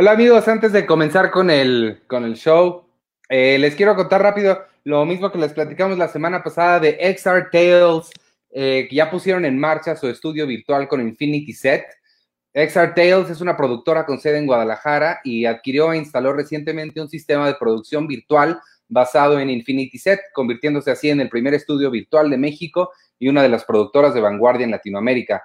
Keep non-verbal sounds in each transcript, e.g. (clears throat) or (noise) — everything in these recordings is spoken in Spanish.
Hola amigos, antes de comenzar con el, con el show, eh, les quiero contar rápido lo mismo que les platicamos la semana pasada de XR Tales, eh, que ya pusieron en marcha su estudio virtual con Infinity Set. XR Tales es una productora con sede en Guadalajara y adquirió e instaló recientemente un sistema de producción virtual basado en Infinity Set, convirtiéndose así en el primer estudio virtual de México y una de las productoras de vanguardia en Latinoamérica.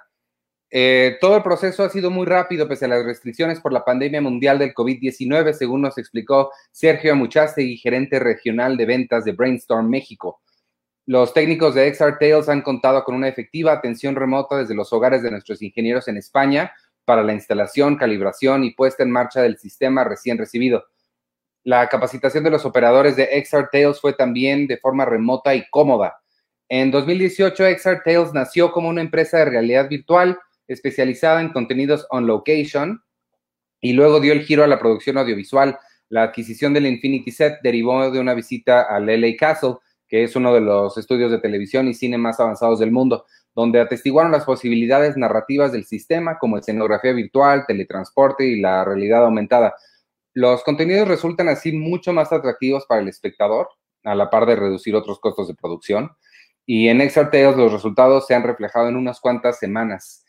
Eh, todo el proceso ha sido muy rápido pese a las restricciones por la pandemia mundial del COVID-19, según nos explicó Sergio Amuchastegui, gerente regional de ventas de Brainstorm México. Los técnicos de XR Tales han contado con una efectiva atención remota desde los hogares de nuestros ingenieros en España para la instalación, calibración y puesta en marcha del sistema recién recibido. La capacitación de los operadores de XR Tales fue también de forma remota y cómoda. En 2018, XR Tales nació como una empresa de realidad virtual especializada en contenidos on location y luego dio el giro a la producción audiovisual. La adquisición del Infinity Set derivó de una visita al LA Castle, que es uno de los estudios de televisión y cine más avanzados del mundo, donde atestiguaron las posibilidades narrativas del sistema como escenografía virtual, teletransporte y la realidad aumentada. Los contenidos resultan así mucho más atractivos para el espectador, a la par de reducir otros costos de producción. Y en Exarteos los resultados se han reflejado en unas cuantas semanas.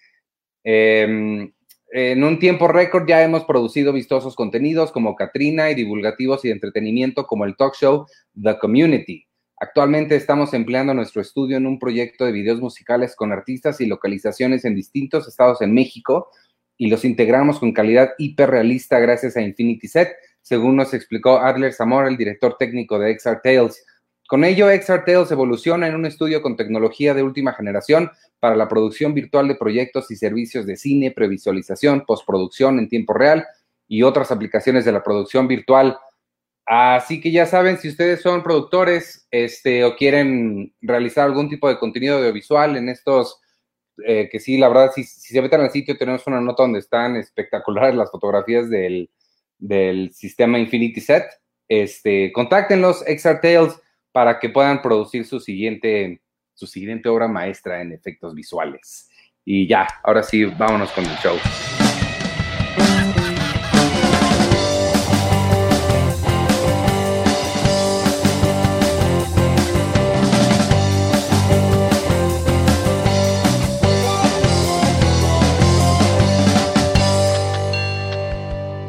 Em, en un tiempo récord ya hemos producido vistosos contenidos como Katrina y divulgativos y de entretenimiento como el talk show The Community. Actualmente estamos empleando nuestro estudio en un proyecto de videos musicales con artistas y localizaciones en distintos estados en México y los integramos con calidad hiperrealista gracias a Infinity Set, según nos explicó Adler Zamora, el director técnico de XR Tales. Con ello, XR Tales evoluciona en un estudio con tecnología de última generación para la producción virtual de proyectos y servicios de cine, previsualización, postproducción en tiempo real y otras aplicaciones de la producción virtual. Así que ya saben, si ustedes son productores este, o quieren realizar algún tipo de contenido audiovisual en estos, eh, que sí, la verdad, si, si, se meten al sitio, tenemos una nota donde están espectaculares las fotografías del, del sistema Infinity Set. Este, contáctenlos, XR Tales, para que puedan producir su siguiente su siguiente obra maestra en efectos visuales. Y ya, ahora sí, vámonos con el show.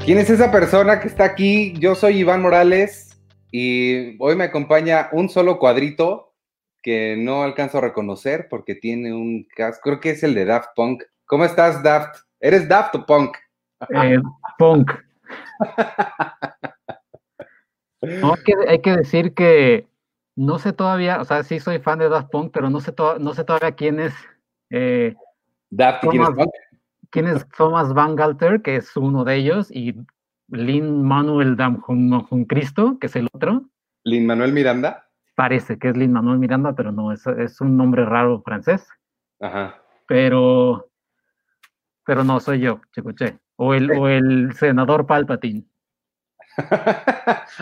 ¿Quién es esa persona que está aquí? Yo soy Iván Morales y hoy me acompaña un solo cuadrito que no alcanzo a reconocer porque tiene un casco, creo que es el de Daft Punk. ¿Cómo estás, Daft? ¿Eres Daft o Punk? Eh, punk. (laughs) hay, que, decir que no sé todavía, o sea, sí soy fan de Daft Punk, pero no sé, no sé todavía quién es. Eh, Daft, ¿quién es Punk? ¿Quién es Thomas Van Galter, que es uno de ellos, y Lin Manuel Damjon Cristo, que es el otro? Lin Manuel Miranda parece que es Lin Manuel Miranda, pero no, es, es un nombre raro francés. Ajá. Pero, pero no soy yo, Chicoche. O el, o el senador Palpatine. (laughs)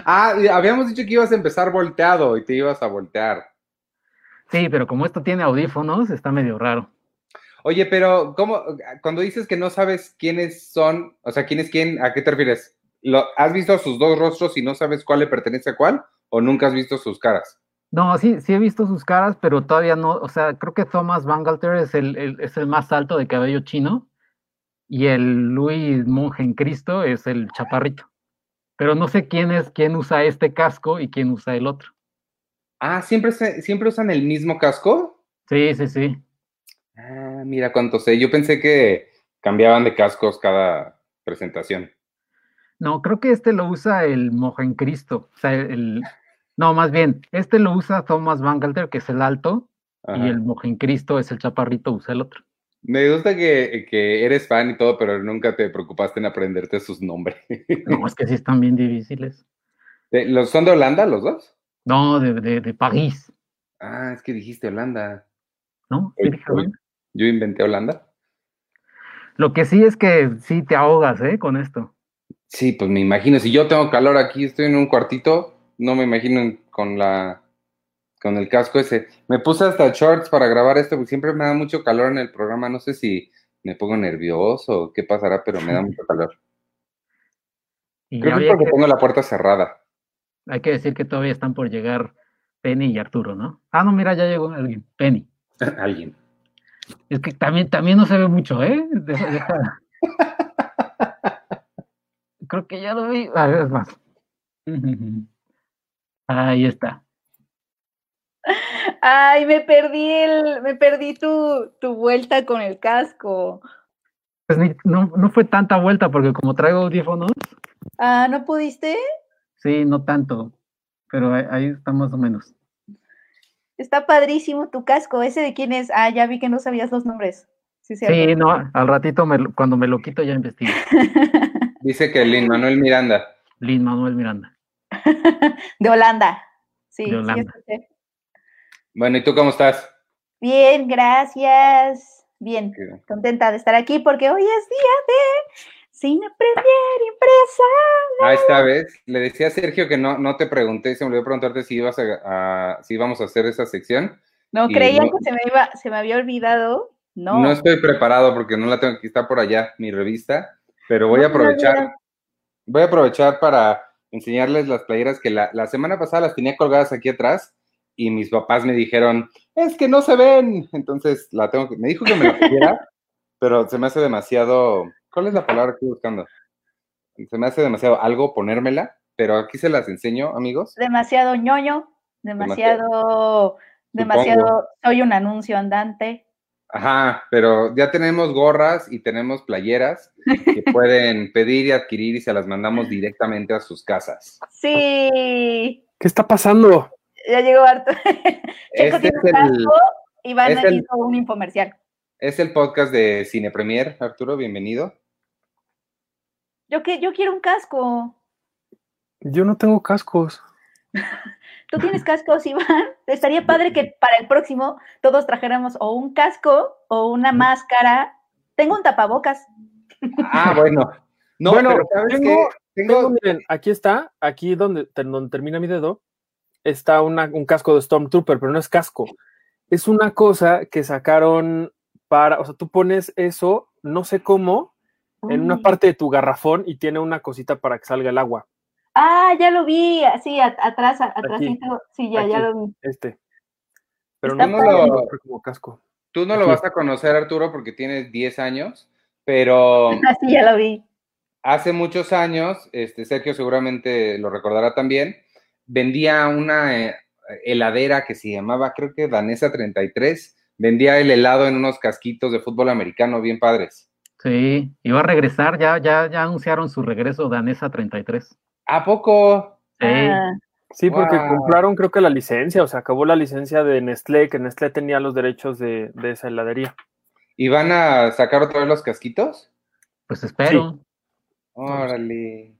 ah, habíamos dicho que ibas a empezar volteado y te ibas a voltear. Sí, pero como esto tiene audífonos, está medio raro. Oye, pero ¿cómo? Cuando dices que no sabes quiénes son, o sea, quién es quién, ¿a qué te refieres? ¿Lo, ¿Has visto sus dos rostros y no sabes cuál le pertenece a cuál? ¿O nunca has visto sus caras? No, sí, sí he visto sus caras, pero todavía no, o sea, creo que Thomas Bangalter es el, es el más alto de cabello chino y el Luis Monje en Cristo es el chaparrito. Pero no sé quién es, quién usa este casco y quién usa el otro. Ah, ¿siempre, siempre usan el mismo casco? Sí, sí, sí. Ah, mira cuánto sé. Yo pensé que cambiaban de cascos cada presentación. No, creo que este lo usa el en Cristo. O sea, el, no, más bien, este lo usa Thomas Bangalter, que es el alto, y el Cristo es el chaparrito, usa el otro. Me gusta que, eres fan y todo, pero nunca te preocupaste en aprenderte sus nombres. No, es que sí están bien difíciles. ¿Los son de Holanda los dos? No, de, de, París. Ah, es que dijiste Holanda. ¿No? Yo inventé Holanda. Lo que sí es que sí te ahogas, ¿eh? Con esto. Sí, pues me imagino. Si yo tengo calor aquí, estoy en un cuartito, no me imagino con la con el casco ese. Me puse hasta shorts para grabar esto, porque siempre me da mucho calor en el programa. No sé si me pongo nervioso o qué pasará, pero me da (laughs) mucho calor. Y Creo que es porque que- tengo la puerta cerrada. hay que decir que todavía están por llegar Penny y Arturo, ¿no? Ah, no, mira, ya llegó alguien. Penny. (laughs) Alguien. Es que también, también no se ve mucho, ¿eh? Deja- deja. (laughs) Creo que ya lo vi. A ver, es más. Ahí está. Ay, me perdí el, me perdí tu, tu vuelta con el casco. Pues ni- no, no fue tanta vuelta porque como traigo audífonos, Ah, ¿no pudiste? sí, no tanto. Pero ahí, ahí está más o menos. Está padrísimo tu casco. ¿Ese de quién es? Ah, ya vi que no sabías los nombres. Sí. Sí, no, al ratito me cuando me lo quito ya investigo. (laughs) Dice que Lin Manuel Miranda. Lin Manuel Miranda. (laughs) de Holanda. Sí, De sí, Holanda. escuché. Bueno, ¿y tú cómo estás? Bien, gracias. Bien, contenta de estar aquí porque hoy es día de Cine Premier Impresa. Ah, esta vez le decía a Sergio que no, no te pregunté, se me olvidó preguntarte si ibas a, a- si íbamos a hacer esa sección. No creía no- que se me iba, se me había olvidado. No. No estoy preparado porque no la tengo que estar por allá, mi revista, pero voy a aprovechar, voy a aprovechar para enseñarles las playeras que la, la semana pasada las tenía colgadas aquí atrás y mis papás me dijeron, es que no se ven, entonces la tengo que, me dijo que me la (laughs) pusiera, pero se me hace demasiado, ¿cuál es la palabra que estoy buscando? Se me hace demasiado algo ponérmela, pero aquí se las enseño, amigos. Demasiado ñoño, demasiado, demasiado, soy un anuncio andante. Ajá, pero ya tenemos gorras y tenemos playeras que (laughs) pueden pedir y adquirir y se las mandamos directamente a sus casas. Sí, ¿Qué está pasando? ya llegó Arturo. (laughs) Checo Este tiene es un el, casco y Van es el- hizo un infomercial. es el podcast de Cine Premier, Arturo, bienvenido. Yo, que, yo quiero un casco. Yo no tengo cascos. (laughs) ¿Tú tienes cascos, Iván? Estaría padre que para el próximo todos trajéramos o un casco o una máscara. Tengo un tapabocas. Ah, bueno. (laughs) No, Bueno, pero ¿sabes tengo- qué? Tengo, Tengo, miren, aquí está, aquí donde, ter- donde termina mi dedo, está una- un casco de Stormtrooper, pero no es casco. Es una cosa que sacaron para, o sea, tú pones eso, no sé cómo, en una parte de tu garrafón y tiene una cosita para que salga el agua. Ah, ya lo vi, así a- atrás, a- atrásito. Sí, ya, ya lo vi. Este. Pero Está no, no fue como casco. tú no lo vas a conocer, Arturo, porque tienes 10 años, pero (laughs) Así ya lo vi. hace muchos años, este, Sergio seguramente lo recordará también, vendía una eh, heladera que se llamaba, creo que Danesa 33, vendía el helado en unos casquitos de fútbol americano bien padres. Sí, iba a regresar, ya, ya, ya anunciaron su regreso Danesa 33. ¿A poco? Sí, Ah, Sí, porque Wow. compraron creo que la licencia, o sea, acabó la licencia de Nestlé, que Nestlé tenía los derechos de, de esa heladería. ¿Y van a sacar otra vez los casquitos? pues espero, Órale.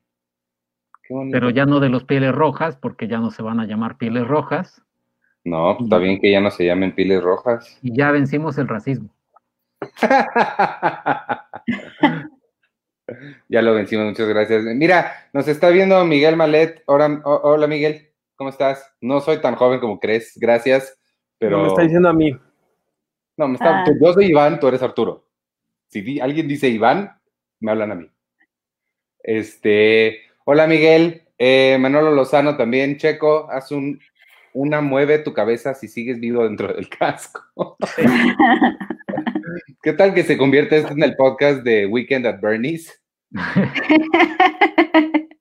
Qué bonito. pero ya no de los pieles rojas, porque ya no se van a llamar pieles rojas, No, pues está bien que ya no se llamen piles rojas. y ya vencimos el racismo. (laughs) ya lo vencimos, muchas gracias. Mira, nos está viendo Miguel Malet. Hola, ho- hola Miguel, ¿cómo estás? No soy tan joven como crees, gracias, pero... No me está diciendo a mí. No, me está- Ah. tú- yo soy Iván, tú eres Arturo. Si di- alguien dice Iván, me hablan a mí. Este, hola Miguel, eh, Manolo Lozano también, Checo, haz un, una mueve tu cabeza si sigues vivo dentro del casco. (laughs) ¿Qué tal que se convierte esto en el podcast de Weekend at Bernie's? (laughs)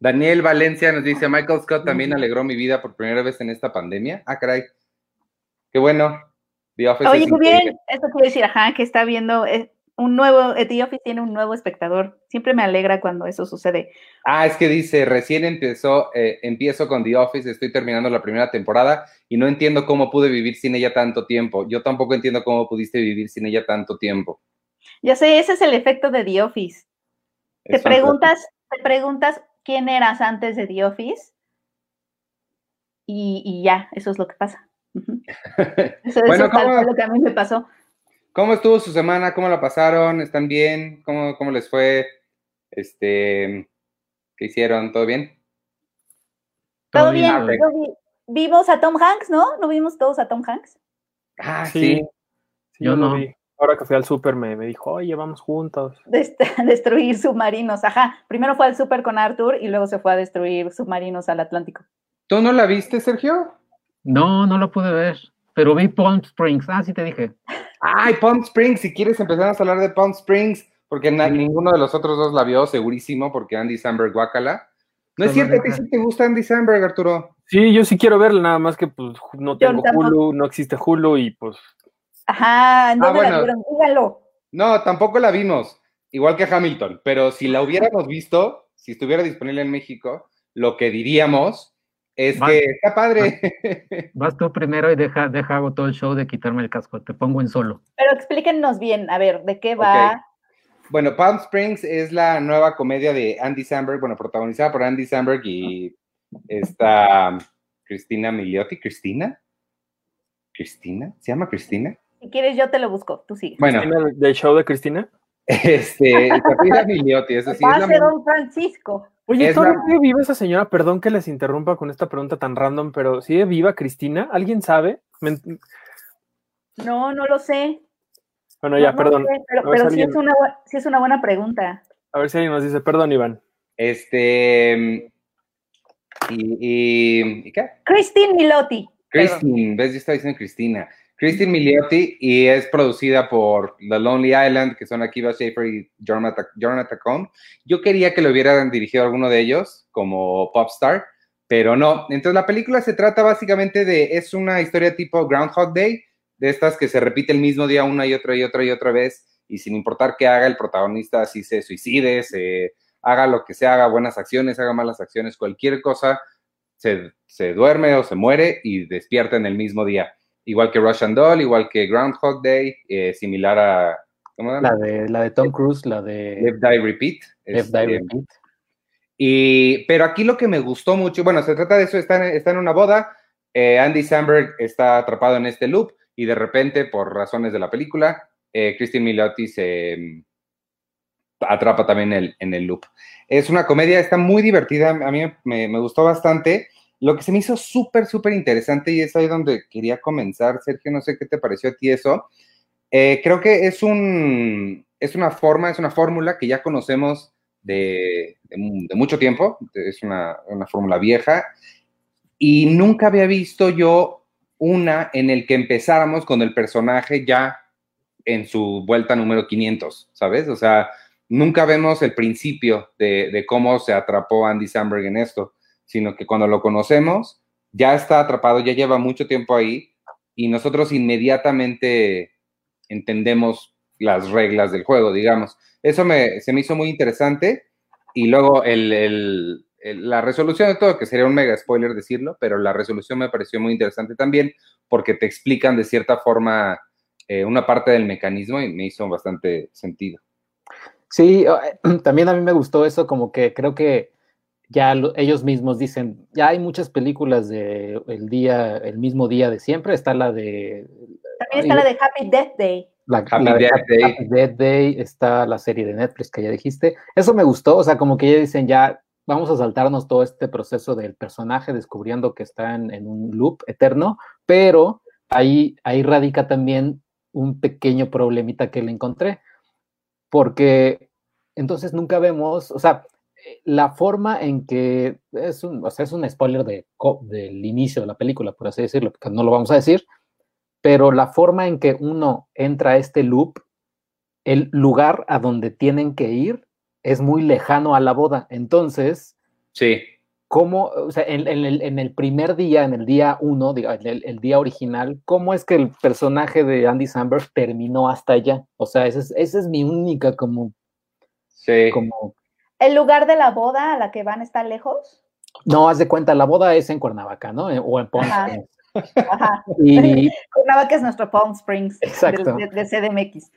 Daniel Valencia nos dice, Michael Scott también alegró mi vida por primera vez en esta pandemia. Ah, caray. Qué bueno. The Office Oye, qué bien. Eso quiere decir, ajá, que está viendo eh, un nuevo, eh, The Office tiene un nuevo espectador. Siempre me alegra cuando eso sucede. Ah, es que dice, recién empezó, eh, empiezo con The Office, estoy terminando la primera temporada y no entiendo cómo pude vivir sin ella tanto tiempo. Yo tampoco entiendo cómo pudiste vivir sin ella tanto tiempo. Ya sé, ese es el efecto de The Office. Te preguntas, te preguntas quién eras antes de The Office y, y ya, eso es lo que pasa. (laughs) Eso, Bueno, eso es tal ¿cómo- cual lo que a mí me pasó. ¿Cómo estuvo su semana? ¿Cómo la pasaron? ¿Están bien? ¿Cómo, cómo les fue? Este, ¿qué hicieron? ¿Todo bien? Todo bien, vi- vimos a Tom Hanks, ¿no? ¿No vimos todos a Tom Hanks? Ah, Sí. sí. Sí, Yo lo no. vi. Ahora que fui al súper me, me dijo, oye, vamos juntos. Dest- (laughs) destruir submarinos. Ajá. Primero fue al súper con Arthur y luego se fue a destruir submarinos al Atlántico. ¿Tú no la viste, Sergio? No, no lo pude ver, pero vi Palm Springs. Ah, sí te dije. Ay, Palm Springs, si quieres empezamos a hablar de Palm Springs, porque na- ninguno de los otros dos la vio, segurísimo, porque Andy Samberg, guácala. No es cierto, ¿a ti sí te gusta Andy Samberg, Arturo? Sí, yo sí quiero verla, nada más que pues no tengo. Hulu, no existe Hulu y pues Ajá, ¿en Ah, dónde la vieron? Dígalo. No, tampoco la vimos, igual que Hamilton, pero si la hubiéramos visto, si estuviera disponible en México, lo que diríamos es que está padre. Vas tú primero y deja, deja hago todo el show de quitarme el casco. Te pongo en solo. Pero explíquenos bien, a ver, ¿de qué va? Bueno, Palm Springs es la nueva comedia de Andy Samberg, bueno, protagonizada por Andy Samberg y esta Cristina Milioti. ¿Cristina? ¿Cristina? ¿Se llama Cristina? Si quieres, yo te lo busco. Tú sigue. Bueno, ¿Cristina del show de Cristina. este, Cristina (laughs) Milioti, eso sí, es la, don Francisco. Oye, Es ¿todavía la- viva esa señora? Perdón que les interrumpa con esta pregunta tan random, pero ¿sigue viva Cristina? ¿Alguien sabe? Me- No, no lo sé. Bueno, No, ya, no perdón. sé, pero si sí, es una, sí es una buena pregunta. A ver si alguien nos dice, perdón, Iván. este, y, y, ¿y qué? Christine Milotti. Christine, ves, yo estaba diciendo Cristina. Christine Milioti y es producida por The Lonely Island, que son Akiva Schaffer y Jonathan Tacón. Yo quería que lo hubieran dirigido alguno de ellos como Popstar, pero no. Entonces la película se trata básicamente de, es una historia tipo Groundhog Day, de estas que se repite el mismo día una y otra y otra y otra vez, y sin importar qué haga el protagonista, si se suicide, se haga lo que se haga, buenas acciones, haga malas acciones, cualquier cosa, se, se duerme o se muere y despierta en el mismo día. Igual que Russian Doll, igual que Groundhog Day, eh, similar a ¿cómo? La de, la de Tom Cruise, la de Live, Die, Repeat. Live, Este, Die, Repeat. y, pero aquí lo que me gustó mucho, bueno, se trata de eso, está en, está en una boda, eh, Andy Samberg está atrapado en este loop y de repente, por razones de la película, eh, Christine Milioti se mm, atrapa también el- en el loop. Es una comedia, está muy divertida, a mí me, me gustó bastante. Lo que se me hizo súper, súper interesante y es ahí donde quería comenzar, Sergio, no sé qué te pareció a ti eso. Eh, creo que es, un, es una forma, es una fórmula que ya conocemos de, de mu- de mucho tiempo, es una, una fórmula vieja, y nunca había visto yo una en el que empezáramos con el personaje ya en su vuelta número 500, ¿sabes? O sea, nunca vemos el principio de cómo se atrapó Andy Samberg en esto, sino que cuando lo conocemos, ya está atrapado, ya lleva mucho tiempo ahí, y nosotros inmediatamente entendemos las reglas del juego, digamos. Eso me, se me hizo muy interesante. Y luego el, el- la resolución de todo, que sería un mega spoiler decirlo, pero la resolución me pareció muy interesante también porque te explican de cierta forma eh, una parte del mecanismo y me hizo bastante sentido. Sí, (clears throat) también a mí me gustó eso, como que creo que ya lo- ellos mismos dicen, ya hay muchas películas de el día, el mismo día de siempre, está la de También está la de Happy Death Day. la, Happy la de Death Happy- Day. Happy Death Day, está la serie de Netflix que ya dijiste. Eso me gustó, o sea, como que ya dicen, ya vamos a saltarnos todo este proceso del personaje descubriendo que está en, en un loop eterno, pero ahí, ahí radica también un pequeño problemita que le encontré, porque entonces nunca vemos, o sea, la forma en que es un, o sea, es un spoiler de, del inicio de la película, por así decirlo, porque no lo vamos a decir, pero la forma en que uno entra a este loop, el lugar a donde tienen que ir es muy lejano a la boda. Entonces, Sí, ¿cómo, o sea, en, en el, en el primer día, en el día uno, el- el día original, cómo es que el personaje de Andy Samberg terminó hasta allá? O sea, esa es, esa es mi única como, sí. como, ¿El lugar de la boda a la que van está lejos? no, haz de cuenta, la boda es en Cuernavaca, ¿no? Eh, O en Palm. Springs. Ajá. (laughs) Y, (laughs) Cuernavaca es nuestro Palm Springs Exacto. de, de CDMX.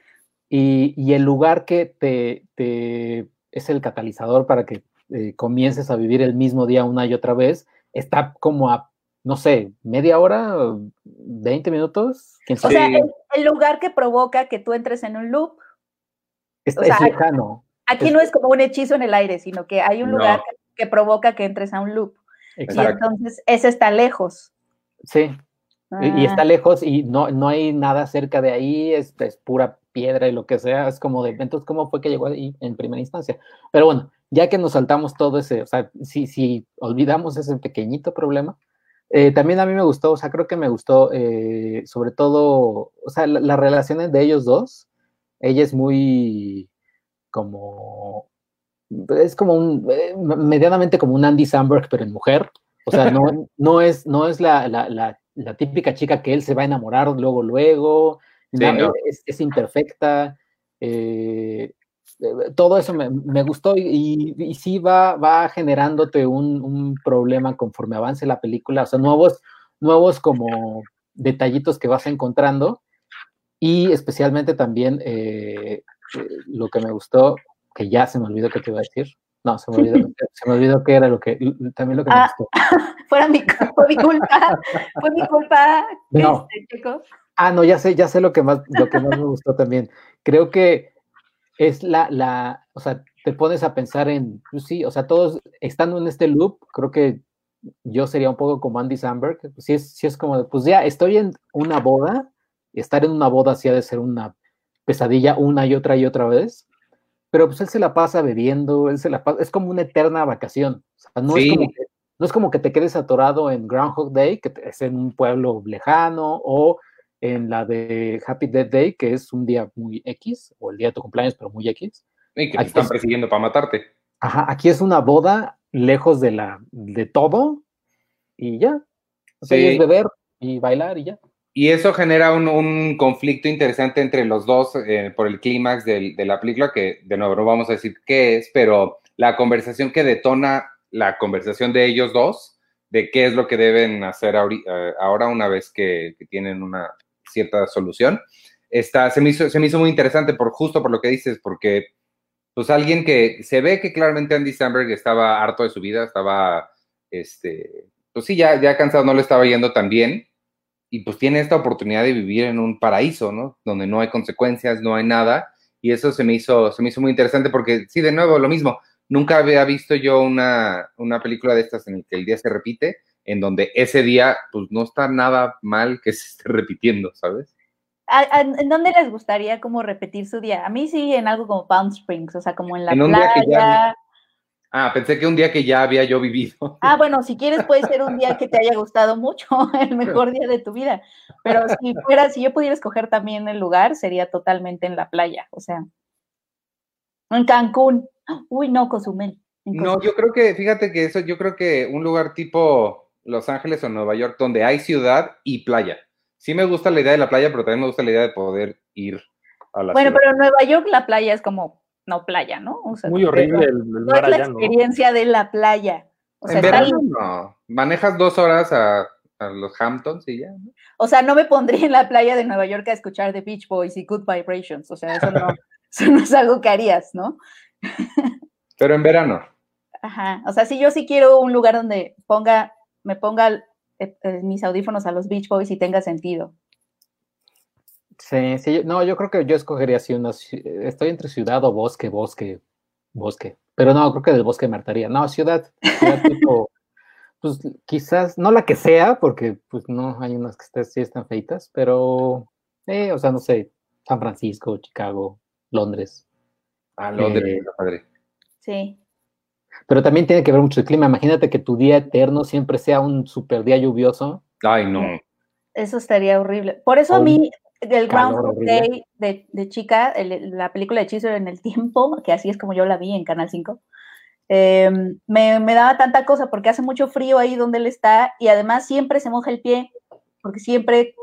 y, y el lugar que te, te- es el catalizador para que eh, comiences a vivir el mismo día una y otra vez, está como a, no sé, media hora, 20 minutos, quién O sabe. sea, Sí. el, el lugar que provoca que tú entres en un loop. es, o sea, es lejano. Aquí no es como un hechizo en el aire, sino que hay un lugar que, que provoca que entres a un loop. Y Exacto. entonces ese está lejos. Sí. Y- Y Ah, está lejos y no, no hay nada cerca de ahí, es, es pura piedra y lo que sea, es como de, entonces, ¿cómo fue que llegó ahí en primera instancia? Pero bueno, ya que nos saltamos todo ese, o sea, si, si olvidamos ese pequeñito problema, eh, también a mí me gustó, o sea, creo que me gustó, eh, sobre todo, o sea, la- las relaciones de ellos dos, ella es muy como, es como un, eh, medianamente como un Andy Samberg, pero en mujer, o sea, no, (laughs) no es, no es la, la, la, la típica chica que él se va a enamorar luego, luego, Sí, na- no. es, es imperfecta, eh, eh, todo eso me, me gustó y, y- y sí va, va generándote un, un problema conforme avance la película, o sea, nuevos, nuevos como detallitos que vas encontrando y especialmente también eh, lo que me gustó, que ya se me olvidó que te iba a decir, no, se me olvidó, (laughs) se me olvidó que era lo que, también lo que me Ah, gustó. (laughs) fuera mi, fue mi culpa, fue mi culpa. No. este. Ah, no, ya sé, ya sé lo que más, lo que más me gustó también. Creo que es la, la, o sea, te pones a pensar en, pues sí, o sea, todos estando en este loop, creo que yo sería un poco como Andy Samberg, pues sí es, sí es como, pues ya, estoy en una boda, y estar en una boda sí ha de ser una pesadilla una y otra y otra vez, pero pues él se la pasa bebiendo, él se la pasa, es como una eterna vacación, o sea, no, Sí. es, como que, no es como que te quedes atorado en Groundhog Day, que es en un pueblo lejano, o en la de Happy Death Day, que es un día muy X, o el día de tu cumpleaños, pero muy X. Y que te están es- persiguiendo para matarte. Ajá, aquí es una boda lejos de la de todo y ya. O sea, Sí. es beber y bailar y ya. Y eso genera un, un conflicto interesante entre los dos eh, por el clímax de la película, que de nuevo no vamos a decir qué es, pero la conversación que detona la conversación de ellos dos, de qué es lo que deben hacer eh, ahora una vez que, que tienen una cierta solución, está, se, me hizo, se me hizo muy interesante por justo por lo que dices, porque pues alguien que se ve que claramente Andy Samberg estaba harto de su vida, estaba, este, pues sí, ya, ya cansado, no le estaba yendo tan bien, y pues tiene esta oportunidad de vivir en un paraíso, ¿no? Donde no hay consecuencias, no hay nada, y eso se me hizo, se me hizo muy interesante porque, sí, de nuevo, lo mismo, nunca había visto yo una, una película de estas en el que el día se repite, en donde ese día, pues no está nada mal que (laughs) se esté repitiendo, ¿sabes? ¿A- a- ¿En dónde les gustaría como repetir su día? A mí sí, en algo como Palm Springs, o sea, como en la En un día que ya- playa. Ah, pensé que un día que ya había yo vivido. (laughs) Ah, bueno, si quieres puede ser un día que te haya gustado mucho, (laughs) el mejor día de tu vida. Pero si fuera, si yo pudiera escoger también el lugar, sería totalmente en la playa, o sea, en Cancún. Uy, no, Cozumel. No, yo creo que, fíjate que eso, yo creo que un lugar tipo Los Ángeles o Nueva York, donde hay ciudad y playa. Sí me gusta la idea de la playa, pero también me gusta la idea de poder ir a la Bueno, ciudad. pero en Nueva York la playa es como, no playa, ¿no? O sea, Muy horrible el, el No es la allá, ¿no? experiencia de la playa. O sea, en verano no. Manejas dos horas a, a los Hamptons y ya. ¿no? O sea, no me pondría en la playa de Nueva York a escuchar The Beach Boys y Good Vibrations. O sea, eso no, (laughs) eso no es algo que harías, ¿no? Pero en verano. Ajá. O sea, si yo sí quiero un lugar donde ponga, me ponga eh, eh, mis audífonos a los Beach Boys y tenga sentido. Sí, sí, yo- no, yo creo que yo escogería así una, estoy entre ciudad o bosque, bosque, bosque. Pero no, creo que del bosque me hartaría. No, ciudad, ciudad (laughs) tipo, pues quizás, no la que sea, porque pues no, hay unas que están- sí están feitas, pero, eh, o sea, no sé, San Francisco, Chicago, Londres. Ah, Londres, Eh, padre. Sí. Pero también tiene que ver mucho el clima. Imagínate que tu día eterno siempre sea un super día lluvioso. Ay, no. Eso estaría horrible. Por eso a mí, el calor Groundhog. Day de, de chica, el- la película de Hechizo en el tiempo, que así es como yo la vi en Canal 5, eh, me, me daba tanta cosa porque hace mucho frío ahí donde él está y además siempre se moja el pie porque siempre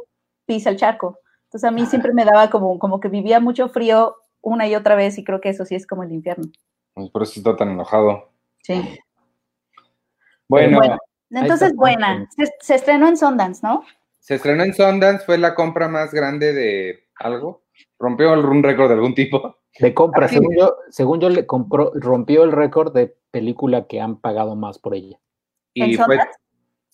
pisa el charco. Entonces a mí siempre me daba como, como que vivía mucho frío una y otra vez y creo que eso sí es como el infierno. Pues por eso está tan enojado. Sí. Bueno, Bueno, Entonces, buena. Se, se estrenó en Sundance, ¿no? Se estrenó en Sundance, fue la compra más grande de algo. Rompió el- un récord de algún tipo. De compra, Así según yo, según yo le compró, rompió el récord de película que han pagado más por ella ¿En Y fue, Sundance?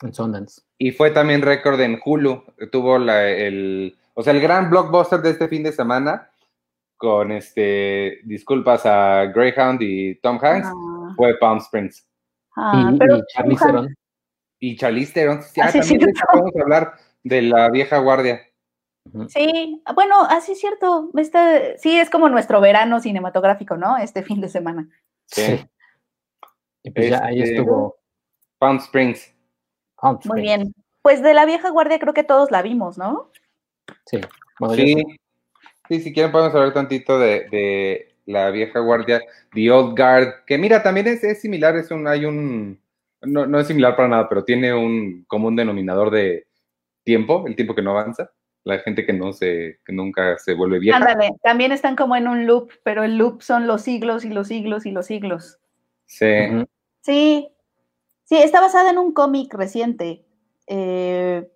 en Sundance. y fue también récord en Hulu. Tuvo la, el, o sea, el gran blockbuster de este fin de semana con este, disculpas a Greyhound y Tom Hanks, Ah, fue Palm Springs. ah, y, pero y Charlize Theron. Y Charlize Theron, sí, Ah, ah, sí, de cierto. esa podemos hablar. De la vieja guardia. Sí, bueno, así es cierto. Este, sí, es como nuestro verano cinematográfico, ¿no? Este fin de semana. Sí. Y pues ya ahí Este, estuvo. Palm Springs. Palm Muy Springs. bien. Pues de la vieja guardia creo que todos la vimos, ¿no? Sí. Bueno, yo Sí. sí. Sí, si quieren podemos hablar tantito de, de la vieja guardia, The Old Guard, que mira, también es, es similar, es un, hay un, no, no es similar para nada, pero tiene un común denominador de tiempo, el tiempo que no avanza, la gente que no se, que nunca se vuelve vieja. Ándale, también están como en un loop, pero el loop son los siglos y los siglos y los siglos. Sí. Sí, sí, está basada en un cómic reciente. eh,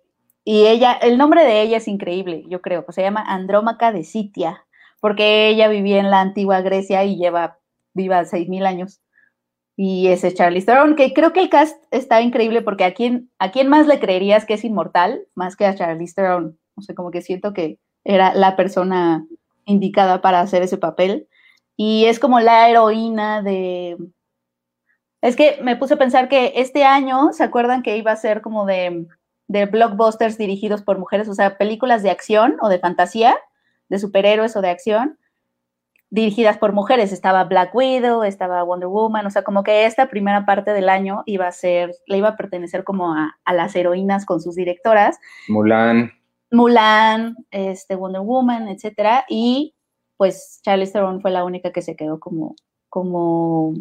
y ella, el nombre de ella es increíble, yo creo. Se llama Andrómaca de Sitia, porque ella vivía en la antigua Grecia y lleva viva 6.000 años. Y ese es Charlize Theron, que creo que el cast está increíble porque a quién, a quién más le creerías que es inmortal, más que a Charlize Theron. O sea, como que siento que era la persona indicada para hacer ese papel. Y es como la heroína de, es que me puse a pensar que este año, ¿se acuerdan que iba a ser como de, de blockbusters dirigidos por mujeres? O sea, películas de acción o de fantasía, de superhéroes o de acción, dirigidas por mujeres. Estaba Black Widow, estaba Wonder Woman, o sea, como que esta primera parte del año iba a ser, le iba a pertenecer como a, a las heroínas con sus directoras. Mulan. Mulan, este, Wonder Woman, etcétera, y pues Charlize Theron fue la única que se quedó como, como,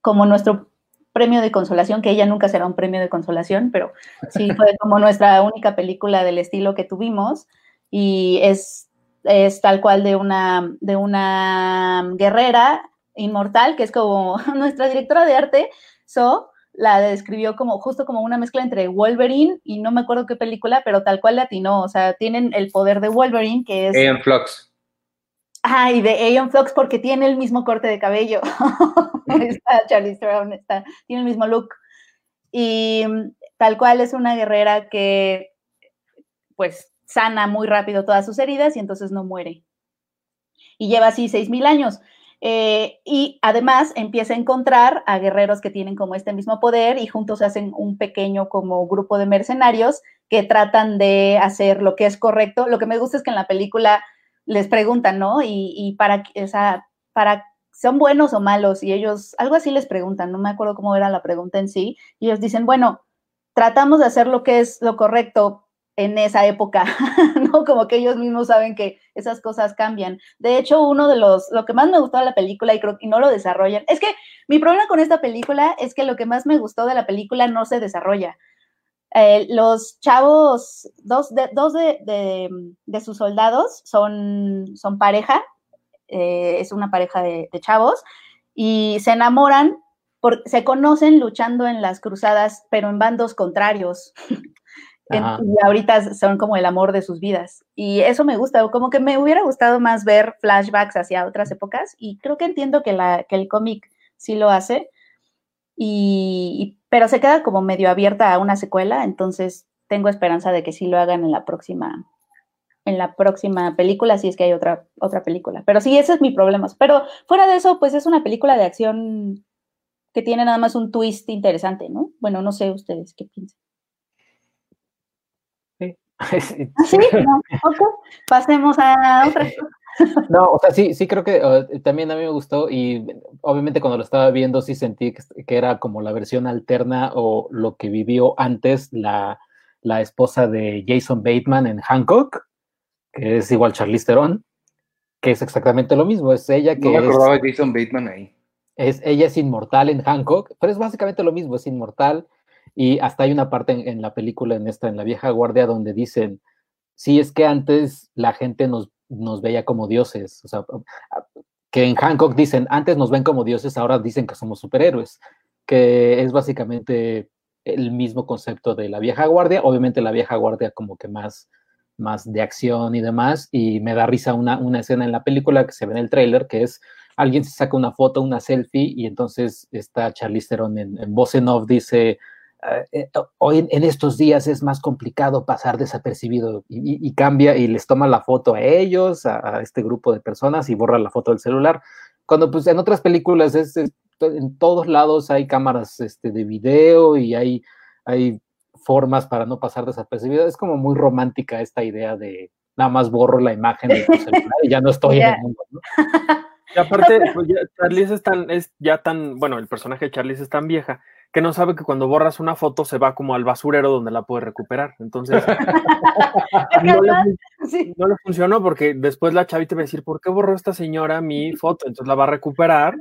como nuestro premio de consolación, que ella nunca será un premio de consolación, pero sí fue como nuestra única película del estilo que tuvimos, y es, es tal cual de una, de una guerrera inmortal, que es como (laughs) nuestra directora de arte, So, la describió como justo como una mezcla entre Wolverine y no me acuerdo qué película, pero tal cual le atinó. O sea, tienen el poder de Wolverine, que es. Aeon Flux. Ah, y de Aeon Flux porque tiene el mismo corte de cabello. (laughs) está Charlize Theron, está, tiene el mismo look. Y mm, tal cual es una guerrera que, pues, sana muy rápido todas sus heridas y entonces no muere. Y lleva así seis mil años. Eh, y además empieza a encontrar a guerreros que tienen como este mismo poder y juntos hacen un pequeño como grupo de mercenarios que tratan de hacer lo que es correcto. Lo que me gusta es que en la película les preguntan, ¿no? Y, y para, o sea, para, ¿son buenos o malos? Y ellos, algo así les preguntan, no me acuerdo cómo era la pregunta en sí. Y ellos dicen, bueno, tratamos de hacer lo que es lo correcto en esa época, (laughs) ¿no? Como que ellos mismos saben que esas cosas cambian. De hecho, uno de los, lo que más me gustó de la película y creo que no lo desarrollan, es que mi problema con esta película es que lo que más me gustó de la película no se desarrolla. Eh, los chavos, dos, de, dos de, de, sus soldados son, son pareja, eh, es una pareja de, de, chavos, y se enamoran, por, se conocen luchando en las cruzadas, pero en bandos contrarios. (laughs) Y ahorita son como el amor de sus vidas. Y eso me gusta, como que me hubiera gustado más ver flashbacks hacia otras épocas y creo que entiendo que, la, que el cómic sí lo hace, y, y, pero se queda como medio abierta a una secuela, entonces tengo esperanza de que sí lo hagan en la próxima en la próxima película, si es que hay otra, otra película. Pero sí, ese es mi problema. Pero fuera de eso, pues es una película de acción que tiene nada más un twist interesante, ¿no? Bueno, no sé ustedes qué piensan. (laughs) Sí. ¿Sí? (laughs) No. Okay. Pasemos a otra. No, o sea, sí, sí creo que uh, también a mí me gustó y obviamente cuando lo estaba viendo sí sentí que, que era como la versión alterna o lo que vivió antes la, la, esposa de Jason Bateman en Hancock, que es igual Charlize Theron, que es exactamente lo mismo, es ella que... No me acordaba es, de Jason Bateman ahí. Es, ella es inmortal en Hancock, pero es básicamente lo mismo, es inmortal y hasta hay una parte en, la película, en esta, en La Vieja Guardia, donde dicen, sí, es que antes la gente nos, nos veía como dioses. O sea, que en Hancock dicen, antes nos ven como dioses, ahora dicen que somos superhéroes. Que es básicamente el mismo concepto de La Vieja Guardia. Obviamente La Vieja Guardia como que más, más de acción y demás. Y me da risa una, una escena en la película que se ve en el tráiler, que es alguien se saca una foto, una selfie, y entonces está Charlize Theron en, en voz en off, dice hoy en estos días es más complicado pasar desapercibido y, y, y, cambia y les toma la foto a ellos, a, a, este grupo de personas y borra la foto del celular. Cuando pues en otras películas es, es en todos lados hay cámaras este, de video y hay, hay formas para no pasar desapercibido. Es como muy romántica esta idea de nada más borro la imagen de tu celular y ya no estoy (laughs) en el mundo. ¿no? Y aparte, pues ya, Charlize es tan, es ya tan, bueno, el personaje de Charlize es tan vieja que no sabe que cuando borras una foto se va como al basurero donde la puede recuperar. Entonces, (laughs) no, le, Sí. no le funcionó porque después la chavita va a decir, ¿por qué borró esta señora mi (laughs) foto? Entonces la va a recuperar.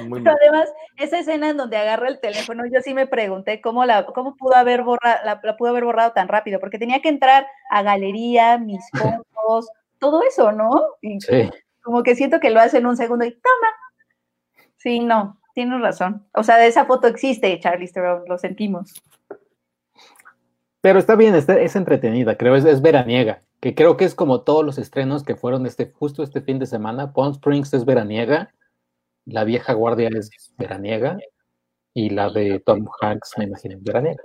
Muy Pero mal. además, esa escena en donde agarra el teléfono, yo sí me pregunté cómo la, cómo pudo haber borrado, la, la pudo haber borrado tan rápido, porque tenía que entrar a galería, mis (laughs) fotos, todo eso, ¿no? Y Sí. como que siento que lo hace en un segundo y toma. Sí, no, tienes razón. O sea, de esa foto existe, Charlie Theron, lo sentimos. Pero está bien, está- es entretenida, creo, es, es veraniega, que creo que es como todos los estrenos que fueron este, justo este fin de semana. Palm Springs es veraniega, La Vieja Guardia es veraniega, y la de Tom Hanks, me imagino, es veraniega.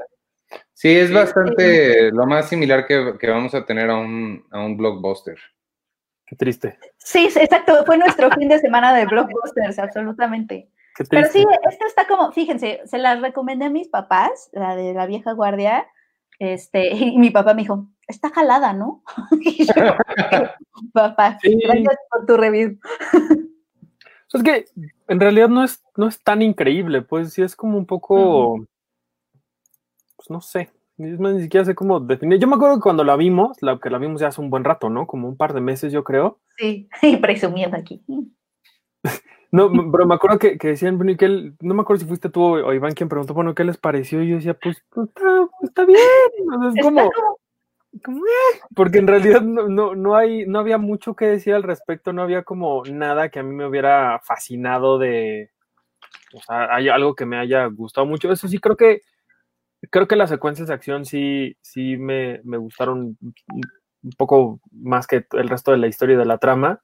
Sí, es bastante lo más similar que, que vamos a tener a un, a un blockbuster. Qué triste. Sí, sí, exacto, fue nuestro (laughs) fin de semana de blockbusters, absolutamente. Pero sí, esta está como, fíjense, se las recomendé a mis papás, la de la vieja guardia, este, (laughs) y mi papá me dijo, está jalada, ¿no? (laughs) Y yo, (laughs) papá, Sí. gracias por tu review. Es que en realidad no es, no es tan increíble, pues sí es como un poco, pues no sé, ni siquiera sé cómo definir. Yo me acuerdo que cuando la vimos, la que la vimos ya hace un buen rato, ¿no? Como un par de meses, yo creo. Sí, y presumiendo aquí. No, pero me acuerdo que, que decían, bueno, y que él- no me acuerdo si fuiste tú o, Iván quien preguntó, bueno, ¿qué les pareció? Y yo decía, pues, pues, está, pues, está bien. o sea, es Está como, como- eh, porque en realidad no, no, no hay, no había mucho que decir al respecto, no había como nada que a mí me hubiera fascinado de, o sea, hay algo que me haya gustado mucho. Eso sí, creo que, creo que las secuencias de acción sí, sí me, me gustaron un un poco más que el resto de la historia y de la trama.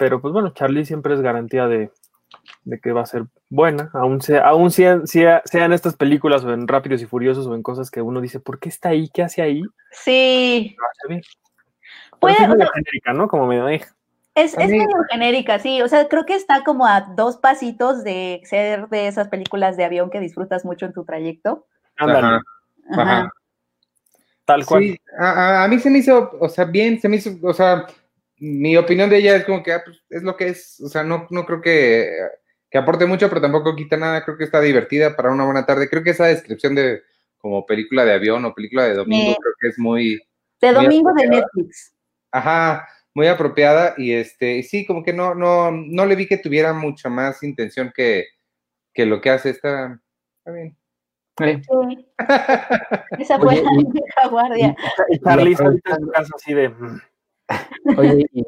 Pero pues bueno, Charlie siempre es garantía de, de que va a ser buena, aún, sea, aún sean, sea- sean estas películas o en Rápidos y Furiosos o en cosas que uno dice, ¿por qué está ahí? ¿Qué hace ahí? Sí, Puede- es o medio sea- genérica, ¿no? Como medio, eh. es, medio genérica, sí, o sea, creo que está como a dos pasitos de ser de esas películas de avión que disfrutas mucho en tu trayecto. Ándale, Ajá, Ajá. ajá. tal cual. Sí, a mí se me hizo, o sea, bien, se me hizo, o sea, mi opinión de ella es como que ah, pues, es lo que es, o sea, no, no creo que, que aporte mucho, pero tampoco quita nada, creo que está divertida para una buena tarde. Creo que esa descripción de como película de avión o película de domingo, creo que es muy, De Muy domingo de. Netflix. ajá, muy apropiada y este, y sí, como que no, no, no le vi que tuviera mucha más intención que, que lo que hace esta, está bien. Eh, Sí. Esa fue Oye, la guardia. Y Charlie Y ahorita en su casa así de. Oye, y,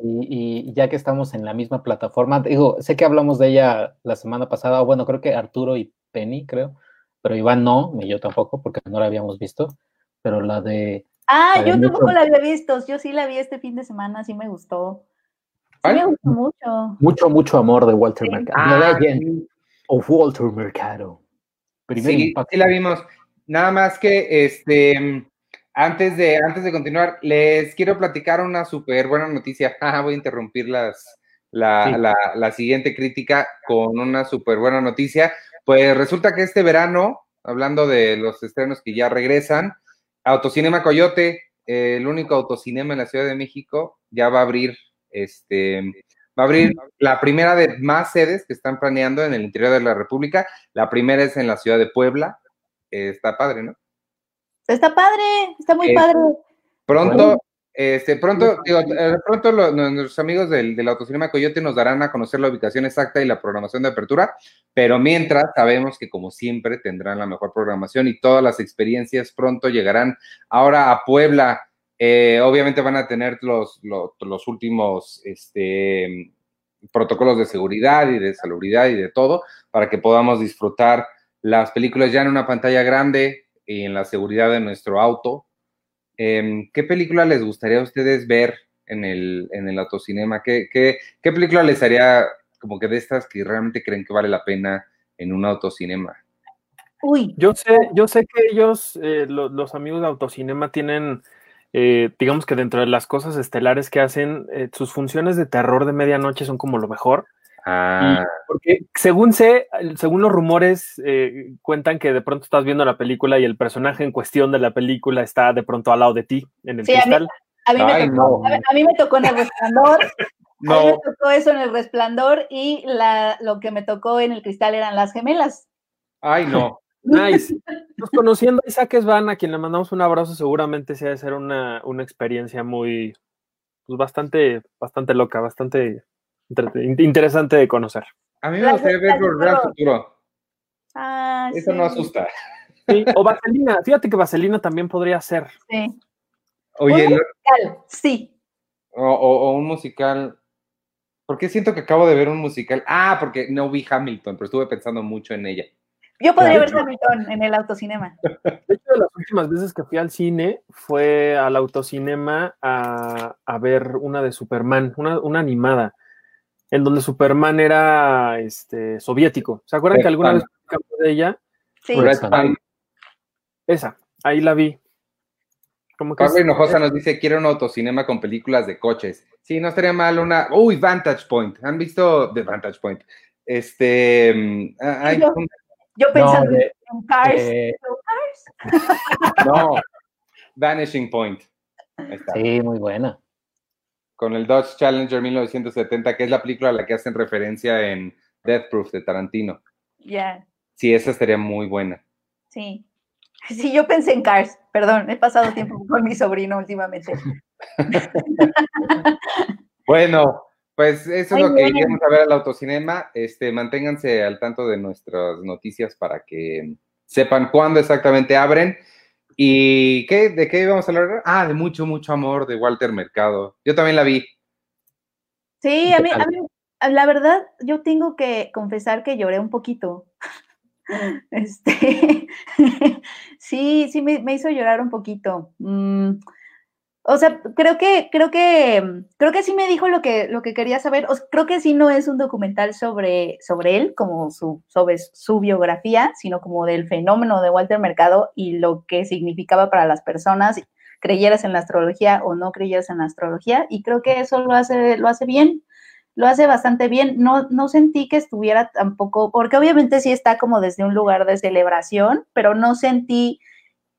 y ya que estamos en la misma plataforma, digo, sé que hablamos de ella la semana pasada, o bueno, creo que Arturo y Penny, creo, pero Iván no, ni yo tampoco, porque no la habíamos visto, pero la de Ah, La de yo tampoco Mucho- la había visto. Yo sí la vi este fin de semana, sí me gustó. Sí ¿Cuál? me gustó mucho. Mucho, mucho amor de Walter Sí. Mercado. Ah, sí. of Walter Mercado. Primer Sí, impacto. sí la vimos. Nada más que este antes de antes de continuar, les quiero platicar una súper buena noticia. (laughs) Ah, voy a interrumpir las, la, Sí. la, la siguiente crítica con una súper buena noticia. Pues resulta que este verano, hablando de los estrenos que ya regresan, Autocinema Coyote, eh, el único autocinema en la Ciudad de México, ya va a abrir este va a abrir la primera de más sedes que están planeando en el interior de la República. La primera es en la ciudad de Puebla. Eh, está padre, ¿no? Está padre, está muy Eh, padre. Pronto, este, pronto, digo, eh, pronto lo- nuestros amigos del, del Autocinema Coyote nos darán a conocer la ubicación exacta y la programación de apertura, pero mientras sabemos que como siempre tendrán la mejor programación y todas las experiencias pronto llegarán ahora a Puebla. Eh, obviamente van a tener los, los, los últimos este, protocolos de seguridad y de salubridad y de todo para que podamos disfrutar las películas ya en una pantalla grande en la seguridad de nuestro auto. Em, ¿Qué película les gustaría a ustedes ver en el, en el autocinema? ¿Qué, qué, qué película les haría como que de estas que realmente creen que vale la pena en un autocinema? Uy, Yo sé, yo sé que ellos, eh, lo- los amigos de Autocinema, tienen, eh, digamos que dentro de las cosas estelares que hacen, eh, sus funciones de terror de medianoche son como lo mejor. Ah, Porque según sé, según los rumores, eh, cuentan que de pronto estás viendo la película y el personaje en cuestión de la película está de pronto al lado de ti en el Sí, a mí- cristal. A mí, Ay, me tocó, no. a, mí- a mí me tocó en el resplandor. (laughs) A mí no, me tocó eso en el resplandor y la, lo que me tocó en el cristal eran las gemelas. ay, no. (laughs) Nice. Pues conociendo a Isaac Esban, a quien le mandamos un abrazo, seguramente sí ha de ser una, una experiencia muy, pues bastante, bastante loca, bastante interesante de conocer. A mí me gustaría ver Volver al futuro. Ah, Eso no asusta. Sí, O (laughs) Vaselina, fíjate que Vaselina también podría ser. Sí. Oye, Un musical, sí. o, o- o un musical. ¿Por qué siento que acabo de ver un musical? Ah, porque no vi Hamilton, pero estuve pensando mucho en ella. Yo podría ver. Hamilton en el autocinema. (laughs) De hecho, de las últimas veces que fui al cine fue al autocinema a, a ver una de Superman, una, una animada, en donde Superman era este, soviético. ¿Se acuerdan que alguna vez platicamos de ella? Sí. Red. Sun. Esa, ahí la vi. Como que Pablo es- Hinojosa nos dice, quiero un autocinema con películas de coches. Sí, no estaría mal una... Uy, Vantage Point. ¿Han visto The Vantage Point? Este... mm, ah, Yo- un- Yo No, pensando de- en Cars. eh, (laughs) no, Vanishing Point. Ahí está. sí, muy buena. Con el Dodge Challenger 1970, que es la película a la que hacen referencia en Death Proof de Tarantino. Ya, Sí, esa estaría muy buena. sí. Sí, yo pensé en Cars. Perdón, he pasado tiempo (laughs) con mi sobrino últimamente. (laughs) Bueno, pues eso Muy es lo que bien. iremos a ver al autocinema. Este, manténganse al tanto de nuestras noticias para que sepan cuándo exactamente abren. ¿Y qué? ¿De qué íbamos a hablar? Ah, de mucho, mucho amor de Walter Mercado. Yo también la vi. Sí, a ¿Qué mí, a mí, la verdad, yo tengo que confesar que lloré un poquito. (laughs) Este, (laughs) sí, sí, me, me hizo llorar un poquito. Mm, o sea, creo que, creo que, mm, creo que sí me dijo lo que, lo que quería saber. Creo que sí no es un documental sobre, sobre él, como su, sobre su biografía, sino como del fenómeno de Walter Mercado y lo que significaba para las personas, creyeras en la astrología o no creyeras en la astrología. Y creo que eso lo hace, lo hace bien lo hace bastante bien. No, no sentí que estuviera tampoco, porque obviamente sí está como desde un lugar de celebración, pero no sentí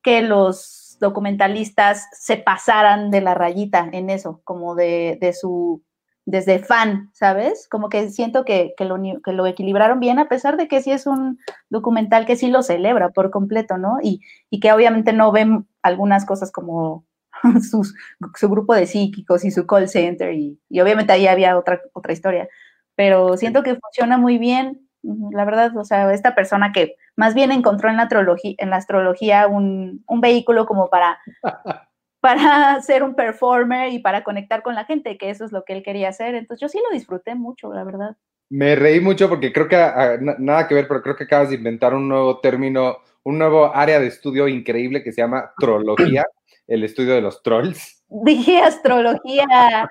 que los documentalistas se pasaran de la rayita en eso, como de, de su, desde fan, ¿sabes? Como que siento que, que, lo, que lo equilibraron bien, a pesar de que sí es un documental que sí lo celebra por completo, ¿no? Y, y que obviamente no ven algunas cosas como (laughs) sus, su grupo de psíquicos y su call center y, y obviamente ahí había otra, otra historia, pero siento que funciona muy bien, la verdad, o sea, esta persona que más bien encontró en la, astrología, en la astrología un, un vehículo como para, (laughs) para ser un performer y para conectar con la gente, que eso es lo que él quería hacer, entonces yo sí lo disfruté mucho, la verdad. Me reí mucho porque creo que ah, na- nada que ver, pero creo que acabas de inventar un nuevo término, un nuevo área de estudio increíble que se llama (clears throat) trología, el estudio de los trolls. Dije astrología.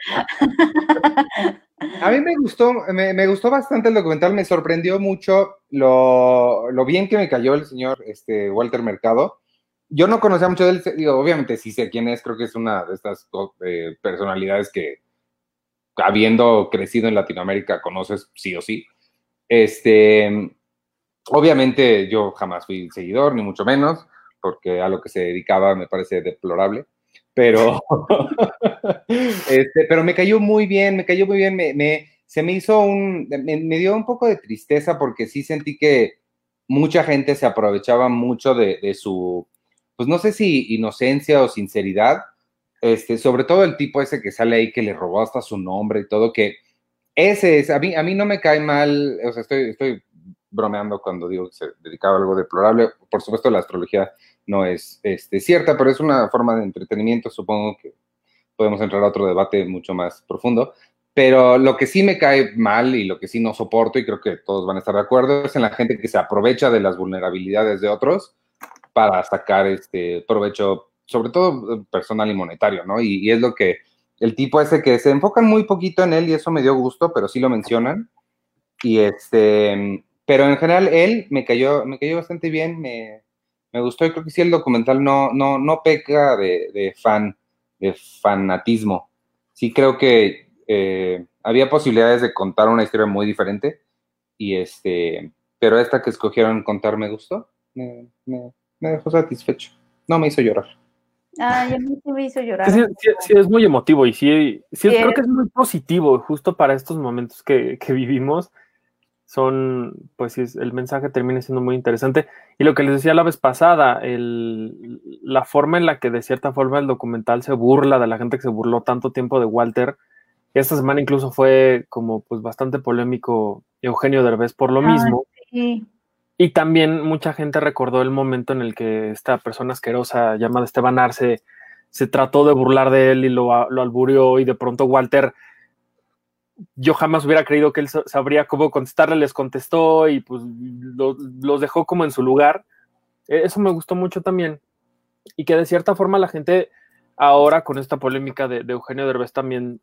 A mí me gustó, me, me gustó bastante el documental, me sorprendió mucho lo, lo bien que me cayó el señor este, Walter Mercado. Yo no conocía mucho de él, digo, obviamente sí sé quién es, creo que es una de estas eh, personalidades que habiendo crecido en Latinoamérica conoces sí o sí. Este, obviamente yo jamás fui seguidor, ni mucho menos, porque a lo que se dedicaba me parece deplorable, pero, (laughs) este, pero me cayó muy bien, me cayó muy bien, me, me- se me hizo un, me, me dio un poco de tristeza porque sí sentí que mucha gente se aprovechaba mucho de, de su, pues no sé si inocencia o sinceridad, este, sobre todo el tipo ese que sale ahí que le robó hasta su nombre y todo, que ese es, a mí, a mí no me cae mal, o sea, estoy, estoy bromeando cuando digo que se dedicaba a algo deplorable, por supuesto la astrología no es este, cierta, pero es una forma de entretenimiento, supongo que podemos entrar a otro debate mucho más profundo, pero lo que sí me cae mal y lo que sí no soporto, y creo que todos van a estar de acuerdo, es en la gente que se aprovecha de las vulnerabilidades de otros para sacar este provecho, sobre todo eh, personal y monetario, ¿no? Y, es lo que el tipo ese que se enfocan muy poquito en él y eso me dio gusto, pero sí lo mencionan. Y este, pero en general él me cayó, me cayó bastante bien, me gustó y creo que sí el documental no, no, no peca de, de fan, de fanatismo. Sí creo que eh, había posibilidades de contar una historia muy diferente. Y este, pero esta que escogieron contar me gustó. Me, me, me dejó satisfecho. No me hizo llorar. Ay, a mí sí me hizo llorar. Sí, sí, sí, es muy emotivo y sí, sí, Sí, creo es- que es muy positivo justo para estos momentos que, que vivimos. Son, pues el mensaje termina siendo muy interesante. Y lo que les decía la vez pasada, el, la forma en la que de cierta forma el documental se burla de la gente que se burló tanto tiempo de Walter. Esta semana incluso fue como pues bastante polémico Eugenio Derbez por lo Ay, mismo. Sí. Y también mucha gente recordó el momento en el que esta persona asquerosa llamada Esteban Arce se trató de burlar de él y lo, lo alburió y de pronto Walter, yo jamás hubiera creído que él sa- sabría cómo contestarle, les contestó y pues lo- los dejó como en su lugar. E- Eso me gustó mucho también. Y que de cierta forma la gente ahora con esta polémica de, Eugenio Derbez también,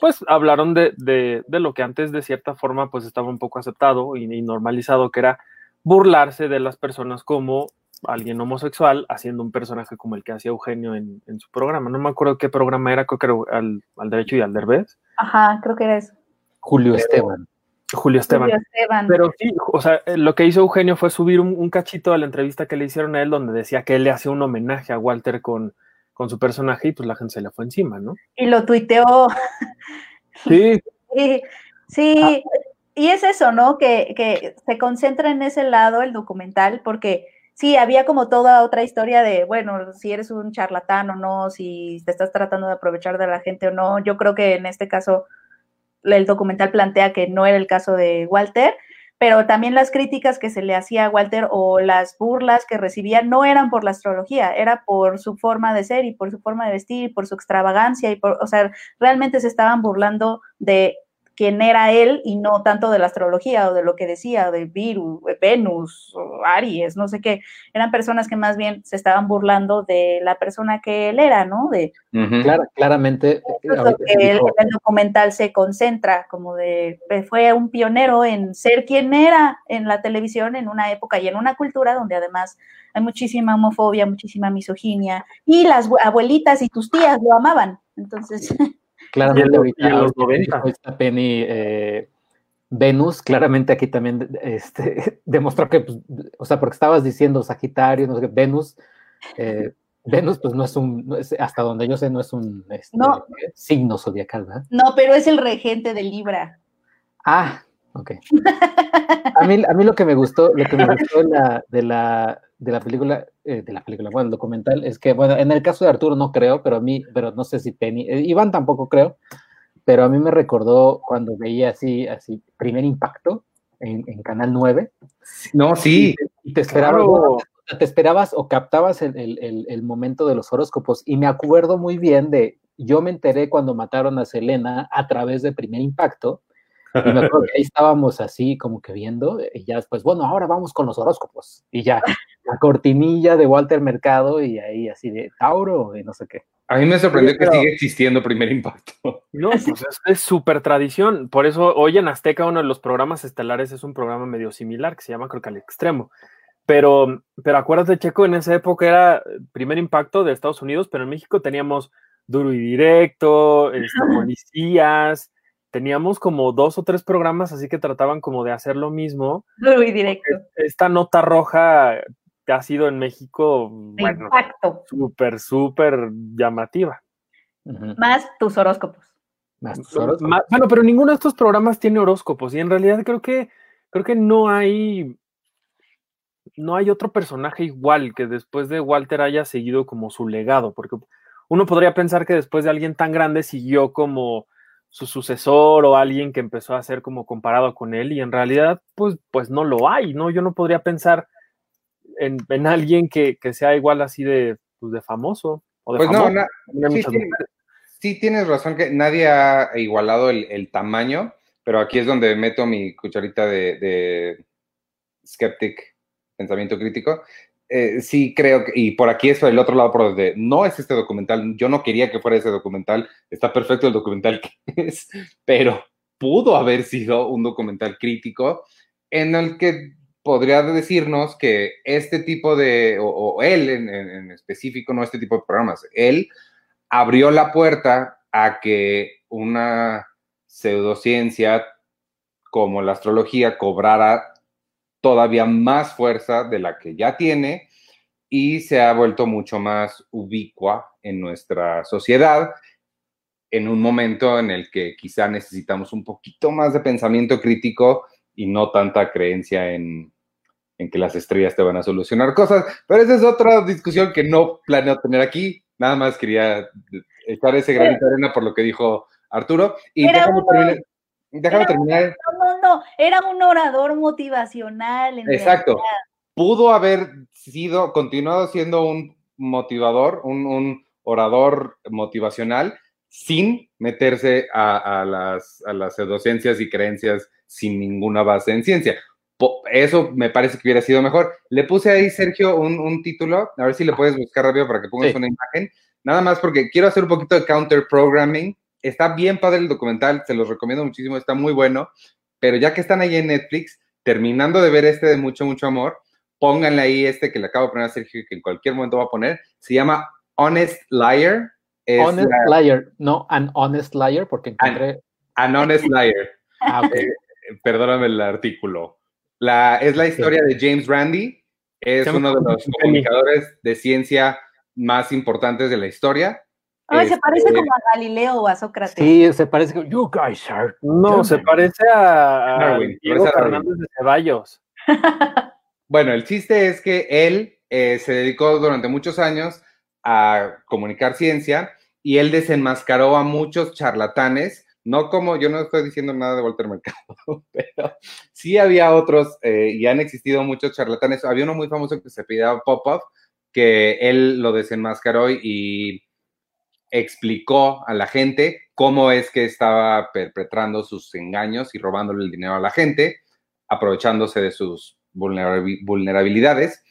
pues hablaron de, de- de lo que antes de cierta forma pues estaba un poco aceptado y, y normalizado, que era burlarse de las personas como alguien homosexual haciendo un personaje como el que hacía Eugenio en, en su programa. No me acuerdo qué programa era, creo que era al, al derecho y al derbez. Ajá, creo que era eso. Julio Esteban. Julio Esteban. Julio Esteban. Pero sí, o sea, eh, lo que hizo Eugenio fue subir un, un cachito a la entrevista que le hicieron a él donde decía que él le hacía un homenaje a Walter con, con su personaje y pues la gente se le fue encima, ¿no? Y lo tuiteó. (laughs) (laughs) Sí, Sí, sí, y es eso, ¿no? Que, que se concentra en ese lado el documental, porque sí, había como toda otra historia de, bueno, si eres un charlatán o no, si te estás tratando de aprovechar de la gente o no. Yo creo que en este caso el documental plantea que no era el caso de Walter, pero también las críticas que se le hacía a Walter o las burlas que recibía no eran por la astrología, era por su forma de ser y por su forma de vestir y por su extravagancia y por, o sea, realmente se estaban burlando de quién era él y no tanto de la astrología o de lo que decía, de Virus, Venus, o Aries, no sé qué. Eran personas que más bien se estaban burlando de la persona que él era, ¿no? De Ujú. Clara- claramente. eso es lo ahorita que el, el documental se concentra, como de eh, fue un pionero en ser quien era en la televisión en una época y en una cultura donde además hay muchísima homofobia, muchísima misoginia y las abue- abuelitas y tus tías lo amaban. Entonces, Claramente Y ahorita, y en los ahorita 90. dijo esta Penny eh, Venus, claramente aquí también (laughs) este, demostró que, pues, o sea, porque estabas diciendo Sagitario, no sé qué, Venus, eh, Venus pues no es un, no es- hasta donde yo sé, no es un este, No. signo zodiacal, ¿verdad? no, pero es el regente de Libra. Ah, ok. A mí, a mí lo que me gustó, lo que me gustó de la, de la, de la película, eh, de la película, bueno, el documental, es que, bueno, en el caso de Arturo no creo, pero a mí, pero no sé si Penny, eh, Iván tampoco creo, pero a mí me recordó cuando veía así, así, primer impacto en, en Canal 9, No, sí. y te esperabas, Claro. te- esperabas o captabas el, el- el- el momento de los horóscopos, y me acuerdo muy bien de, yo me enteré cuando mataron a Selena a través de primer impacto, y me acuerdo (laughs) que ahí estábamos así como que viendo, y ya después, bueno, ahora vamos con los horóscopos. Y ya, (laughs) la cortinilla de Walter Mercado y ahí así de Tauro y no sé qué. A mí me sorprendió que sigue existiendo Primer Impacto. (laughs) No, pues es- es súper tradición. Por eso hoy en Azteca uno de los programas estelares es un programa medio similar que se llama creo que al extremo. Pero, pero acuérdate, Checo, en esa época era primer impacto de Estados Unidos, pero en México teníamos duro y directo, este, policías, teníamos como dos o tres programas así que trataban como de hacer lo mismo. Duro y directo. Esta nota roja que ha sido en México, de bueno, impacto. súper, súper llamativa. Más tus horóscopos. Más tus horóscopos. Bueno, pero ninguno de estos programas tiene horóscopos y en realidad creo que creo que no hay no hay otro personaje igual que después de Walter haya seguido como su legado, porque uno podría pensar que después de alguien tan grande siguió como su sucesor o alguien que empezó a ser como comparado con él y en realidad pues pues no lo hay, ¿no? Yo no podría pensar en, en alguien que, que sea igual así de, pues, de famoso o de Pues no, famoso. También hay sí, sí tienes razón que nadie ha igualado el, el tamaño, pero aquí es donde meto mi cucharita de, de skeptic, pensamiento crítico. Eh, sí creo que, y por aquí es el otro lado, por donde no es este documental, yo no quería que fuera ese documental, está perfecto el documental que (laughs) es, pero pudo haber sido un documental crítico en el que podría decirnos que este tipo de, o, él en específico, no este tipo de programas, él abrió la puerta a que una pseudociencia como la astrología cobrara todavía más fuerza de la que ya tiene y se ha vuelto mucho más ubicua en nuestra sociedad en un momento en el que quizá necesitamos un poquito más de pensamiento crítico y no tanta creencia en, en que las estrellas te van a solucionar cosas. Pero esa es otra discusión que no planeo tener aquí. Nada más quería echar ese granito de arena por lo que dijo Arturo. Y déjame terminar. Déjame terminar. No, era un orador motivacional. en Exacto. realidad. Pudo haber sido, continuado siendo un motivador, un, un orador motivacional, sin meterse a, a las, a las pseudociencias y creencias sin ninguna base en ciencia. Eso me parece que hubiera sido mejor. Le puse ahí, Sergio, un, un título, a ver si le puedes buscar rápido para que pongas Sí. una imagen. Nada más porque quiero hacer un poquito de counter programming. Está bien padre el documental, se los recomiendo muchísimo, está muy bueno. Pero ya que están ahí en Netflix, terminando de ver este de mucho, mucho amor, pónganle ahí este que le acabo de poner a Sergio y que en cualquier momento va a poner. Se llama Honest Liar. Es honest la- liar, no an honest liar, porque encontré. An Honest Liar. (laughs) Ah, ok. Eh, perdóname el artículo. La, es la historia de James Randi. Es uno de los comunicadores de ciencia más importantes de la historia. Ay, se parece Este, como a Galileo o a Sócrates. Sí, se parece que you guys are. No, se German". parece a, a Darwin, Diego parece a Darwin. Fernández de Ceballos. (laughs) Bueno, el chiste es que él eh, se dedicó durante muchos años a comunicar ciencia y él desenmascaró a muchos charlatanes, no como, yo no estoy diciendo nada de Walter Mercado, (laughs) pero sí había otros eh, y han existido muchos charlatanes. Había uno muy famoso que se pedía Popov, que él lo desenmascaró y explicó a la gente cómo es que estaba perpetrando sus engaños y robándole el dinero a la gente, aprovechándose de sus vulnerabi- vulnerabilidades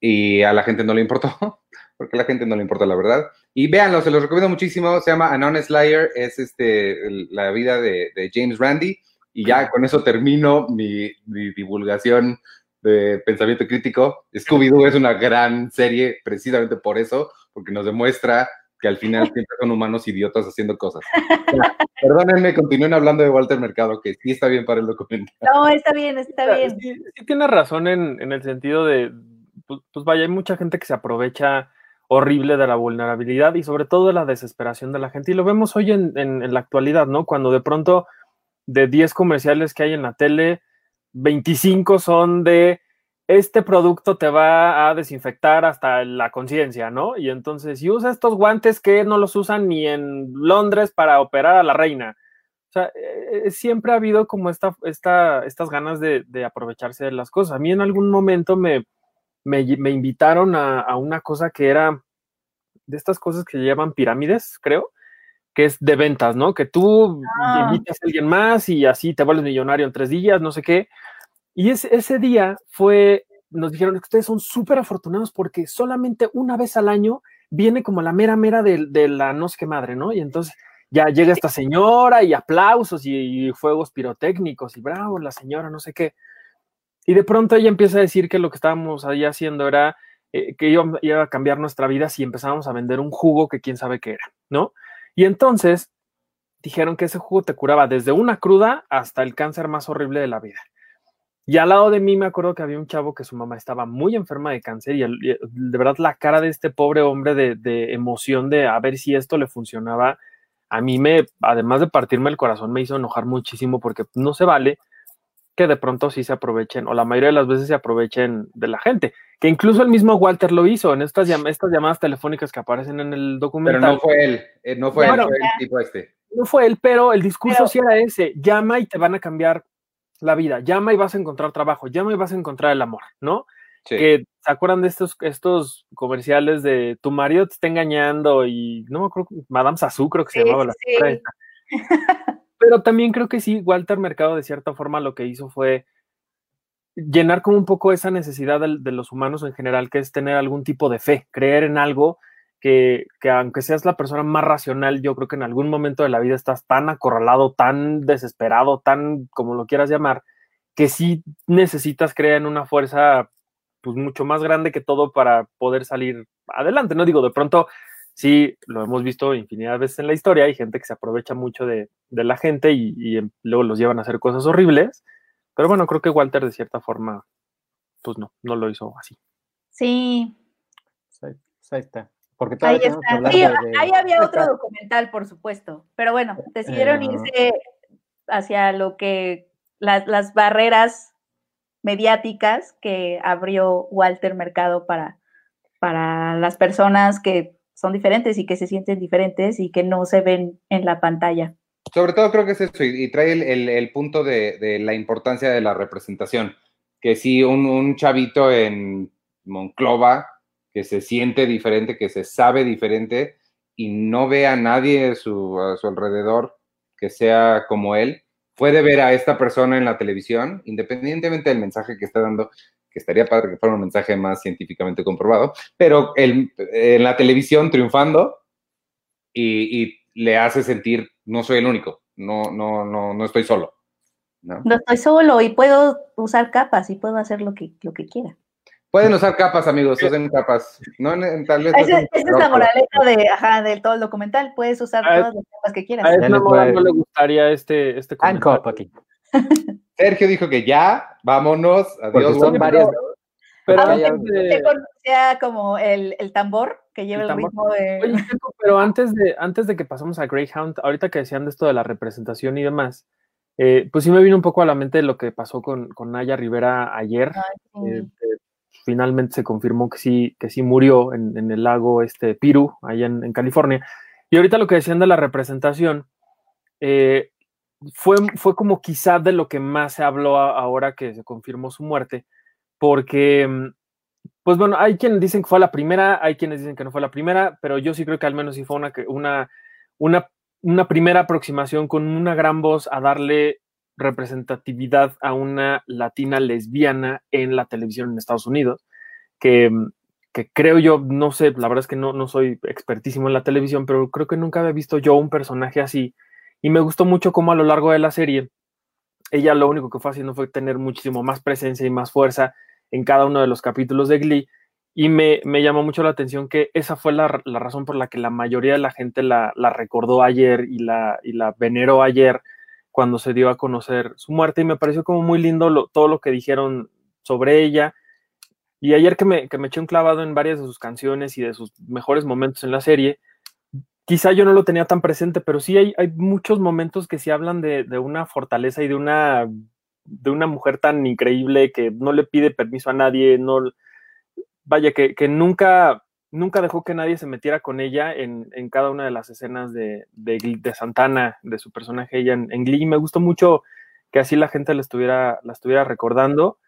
y a la gente no le importó, (laughs) porque a la gente no le importa la verdad. Y véanlo, se los recomiendo muchísimo, se llama An Honest Liar, es este, la vida de, de James Randi y ya con eso termino mi, mi divulgación de pensamiento crítico. Scooby-Doo es una gran serie precisamente por eso, porque nos demuestra que al final siempre son humanos idiotas haciendo cosas. Perdónenme, continúen hablando de Walter Mercado, que sí está bien para el documental. No, está bien, está bien. Sí, sí tienes razón en, en el sentido de, pues, pues vaya, hay mucha gente que se aprovecha horrible de la vulnerabilidad y sobre todo de la desesperación de la gente. Y lo vemos hoy en, en- en la actualidad, ¿no? Cuando de pronto de 10 comerciales que hay en la tele, 25 son de este producto te va a desinfectar hasta la conciencia, ¿no? Y entonces, si usa estos guantes que no los usan ni en Londres para operar a la reina. O sea, eh, siempre ha habido como esta, esta, estas ganas de, de aprovecharse de las cosas. A mí en algún momento me, me, me invitaron a, a una cosa que era de estas cosas que se llaman pirámides, creo, que es de ventas, ¿no? Que tú Ah. invitas a alguien más y así te vuelves millonario en tres días, no sé qué. Y ese, día fue, nos dijeron que ustedes son súper afortunados porque solamente una vez al año viene como la mera mera de, de la no sé qué madre, ¿no? Y entonces ya llega esta señora y aplausos y, y fuegos pirotécnicos y bravo, la señora, no sé qué. Y de pronto ella empieza a decir que lo que estábamos ahí haciendo era eh, que iba, iba a cambiar nuestra vida si empezábamos a vender un jugo que quién sabe qué era, ¿no? Y entonces dijeron que ese jugo te curaba desde una cruda hasta el cáncer más horrible de la vida. Y al lado de mí me acuerdo que había un chavo que su mamá estaba muy enferma de cáncer y, el- y de verdad la cara de este pobre hombre de, de emoción de a ver si esto le funcionaba, a mí me, además de partirme el corazón, me hizo enojar muchísimo porque no se vale que de pronto sí se aprovechen, o la mayoría de las veces se aprovechen de la gente, que incluso el mismo Walter lo hizo en estas, llam- estas llamadas telefónicas que aparecen en el Pero documental. no fue él, eh, no fue Bueno, él, fue el tipo este. no fue él, pero el discurso Pero- sí era ese, llama y te van a cambiar la vida, llama y vas a encontrar trabajo, llama y vas a encontrar el amor, ¿no? Sí. Que se acuerdan de estos, estos comerciales de tu marido te está engañando y no me acuerdo, Madame Sassou creo que se Sí, llamaba sí, la. Pero también creo que sí, Walter Mercado de cierta forma lo que hizo fue llenar como un poco esa necesidad del- de, los humanos en general, que es tener algún tipo de fe, creer en algo que, que aunque seas la persona más racional, yo creo que en algún momento de la vida estás tan acorralado, tan desesperado, tan como lo quieras llamar, que sí necesitas creer en una fuerza pues mucho más grande que todo para poder salir adelante, ¿no? Digo, de pronto sí, lo hemos visto infinidad de veces en la historia, hay gente que se aprovecha mucho de, de la gente y, y luego los llevan a hacer cosas horribles, pero bueno, creo que Walter de cierta forma, pues no, no lo hizo así. Sí, Pues ahí, ahí está. Porque ahí Sí, de- de- ahí había otro documental, por supuesto. Pero bueno, decidieron Eh, irse hacia lo que las, las barreras mediáticas que abrió Walter Mercado para, para las personas que son diferentes y que se sienten diferentes y que no se ven en la pantalla. Sobre todo creo que es eso, y, y trae el, el- el punto de, de la importancia de la representación. Que si un, un chavito en Monclova que se siente diferente, que se sabe diferente y no ve a nadie a su, alrededor que sea como él, puede ver a esta persona en la televisión, independientemente del mensaje que está dando, que estaría padre que fuera un mensaje más científicamente comprobado, pero el- en la televisión triunfando y, y le hace sentir, no soy el único, no, no, no, no estoy solo. ¿no? No estoy solo y puedo usar capas y puedo hacer lo que, lo que quiera. Pueden usar capas, amigos, usen capas. No, en- tal vez Esa es la moraleja de, ajá, de todo el documental. Puedes usar Ah, todas las capas que quieras. A esta no le gustaría este, este comentario. aquí. (laughs) Sergio dijo que ya, vámonos, adiós. son varias. Pero Ah, antes de, sea como el, el tambor que lleva El el, ritmo de... Oye, pero antes de, antes de que pasamos a Greyhound, ahorita que decían de esto de la representación y demás, eh, pues sí me vino un poco a la mente lo que pasó con, con Naya Rivera ayer. Ay, eh, sí. que finalmente se confirmó que sí, que sí murió en, en el lago este Piru, allá en, California. Y ahorita lo que decían de la representación, eh, fue, fue como quizá de lo que más se habló ahora que se confirmó su muerte, porque, mm, pues bueno, hay quienes dicen que fue la primera, hay quienes dicen que no fue la primera, pero yo sí creo que al menos sí fue una, una, una, una primera aproximación con una gran voz a darle representatividad a una latina lesbiana en la televisión en Estados Unidos, que, mm, que creo yo, no sé, la verdad es que no, no soy expertísimo en la televisión, pero creo que nunca había visto yo un personaje así. Y me gustó mucho cómo a lo largo de la serie, ella lo único que fue haciendo fue tener muchísimo más presencia y más fuerza en cada uno de los capítulos de Glee. Y me, me llamó mucho la atención que esa fue la, la razón por la que la mayoría de la gente la, la recordó ayer y la, y la veneró ayer cuando se dio a conocer su muerte. Y me pareció como muy lindo todo lo que dijeron sobre ella. Y ayer que me, que me eché un clavado en varias de sus canciones y de sus mejores momentos en la serie, quizá yo no lo tenía tan presente, pero sí hay, hay muchos momentos que sí hablan de, de una fortaleza y de una, de una mujer tan increíble que no le pide permiso a nadie, no, vaya, que, que nunca, nunca dejó que nadie se metiera con ella en, en cada una de las escenas de, de, Santana, de su personaje ella en, en Glee. Y Me gustó mucho que así la gente la estuviera, la estuviera recordando.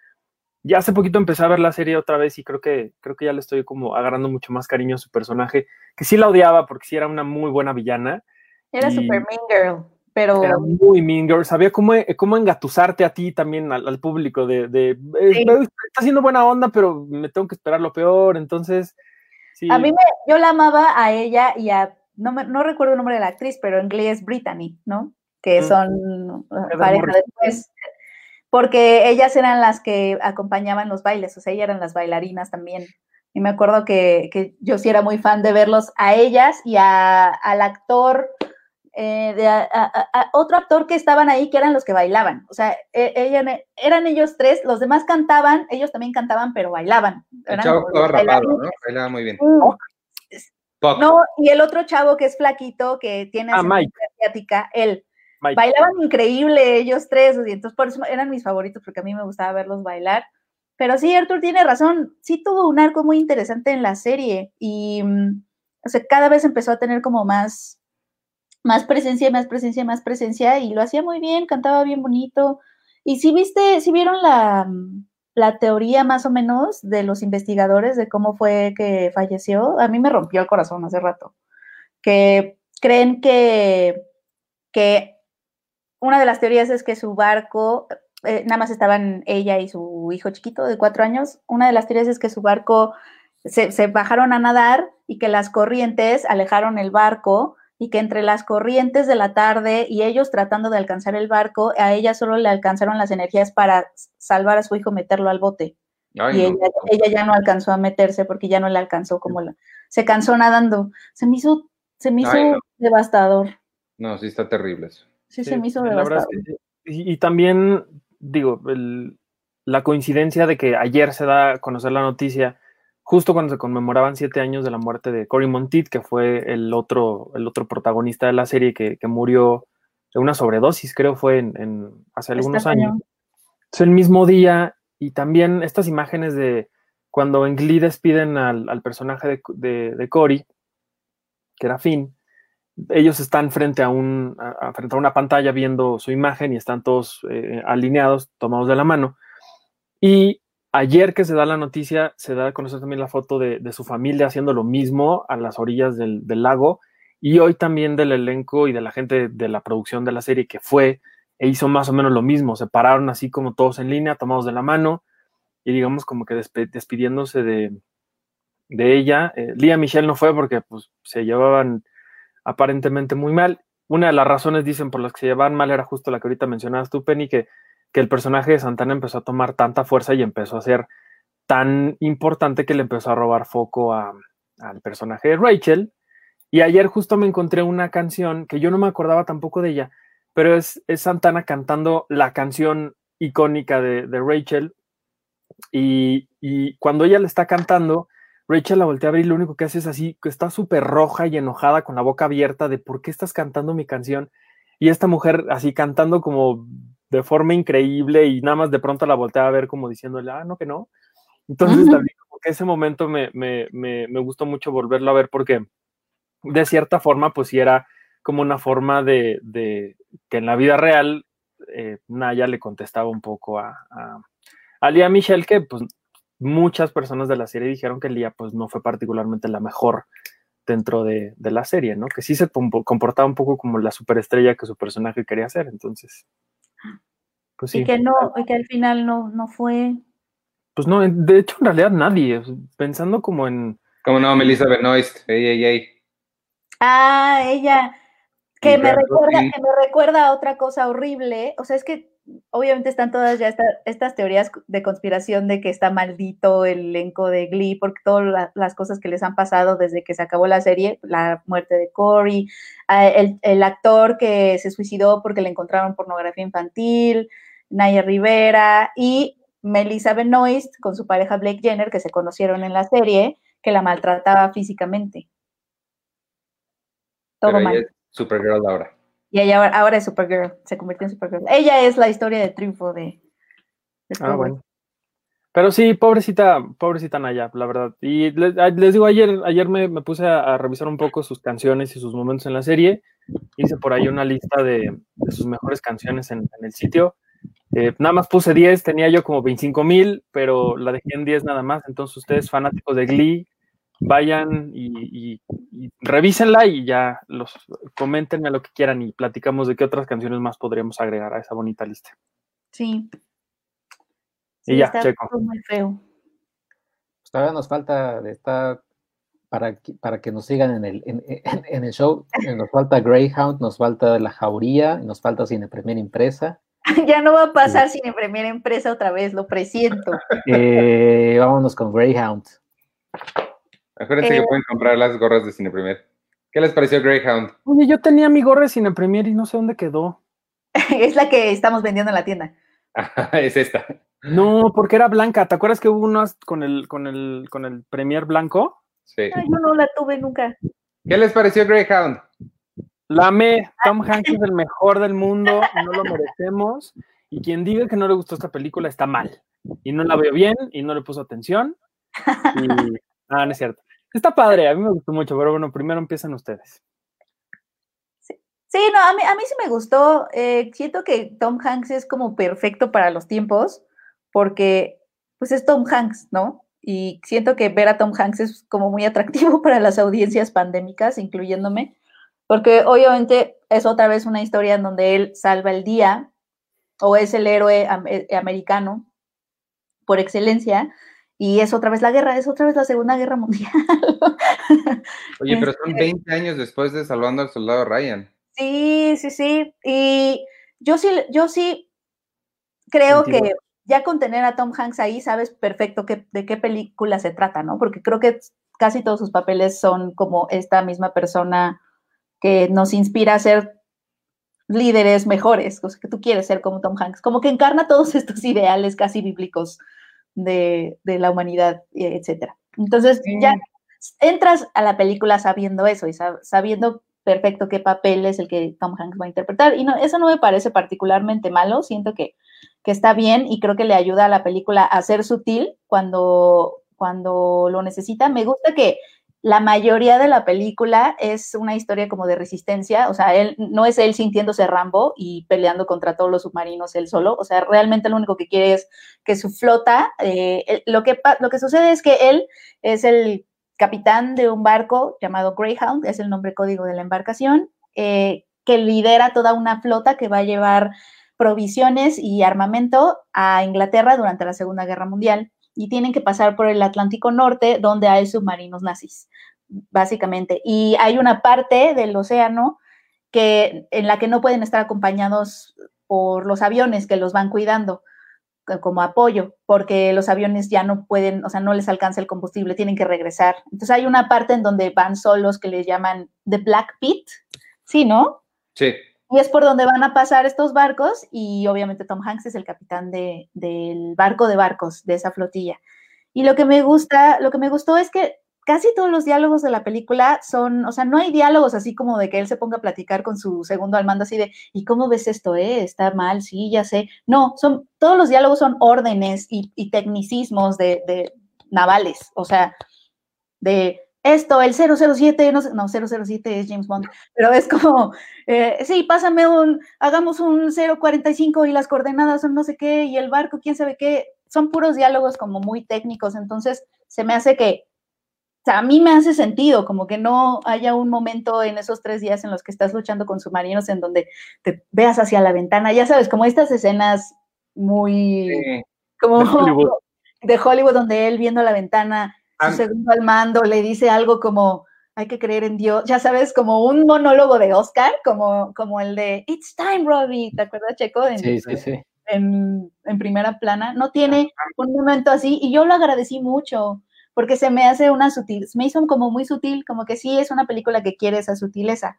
Ya hace poquito empecé a ver la serie otra vez y creo que, creo que ya le estoy como agarrando mucho más cariño a su personaje, que sí la odiaba porque sí era una muy buena villana. Era super mean girl, pero Era muy mean girl, sabía cómo, cómo engatusarte a ti también, al, al público, de, de eh, Sí. "Veo, está haciendo buena onda, pero me tengo que esperar lo peor, entonces, sí. a mí me, yo la amaba a ella y a, no, me, no recuerdo el nombre de la actriz, pero en inglés es Brittany, ¿no? Que Mm. son Heather pareja después, porque ellas eran las que acompañaban los bailes, o sea, ellas eran las bailarinas también. Y me acuerdo que, que yo sí era muy fan de verlos a ellas y a, al actor, eh, de, a, a- a otro actor que estaban ahí, que eran los que bailaban. O sea, e- ella- eran ellos tres, los demás cantaban, ellos también cantaban, pero bailaban. El chavo estaba rapado, ¿no? Bailaba muy bien. Mm. No, y el otro chavo que es flaquito, que tiene Ah, asiática, él. Mike. Bailaban increíble ellos tres, y entonces por eso eran mis favoritos, porque a mí me gustaba verlos bailar. Pero sí, Arthur tiene razón, sí tuvo un arco muy interesante en la serie y mm, o sea, cada vez empezó a tener como más, más presencia, más presencia, más presencia y lo hacía muy bien, cantaba bien bonito. Y si viste, si vieron la, la teoría más o menos de los investigadores de cómo fue que falleció, a mí me rompió el corazón hace rato, que creen que, que una de las teorías es que su barco, eh, nada más estaban ella y su hijo chiquito de cuatro años, una de las teorías es que su barco se, se bajaron a nadar y que las corrientes alejaron el barco y que entre las corrientes de la tarde y ellos tratando de alcanzar el barco, a ella solo le alcanzaron las energías para salvar a su hijo, meterlo al bote. y ella, ella, ya no alcanzó a meterse porque ya no le alcanzó como la... Se cansó nadando. Se me hizo, se me hizo devastador. No, sí está terrible eso. Sí, se me hizo devastador. y, también, digo, la coincidencia de que ayer se da a conocer la noticia, justo cuando se conmemoraban siete años de la muerte de Cory Monteith, que fue el otro, el otro protagonista de la serie que, que murió de una sobredosis, creo fue en, hace algunos años. Es el mismo día y también estas imágenes de cuando en Glee despiden al, personaje de, de, Cory, que era Finn, ellos están frente a, un, frente a una pantalla viendo su imagen y están todos eh, alineados, tomados de la mano. Y ayer que se da la noticia, se da a conocer también la foto de, su familia haciendo lo mismo a las orillas del, lago. Y hoy también del elenco y de la gente de la producción de la serie que fue e hizo más o menos lo mismo. Se pararon así como todos en línea, tomados de la mano y digamos como que despidiéndose de, ella. Eh, Lía Michelle no fue porque pues, se llevaban aparentemente muy mal. Una de las razones, dicen, por las que se llevaban mal era justo la que ahorita mencionabas tú, Penny, que, que el personaje de Santana empezó a tomar tanta fuerza y empezó a ser tan importante que le empezó a robar foco al personaje de Rachel. Y ayer justo me encontré una canción que yo no me acordaba tampoco de ella, pero es, Santana cantando la canción icónica de, Rachel. Y, cuando ella le está cantando, Rachel la voltea a ver y lo único que hace es así, que está súper roja y enojada con la boca abierta de por qué estás cantando mi canción. Y esta mujer así cantando como de forma increíble y nada más de pronto la voltea a ver como diciéndole, ah, no, que no. Entonces también como que ese momento me, me, me, me, gustó mucho volverlo a ver porque de cierta forma pues sí era como una forma de, que en la vida real eh, Naya le contestaba un poco a, a, Lía Michelle, que pues muchas personas de la serie dijeron que Lía pues no fue particularmente la mejor dentro de, la serie, ¿no? Que sí se comportaba un poco como la superestrella que su personaje quería ser, entonces. Pues sí. Y que no, y que al final no, no fue. Pues no, de hecho en realidad nadie, pensando como en... Como no, Melissa Benoist, ey, ey, ey. Ah, ella, que me, recuerda, que me recuerda a otra cosa horrible. O sea, es que obviamente están todas ya estas teorías de conspiración de que está maldito el elenco de Glee porque todas las cosas que les han pasado desde que se acabó la serie, la muerte de Corey, el, el, actor que se suicidó porque le encontraron pornografía infantil, Naya Rivera y Melissa Benoist con su pareja Blake Jenner que se conocieron en la serie que la maltrataba físicamente. Todo mal. Supergirl ahora. Y ella ahora, es Supergirl, se convirtió en Supergirl. Ella es la historia de triunfo de. ah, bueno. Pero sí, pobrecita, pobrecita Naya, la verdad. Y les, digo, ayer, ayer me, puse a, revisar un poco sus canciones y sus momentos en la serie. Hice por ahí una lista de, sus mejores canciones en, el sitio. Eh, nada más puse 10, tenía yo como 25 mil, pero la dejé en 10 nada más. Entonces, ustedes fanáticos de Glee, vayan y, revísenla y ya los comenten a lo que quieran y platicamos de qué otras canciones más podríamos agregar a esa bonita lista. Sí. y ya, checo. Muy feo. Pues todavía nos falta de estar para que, para que nos sigan en el, en, el show. Nos falta Greyhound, nos falta La Jauría, nos falta Cine Premier Impresa. (laughs) ya no va a pasar Cine Premier Impresa otra vez, lo presiento. Eh, vámonos con Greyhound. Acuérdense que eh, pueden comprar las gorras de Cine Premier. ¿Qué les pareció Greyhound? Oye, yo tenía mi gorra de Cine Premier y no sé dónde quedó. (laughs) es la que estamos vendiendo en la tienda. es esta. No, porque era blanca. ¿Te acuerdas que hubo unas con el, con el, con el Premier blanco? Sí. yo no la tuve nunca. ¿Qué les pareció Greyhound? La me. Tom Hanks es el mejor del mundo, no lo merecemos. Y quien diga que no le gustó esta película está mal. Y no la veo bien y no le puso atención. Y... (laughs) Ah, no es cierto. Está padre, a mí me gustó mucho, pero bueno, primero empiezan ustedes. Sí, no, a mí, a mí sí me gustó. Eh, siento que Tom Hanks es como perfecto para los tiempos, porque pues es Tom Hanks, ¿no? Y siento que ver a Tom Hanks es como muy atractivo (laughs) para las audiencias pandémicas, incluyéndome, porque obviamente es otra vez una historia en donde él salva el día o es el héroe eh, americano por excelencia, y es otra vez la guerra, es otra vez la Segunda Guerra Mundial. (laughs) Oye, pero son 20 este años después de Salvando al Soldado Ryan. Sí, sí, sí. Y yo sí, yo sí creo que ya con tener a Tom Hanks ahí sabes perfecto de qué película se trata, ¿no? Porque creo que casi todos sus papeles son como esta misma persona que nos inspira a ser líderes mejores, o que tú quieres ser como Tom Hanks, como que encarna todos (laughs) estos ideales casi bíblicos de, la humanidad, etcétera. Entonces, ya entras a la película sabiendo eso y sabiendo perfecto qué papel es el que Tom Hanks va a interpretar. Y no, eso no me parece particularmente malo, siento que, que está bien y creo que le ayuda a la película a ser sutil cuando, cuando lo necesita. Me gusta que la mayoría de la película es una historia como de resistencia, o sea, él no es él sintiéndose Rambo y peleando contra todos los submarinos él solo, o sea, realmente lo único que quiere es que su flota, eh, lo, que, lo que sucede es que él es el capitán de un barco llamado Greyhound, es el nombre código de la embarcación, eh, que lidera toda una flota que va a llevar provisiones y armamento a Inglaterra durante la Segunda Guerra Mundial y tienen que pasar por el Atlántico Norte donde hay submarinos nazis, básicamente. Y hay una parte del océano que, en la que no pueden estar acompañados por los aviones que los van cuidando como apoyo, porque los aviones ya no pueden, o sea, no les alcanza el combustible, tienen que regresar. Entonces hay una parte en donde van solos que les llaman The Black Pit, ¿sí, no? Sí. Y es por donde van a pasar estos barcos y obviamente Tom Hanks es el capitán de, del barco de barcos de esa flotilla. Y lo que me gusta, lo que me gustó es que casi todos los diálogos de la película son, o sea, no hay diálogos así como de que él se ponga a platicar con su segundo al mando así de, ¿y cómo ves esto? Eh? ¿Está mal? Sí, ya sé. No, son, todos los diálogos son órdenes y, tecnicismos de, de navales, o sea, de, esto, el 007, no, no 007 es James Bond, pero es como, eh, sí, pásame un, hagamos un 045 y las coordenadas son no sé qué, y el barco, quién sabe qué, son puros diálogos como muy técnicos, entonces se me hace que, o sea, a mí me hace sentido, como que no haya un momento en esos tres días en los que estás luchando con submarinos en donde te veas hacia la ventana, ya sabes, como estas escenas muy, como (laughs) de Hollywood, donde él viendo la ventana su segundo al mando le dice algo como, hay que creer en Dios, ya sabes, como un monólogo de Oscar, como, como el de It's time, Robbie, ¿te acuerdas, Checo? En, sí, sí, sí. En, primera plana, no tiene un momento así y yo lo agradecí mucho porque se me hace una sutil, me hizo como muy sutil, como que sí es una película que quiere esa sutileza.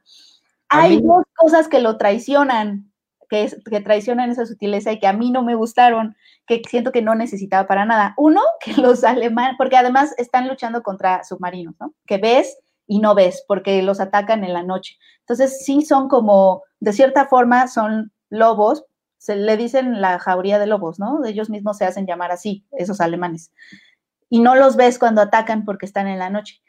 Hay dos cosas que lo traicionan, que, traicionan esa sutileza y que a mí no me gustaron, que siento que no necesitaba para nada. Uno, (laughs) que los alemanes, porque además están luchando contra submarinos, ¿no? Que ves y no ves, porque los atacan en la noche. Entonces, sí son como, de cierta forma, son lobos, se le dicen la jauría de lobos, ¿no? Ellos mismos se hacen llamar así, esos alemanes. Y no los ves cuando atacan porque están en la noche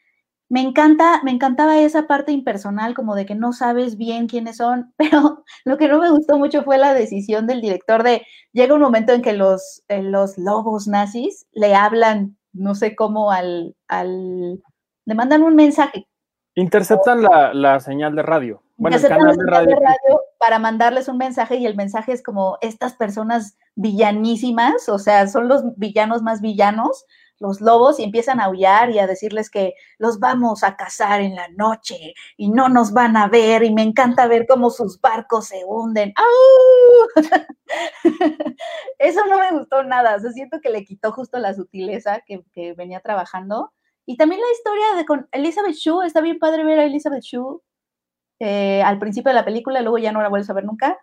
me encanta, me encantaba esa parte impersonal, como de que no sabes bien quiénes son, (laughs) pero lo que no me gustó mucho fue la decisión del director de, llega un momento en que los, eh, los lobos nazis le hablan, no sé cómo, al, al, le mandan un mensaje. Interceptan la, la señal de radio. Bueno, el canal de radio. de radio. para mandarles un mensaje y el mensaje es como estas personas villanísimas, o sea, son los villanos más villanos, los lobos y empiezan a aullar y a decirles que los vamos a cazar en la noche y no nos van a ver y me encanta ver cómo sus barcos se hunden. (laughs) Eso no me gustó nada, o siento que le quitó justo la sutileza que, venía trabajando. Y también la historia de con Elizabeth Shue, está bien padre ver a Elizabeth Shue eh, al principio de la película, luego ya no la vuelves a ver nunca.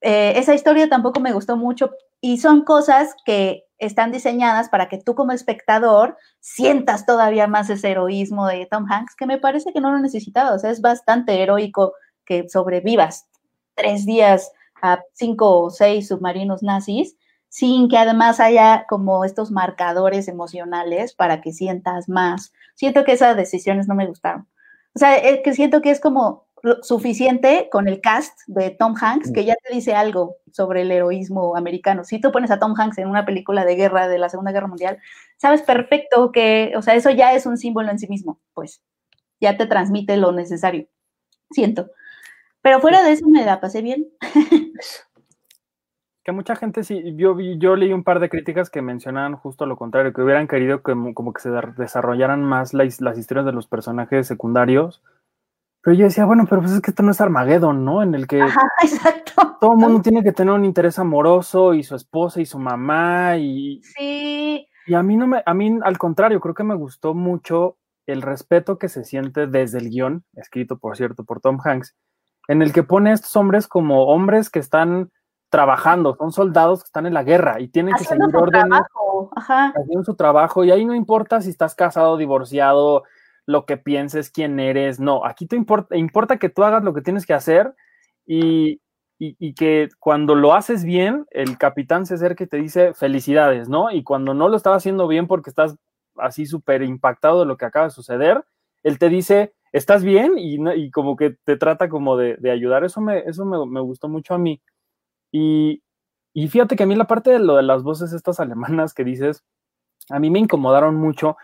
Eh, esa historia tampoco me gustó mucho y son cosas que están diseñadas para que tú como espectador sientas todavía más ese heroísmo de Tom Hanks, que me parece que no lo necesitaba, o sea, es bastante heroico que sobrevivas tres días a cinco o seis submarinos nazis, sin que además haya como estos marcadores emocionales para que sientas más. Siento que esas decisiones no me gustaron. O sea, es que siento que es como suficiente con el cast de Tom Hanks que ya te dice algo sobre el heroísmo americano. Si tú pones a Tom Hanks en una película de guerra de la Segunda Guerra Mundial, sabes perfecto que, o sea, eso ya es un símbolo en sí mismo, pues ya te transmite lo necesario. Siento. Pero fuera de eso me la pasé bien. que mucha gente sí, yo, yo leí un par de críticas que mencionaban justo lo contrario, que hubieran querido que como que se desarrollaran más las, las historias de los personajes secundarios Pero yo decía, bueno, pero pues es que esto no es Armageddon, ¿no? En el que Ajá, (laughs) exacto. todo el mundo tiene que tener un interés amoroso y su esposa y su mamá y, Sí, y a mí no me, a mí al contrario, creo que me gustó mucho el respeto que se siente desde el guion, escrito por cierto por Tom Hanks, en el que pone a estos hombres como hombres que están trabajando, son soldados que están en la guerra y tienen que seguir su órdenes trabajo. Ajá. haciendo su trabajo y ahí no importa si estás casado, divorciado, lo que pienses, quién eres, no, aquí te importa, importa que tú hagas lo que tienes que hacer y, y- y que cuando lo haces bien, el capitán se acerca y te dice felicidades, ¿no? Y cuando no lo estás haciendo bien porque estás así súper impactado de lo que acaba de suceder, él te dice, ¿estás bien? Y, y como que te trata como de, de ayudar, eso, me, eso me, me gustó mucho a mí. Y, y fíjate que a mí la parte de lo de las voces estas alemanas que dices, a mí me incomodaron mucho,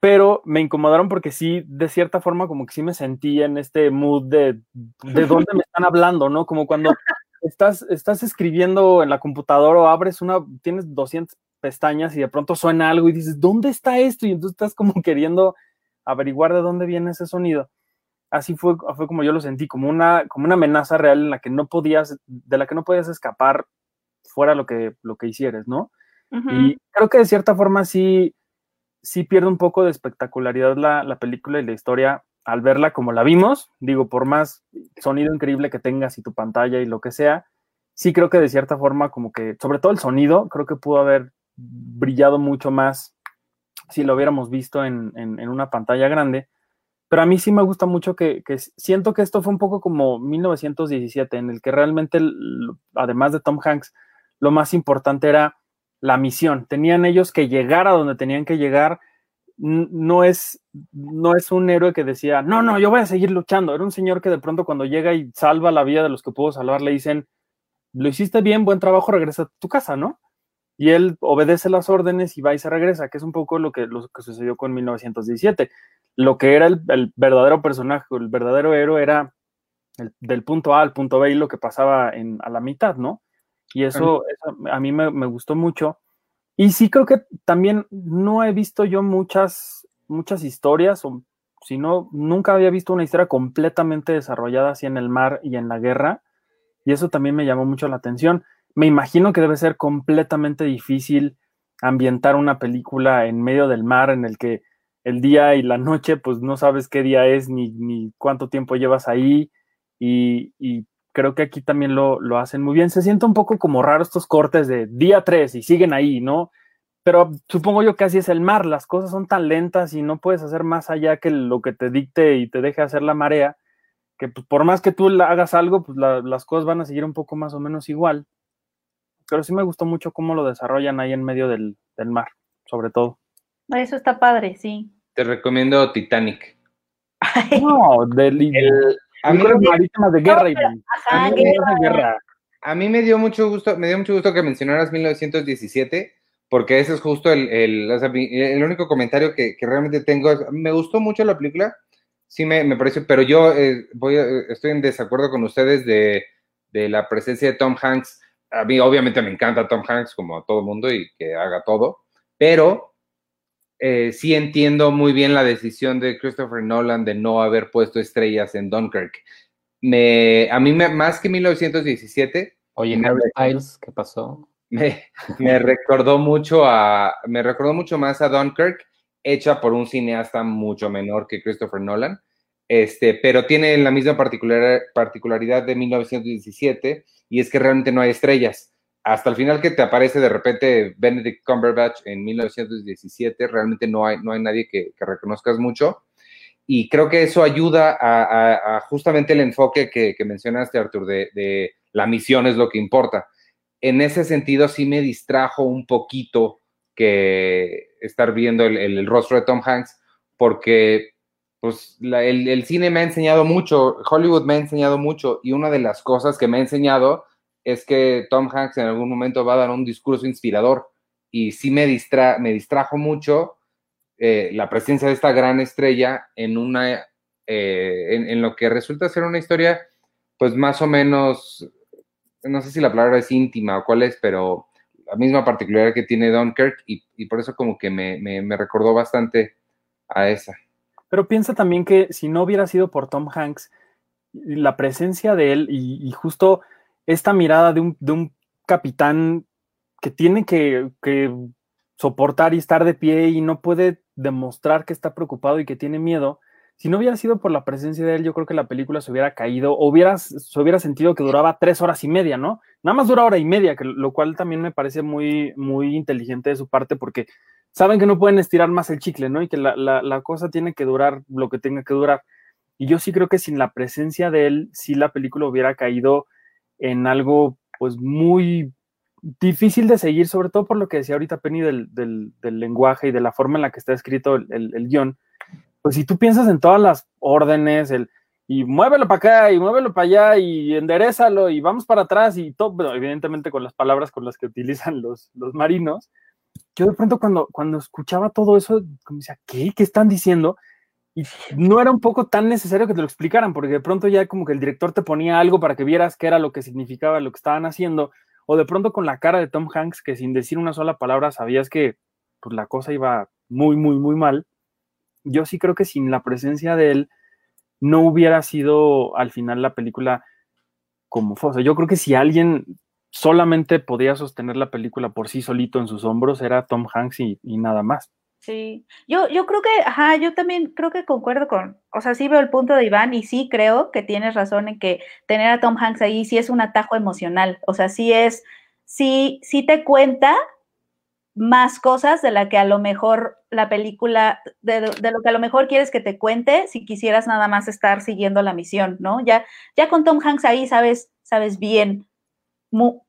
pero me incomodaron porque sí, de cierta forma, como que sí me sentí en este mood de, de dónde me están hablando, ¿no? Como cuando (laughs) estás, estás escribiendo en la computadora o abres una, tienes 200 pestañas y de pronto suena algo y dices, ¿dónde está esto? Y entonces estás como queriendo averiguar de dónde viene ese sonido. Así fue, fue como yo lo sentí, como una, como una amenaza real en la que no podías, de la que no podías escapar fuera lo que, lo que hicieres, ¿no? Y creo que de cierta forma sí, sí pierde un poco de espectacularidad la, la película y la historia al verla como la vimos. Digo, por más sonido increíble que tengas y tu pantalla y lo que sea, sí creo que de cierta forma como que, sobre todo el sonido, creo que pudo haber brillado mucho más si lo hubiéramos visto en, en- una pantalla grande. Pero a mí sí me gusta mucho que, que siento que esto fue un poco como 1917, en el que realmente, además de Tom Hanks, lo más importante era la misión. Tenían ellos que llegar a donde tenían que llegar. No es, no es un héroe que decía, no, no, yo voy a seguir luchando. Era un señor que de pronto cuando llega y salva la vida de los que pudo salvar, le dicen, lo hiciste bien, buen trabajo, regresa a tu casa, ¿no? Y él obedece las órdenes y va y se regresa, que es un poco lo que, lo que sucedió con 1917. Lo que era el, el verdadero personaje, el verdadero héroe era el- del punto A al punto B y lo que pasaba en, a la mitad, ¿no? Y eso, eso a mí me, me gustó mucho. Y sí creo que también no he visto yo muchas, muchas historias, o si no, nunca había visto una historia completamente desarrollada así en el mar y en la guerra. Y eso también me llamó mucho la atención. Me imagino que debe ser completamente difícil ambientar una película en medio del mar en el que el día y la noche, pues no sabes qué día es ni, ni cuánto tiempo llevas ahí. Y, y creo que aquí también lo, lo, hacen muy bien. Se siente un poco como raro estos cortes de día 3 y siguen ahí, ¿no? Pero supongo yo que así es el mar, las cosas son tan lentas y no puedes hacer más allá que lo que te dicte y te deje hacer la marea, que pues, por más que tú hagas algo, pues la, las cosas van a seguir un poco más o menos igual. Pero sí me gustó mucho cómo lo desarrollan ahí en medio del, del mar, sobre todo. Eso está padre, sí. Te recomiendo Titanic. (laughs) No, del, El, a mí marítimas de guerra, no, pero, ajá, a, mí guerra. De guerra. a mí me dio mucho gusto, me dio mucho gusto que mencionaras 1917, porque ese es justo el, el, o sea, el único comentario que, que, realmente tengo. Me gustó mucho la película, sí me, me pareció, pero yo eh, voy estoy en desacuerdo con ustedes de, de, la presencia de Tom Hanks. A mí obviamente me encanta Tom Hanks como a todo mundo y que haga todo, pero eh, sí entiendo muy bien la decisión de Christopher Nolan de no haber puesto estrellas en Dunkirk. Me, a mí me, más que 1917. Oye, ¿qué pasó? Me, me, recordó mucho a, me recordó mucho más a Dunkirk, hecha por un cineasta mucho menor que Christopher Nolan, este, pero tiene la misma particular, particularidad de 1917 y es que realmente no hay estrellas. Hasta el final que te aparece de repente Benedict Cumberbatch en 1917, realmente no hay, no hay nadie que, que reconozcas mucho. Y creo que eso ayuda a, justamente el enfoque que, que mencionaste, Arthur, de, la misión es lo que importa. En ese sentido, sí me distrajo un poquito que estar viendo el, el, rostro de Tom Hanks, porque pues el, el, cine me ha enseñado mucho, Hollywood me ha enseñado mucho, y una de las cosas que me ha enseñado es que Tom Hanks en algún momento va a dar un discurso inspirador, y sí me, distra, me distrajo mucho eh, la presencia de esta gran estrella en una, eh, en, lo que resulta ser una historia, pues más o menos, no sé si la palabra es íntima o cuál es, pero la misma particularidad que tiene Dunkirk, y, y por eso como que me, me, me recordó bastante a esa. pero piensa también que si no hubiera sido por Tom Hanks, la presencia de él y, justo esta mirada de un, de un capitán que tiene que, que, soportar y estar de pie y no puede demostrar que está preocupado y que tiene miedo, si no hubiera sido por la presencia de él, yo creo que la película se hubiera caído, o hubiera, se hubiera sentido que duraba tres horas y media, ¿no? Nada más dura hora y media, lo cual también me parece muy, muy inteligente de su parte, porque saben que no pueden estirar más el chicle, ¿no? Y que la, la, la cosa tiene que durar lo que tenga que durar. Y yo sí creo que sin la presencia de él, sí la película hubiera caído en algo, pues, muy difícil de seguir, sobre todo por lo que decía ahorita Penny del, del, lenguaje y de la forma en la que está escrito el, el, guion pues si tú piensas en todas las órdenes, el y muévelo para acá y muévelo para allá y enderezalo y vamos para atrás y todo, evidentemente con las palabras con las que utilizan los, los marinos, yo de pronto cuando, cuando escuchaba todo eso, como decía, ¿qué? ¿Qué están diciendo? Y no era un poco tan necesario que te lo explicaran, porque de pronto ya como que el director te ponía algo para que vieras qué era lo que significaba lo que estaban haciendo, o de pronto con la cara de Tom Hanks, que sin decir una sola palabra sabías que pues, la cosa iba muy, muy, muy mal yo sí creo que sin la presencia de él no hubiera sido al final la película como fue. O sea, yo creo que si alguien solamente podía sostener la película por sí solito en sus hombros era Tom Hanks y, y, nada más. Sí, yo, yo creo que, ajá, yo también creo que concuerdo con, o sea, sí veo el punto de Iván y sí creo que tienes razón en que tener a Tom Hanks ahí sí es un atajo emocional, o sea, sí es, sí, sí te cuenta más cosas de la que a lo mejor la película, de, de, lo que a lo mejor quieres que te cuente si quisieras nada más estar siguiendo la misión, ¿no? Ya, ya con Tom Hanks ahí sabes, sabes bien,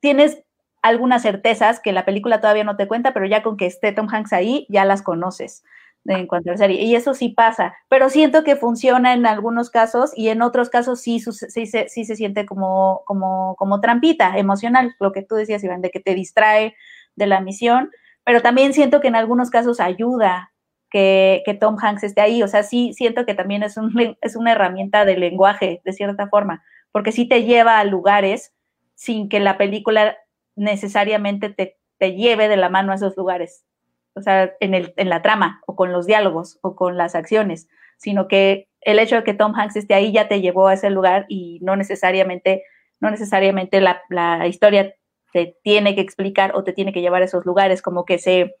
tienes algunas certezas que la película todavía no te cuenta, pero ya con que esté Tom Hanks ahí, ya las conoces en cuanto a la serie. Y eso sí pasa, pero siento que funciona en algunos casos y en otros casos sí, sí, sí, sí se siente como, como, como trampita emocional, lo que tú decías, Iván, de que te distrae de la misión pero también siento que en algunos casos ayuda que, que, Tom Hanks esté ahí. O sea, sí siento que también es, un, es una herramienta de lenguaje, de cierta forma, porque sí te lleva a lugares sin que la película necesariamente te, te lleve de la mano a esos lugares. O sea, en, el, en la trama, o con los diálogos, o con las acciones, sino que el hecho de que Tom Hanks esté ahí ya te llevó a ese lugar y no necesariamente, no necesariamente la, la historia te tiene que explicar o te tiene que llevar a esos lugares, como que se,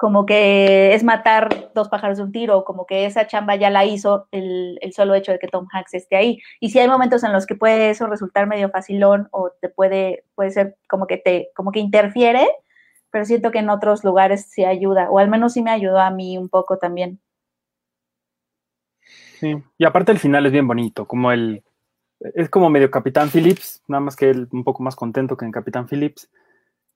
como que es matar dos pájaros de un tiro, como que esa chamba ya la hizo el, el, solo hecho de que Tom Hanks esté ahí. Y si hay momentos en los que puede eso resultar medio facilón o te puede, puede ser como que te, como que interfiere, pero siento que en otros lugares sí ayuda, o al menos sí me ayudó a mí un poco también. Sí, y aparte el final es bien bonito, como el, es como medio Capitán Phillips, nada más que él un poco más contento que en Capitán Phillips,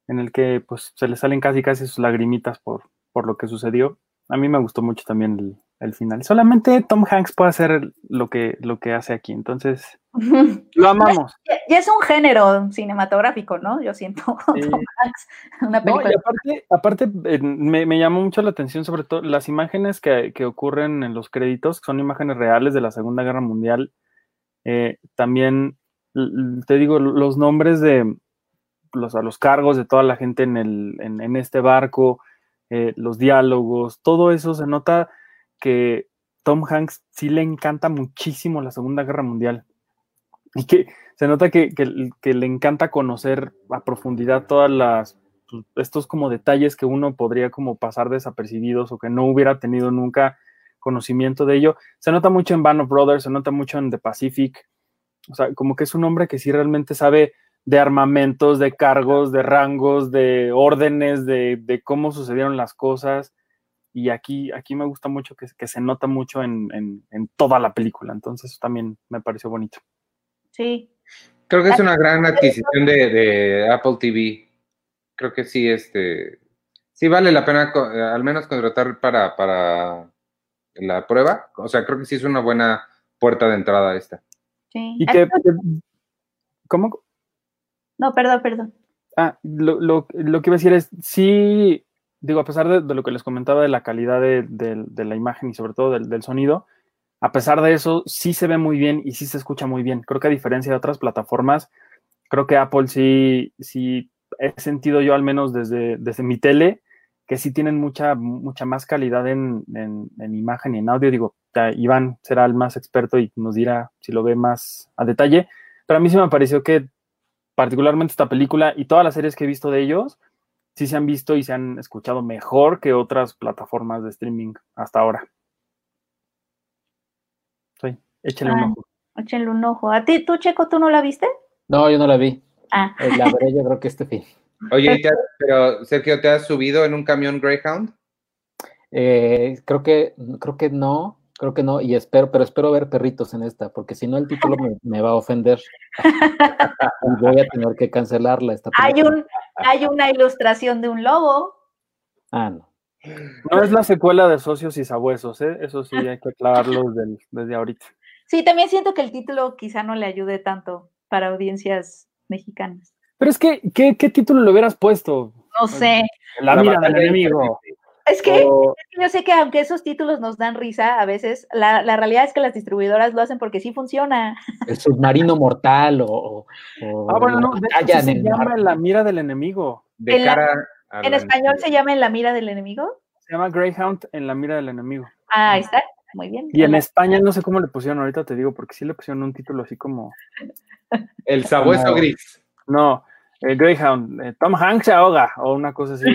en el que pues se le salen casi casi sus lagrimitas por, por lo que sucedió. A mí me gustó mucho también el, el final. Solamente Tom Hanks puede hacer lo que, lo que hace aquí, entonces (laughs) lo amamos. Ya, es un género cinematográfico, ¿no? Yo siento (laughs) sí. Tom Hanks, una película. No, y aparte, aparte eh, me, me, llamó mucho la atención sobre todo las imágenes que, que ocurren en los créditos, que son imágenes reales de la Segunda Guerra Mundial eh, también, te digo, los nombres de los, a los cargos de toda la gente en, el, en, en este barco, eh, los diálogos, todo eso se nota que Tom Hanks sí le encanta muchísimo la Segunda Guerra Mundial. Y que se nota que, que, le encanta conocer a profundidad todas las pues, estos como detalles que uno podría como pasar desapercibidos o que no hubiera tenido nunca conocimiento de ello. Se nota mucho en Band of Brothers, se nota mucho en The Pacific. O sea, como que es un hombre que sí realmente sabe de armamentos, de cargos, de rangos, de órdenes, de, de cómo sucedieron las cosas. Y aquí, aquí me gusta mucho que, que se nota mucho en, en, en, toda la película. Entonces, eso también me pareció bonito. Sí. Creo que es una gran adquisición de, de Apple TV. Creo que sí, este, sí vale la pena al menos contratar para, para la prueba. O sea, creo que sí es una buena puerta de entrada esta. Sí. ¿Y que, ¿Cómo? No, perdón, perdón. Ah, lo, lo, lo, que iba a decir es, sí, digo, a pesar de, lo que les comentaba de la calidad de, de, de la imagen y sobre todo del, del, sonido, a pesar de eso, sí se ve muy bien y sí se escucha muy bien. Creo que a diferencia de otras plataformas, creo que Apple sí, sí he sentido yo al menos desde, desde mi tele, que sí tienen mucha, mucha más calidad en, en, en, imagen y en audio. Digo, Iván será el más experto y nos dirá si lo ve más a detalle. Pero a mí sí me pareció que particularmente esta película y todas las series que he visto de ellos, sí se han visto y se han escuchado mejor que otras plataformas de streaming hasta ahora. Sí, échale un Ah. ojo. Échenle un ojo. ¿A ti, tú, Checo, tú no la viste? No, yo no la vi. Ah, Eh, La veré yo creo que este fin. Oye, ¿y te has- pero Sergio, ¿te has subido en un camión Greyhound? Eh, creo que, creo que no, creo que no, y espero, pero espero ver perritos en esta, porque si no el título me, me va a ofender. (laughs) y voy a tener que cancelarla esta hay, un, hay una ilustración de un lobo. Ah, no. No es la secuela de Socios y Sabuesos, ¿eh? Eso sí hay que aclararlo desde, desde ahorita. Sí, también siento que el título quizá no le ayude tanto para audiencias mexicanas. Pero es que, ¿qué, qué título le hubieras puesto? No sé. La, mira del enemigo. Es que O- yo sé que aunque esos títulos nos dan risa a veces, la, la realidad es que las distribuidoras lo hacen porque sí funciona. El submarino mortal o, o- o Ah, bueno, no, de hecho, batalla sí en se el mar. llama La mira del enemigo. De En cara En español se llama En la mira del enemigo. Se llama Greyhound en la mira del enemigo. Ah, ahí está. Muy bien. Y en España no sé cómo le pusieron, ahorita te digo, porque sí le pusieron un título así como, El sabueso Como- gris. no, eh, Greyhound, eh, Tom Hanks se ahoga, o una cosa así. (laughs)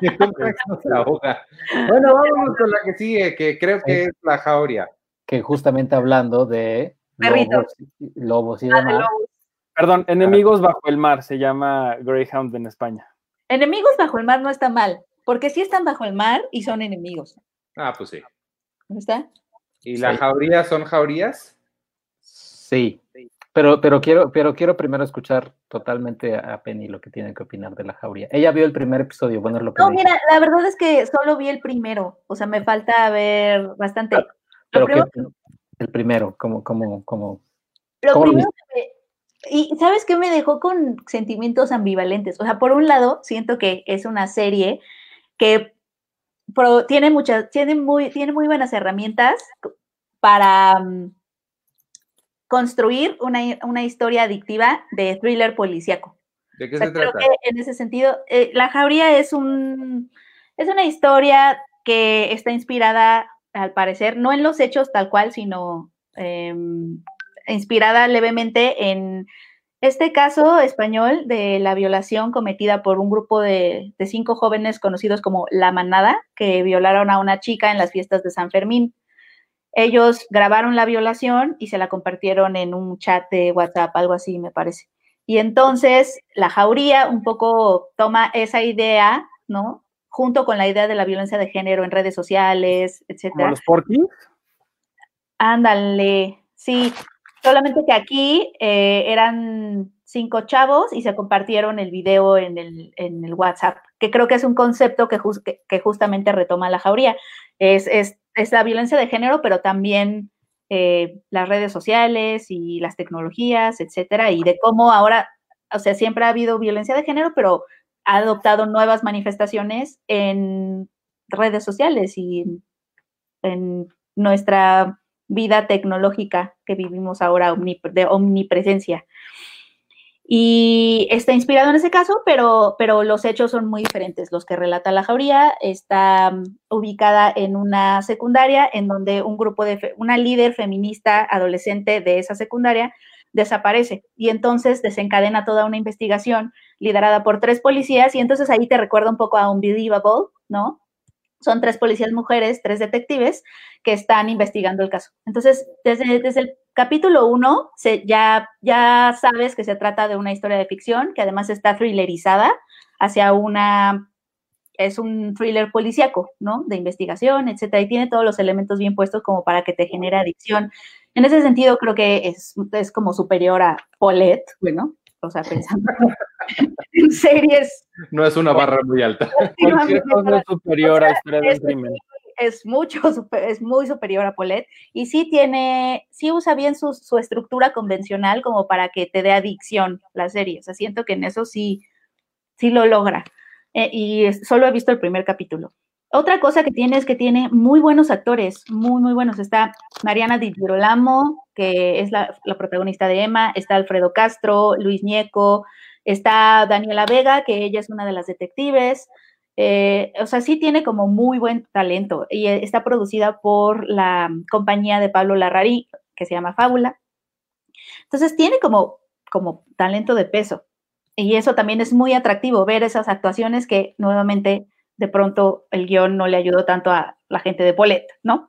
Se ahoga. Bueno, vámonos con la que sigue, que creo que es la jauría. Que justamente hablando de Perritos. lobos, y- lobos y Ah, de demás. lobos. Perdón, Enemigos bajo el mar se llama Greyhound en España. Enemigos bajo el mar no está mal, porque sí están bajo el mar y son enemigos. Ah, pues sí. ¿No está? ¿Y las Sí. jaurías son jaurías? Sí. Pero, pero quiero, pero quiero primero escuchar totalmente a Penny lo que tiene que opinar de la jauría. Ella vio el primer episodio, bueno, es lo que No, mira, la verdad es que solo vi el primero, o sea, me falta ver bastante. Lo Pero primero, que el primero, como, como, como. lo ¿cómo lo primero que y sabes qué me dejó con sentimientos ambivalentes. O sea, por un lado, siento que es una serie que pro- tiene muchas, tiene muy, tiene muy buenas herramientas para mm, construir una, una historia adictiva de thriller policíaco. ¿De qué O sea, se creo trata? que en ese sentido, eh, La Jauría es un es una historia que está inspirada, al parecer, no en los hechos tal cual, sino em, inspirada levemente en este caso español de la violación cometida por un grupo de, de cinco jóvenes conocidos como La Manada, que violaron a una chica en las fiestas de San Fermín. Ellos grabaron la violación y se la compartieron en un chat de WhatsApp, algo así, me parece. Y entonces la jauría un poco toma esa idea, ¿no? Junto con la idea de la violencia de género en redes sociales, Como etcétera. los Porky. Ándale, sí. Solamente que aquí eh, eran cinco chavos y se compartieron el video en el, en el WhatsApp, que creo que es un concepto que, que justamente retoma la jauría. Es, es, es la violencia de género, pero también eh, las redes sociales y las tecnologías, etcétera, y de cómo ahora, o sea, siempre ha habido violencia de género, pero ha adoptado nuevas manifestaciones en redes sociales y en, nuestra vida tecnológica que vivimos ahora de omnipresencia. Y está inspirado en ese caso, pero, pero los hechos son muy diferentes. Los que relata la jauría está mm, ubicada en una secundaria en donde un grupo de, una líder feminista adolescente de esa secundaria desaparece y entonces desencadena toda una investigación liderada por tres policías y entonces ahí te recuerda un poco a Unbelievable, ¿no? Son tres policías mujeres, tres detectives que están investigando el caso. Entonces, desde, desde el capítulo uno, se, ya, ya sabes que se trata de una historia de ficción, que además está thrillerizada hacia una, es un thriller policíaco, ¿no? De investigación, etcétera, y tiene todos los elementos bien puestos como para que te genere adicción. En ese sentido, creo que es, es como superior a Paulette, bueno, o sea, pensando (laughs) en series. No es una barra muy alta. Cualquier cosa es superior a historia de un es- crimen. Es mucho, (laughs) es muy superior a Paulette y sí tiene, sí usa bien su, su estructura convencional como para que te dé adicción la serie. O siento que en eso sí, sí lo logra. Eh, y solo he visto el primer capítulo. Otra cosa que tiene es que tiene muy buenos actores, muy, muy buenos. Está Mariana Di Girolamo, que es la, la protagonista de Emma, está Alfredo Castro, Luis Ñeco, está Daniela Vega, que ella es una de las detectives, eh, o sea, sí tiene como muy buen talento y eh, está producida por la compañía de Pablo Larrarí, que se llama Fábula. Entonces tiene como, como talento de peso y eso también es muy atractivo, ver esas actuaciones que nuevamente de pronto el guion no le ayudó tanto a la gente de Polet, ¿no?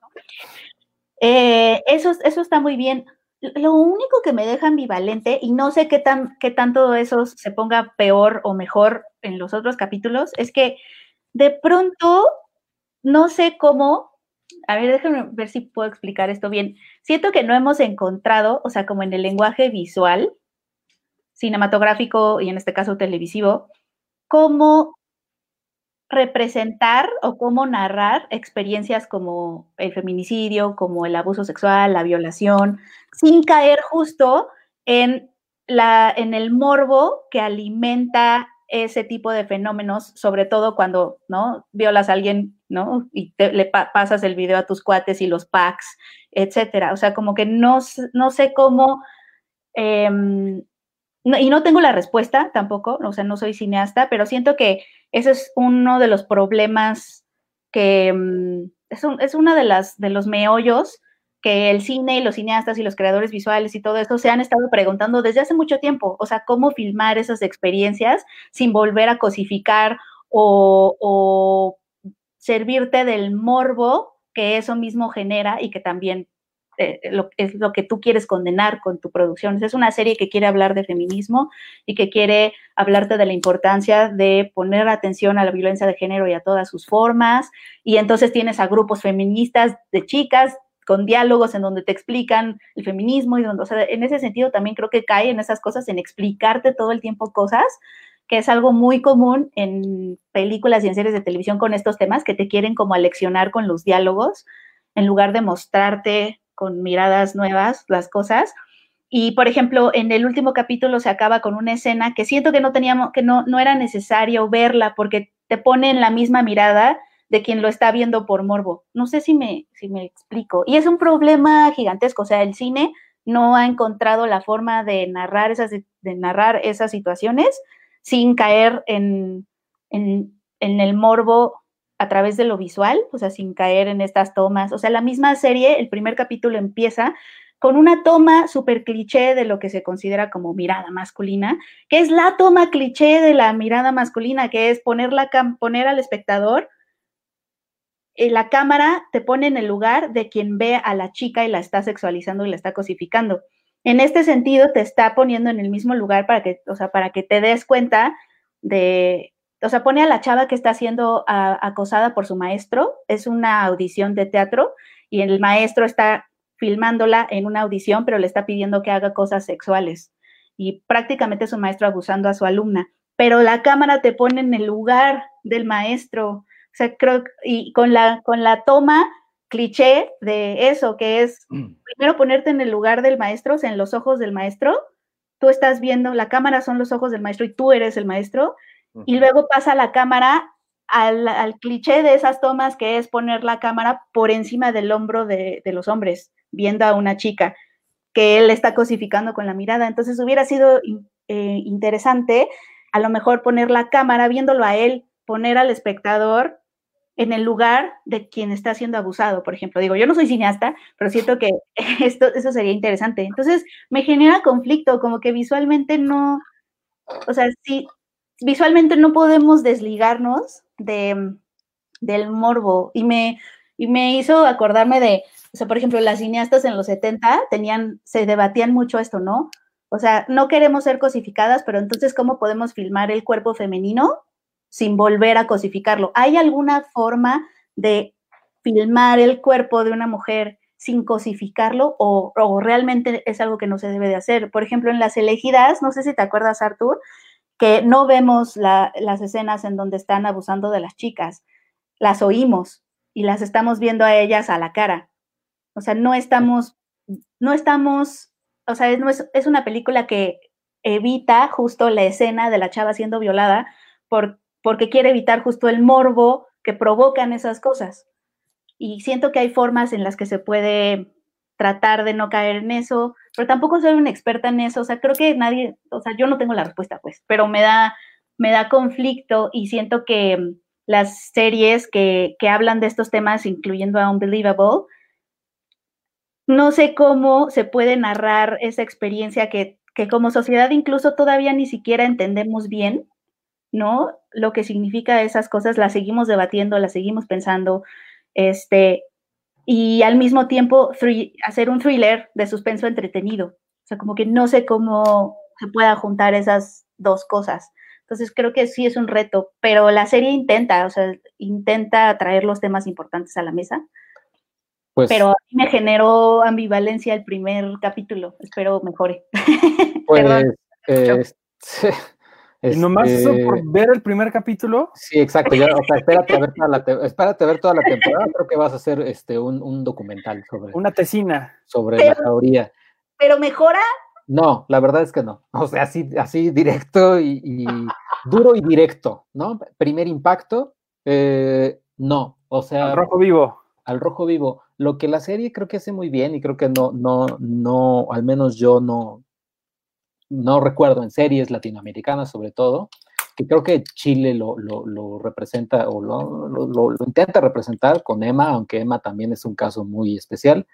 Eh, eso, eso está muy bien. Lo único que me deja ambivalente, y no sé qué, tan, qué tanto eso se ponga peor o mejor en los otros capítulos, es que de pronto no sé cómo, a ver, déjenme ver si puedo explicar esto bien. Siento que no hemos encontrado, o sea, como en el lenguaje visual, cinematográfico y en este caso televisivo, cómo representar o cómo narrar experiencias como el feminicidio, como el abuso sexual, la violación, sin caer justo en, la, en el morbo que alimenta ese tipo de fenómenos, sobre todo cuando, ¿no? Violas a alguien, ¿no? Y le pasas el video a tus cuates y los packs, etcétera. O sea, como que no, no sé cómo em, y no tengo la respuesta tampoco, o sea, no soy cineasta, pero siento que ese es uno de los problemas que mm, es, es uno de, las, de los meollos que el cine y los cineastas y los creadores visuales y todo eso se han estado preguntando desde hace mucho tiempo, o sea, cómo filmar esas experiencias sin volver a cosificar o, o servirte del morbo que eso mismo genera y que también eh, es lo que tú quieres condenar con tu producción. Es una serie que quiere hablar de feminismo y que quiere hablarte de la importancia de poner atención a la violencia de género y a todas sus formas. Y entonces tienes a grupos feministas de chicas con diálogos en donde te explican el feminismo y donde, o sea, en ese sentido también creo que cae en esas cosas, en explicarte todo el tiempo cosas, que es algo muy común en películas y en series de televisión con estos temas, que te quieren como aleccionar con los diálogos, en lugar de mostrarte con miradas nuevas las cosas. Y, por ejemplo, en el último capítulo se acaba con una escena que siento que no teníamos, que no, no era necesario verla porque te pone en la misma mirada de quien lo está viendo por morbo. No sé si me, si me explico. Y es un problema gigantesco. O sea, el cine no ha encontrado la forma de narrar esas, de narrar esas situaciones sin caer en, en, en el morbo a través de lo visual, o sea, sin caer en estas tomas. O sea, la misma serie, el primer capítulo empieza con una toma súper cliché de lo que se considera como mirada masculina, que es la toma cliché de la mirada masculina, que es poner, la poner al espectador, en la cámara te pone en el lugar de quien ve a la chica y la está sexualizando y la está cosificando. En este sentido, te está poniendo en el mismo lugar para que, o sea, para que te des cuenta de, o sea, pone a la chava que está siendo acosada por su maestro, es una audición de teatro y el maestro está filmándola en una audición, pero le está pidiendo que haga cosas sexuales. Y prácticamente es maestro abusando a su alumna, pero la cámara te pone en el lugar del maestro, o sea, creo, y con la, con la toma cliché de eso, que es mm. primero ponerte en el lugar del maestro, o sea, en los ojos del maestro, tú estás viendo, la cámara son los ojos del maestro y tú eres el maestro, y luego pasa la cámara al, cliché de esas tomas que es poner la cámara por encima del hombro de, los hombres, viendo a una chica que él está cosificando con la mirada. Entonces hubiera sido eh, interesante a lo mejor poner la cámara viéndolo a él, poner al espectador en el lugar de quien está siendo abusado, por ejemplo. Digo, yo no soy cineasta, pero siento que (laughs) esto, eso sería interesante. Entonces me genera conflicto, como que visualmente no, o sea, sí, visualmente no podemos desligarnos de, del morbo y me, y me hizo acordarme de, o sea, por ejemplo, las cineastas en los 70 tenían, se debatían mucho esto, ¿no? O sea, no queremos ser cosificadas, pero entonces, ¿cómo podemos filmar el cuerpo femenino sin volver a cosificarlo? ¿Hay alguna forma de filmar el cuerpo de una mujer sin cosificarlo o, o, realmente es algo que no se debe de hacer? Por ejemplo, en las elegidas, no sé si te acuerdas, Artur, que no vemos las escenas en donde están abusando de las chicas, las oímos y las estamos viendo a ellas a la cara. O sea, no estamos, no estamos, o sea, es, es una película que evita justo la escena de la chava siendo violada por, porque quiere evitar justo el morbo que provocan esas cosas. Y siento que hay formas en las que se puede tratar de no caer en eso, pero tampoco soy una experta en eso, o sea, creo que nadie, o sea, yo no tengo la respuesta, pues, pero me da, me da conflicto y siento que las series que, que hablan de estos temas, incluyendo a Unbelievable, no sé cómo se puede narrar esa experiencia que, que, como sociedad incluso todavía ni siquiera entendemos bien, ¿no? Lo que significa esas cosas, las seguimos debatiendo, las seguimos pensando, este, y al mismo tiempo hacer un thriller de suspenso entretenido. O sea, como que no sé cómo se pueda juntar esas dos cosas. Entonces creo que sí es un reto, pero la serie intenta, o sea, intenta traer los temas importantes a la mesa. Pues, pero a mí me generó ambivalencia el primer capítulo. Espero mejore. (laughs) Pues, eh, (laughs) y nomás eso por este ver el primer capítulo. Sí, exacto. Ya, o sea, espérate a ver toda la, espérate a ver toda la temporada. Creo que vas a hacer este un, un documental sobre. Una tesina. Sobre la teoría. ¿Pero mejora? No, la verdad es que no. O sea, así, así directo y, duro y directo, ¿no? Primer impacto, eh, no. O sea. Al rojo vivo. Al rojo vivo. Lo que la serie creo que hace muy bien y creo que no, no, no, al menos yo no, no recuerdo en series latinoamericanas sobre todo, que creo que Chile lo, representa o lo, intenta representar con Emma, aunque Emma también es un caso muy especial.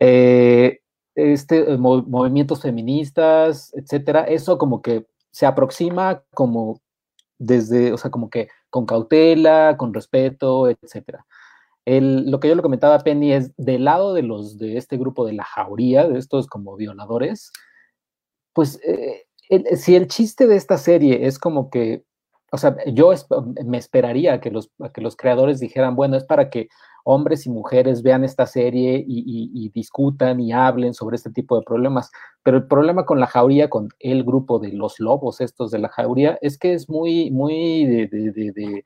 Eh, este, eh, movimientos feministas, etcétera, eso como que se aproxima como desde, o sea, como que con cautela, con respeto, etcétera. lo que yo le comentaba a Penny es del lado de los de este grupo de la jauría, de estos como violadores, pues eh, si el chiste de esta serie es como que, o sea, yo me esperaría que los, que los creadores dijeran, bueno, es para que hombres y mujeres vean esta serie y, discutan y hablen sobre este tipo de problemas. Pero el problema con la jauría, con el grupo de los lobos estos de la jauría, es que es muy, muy de,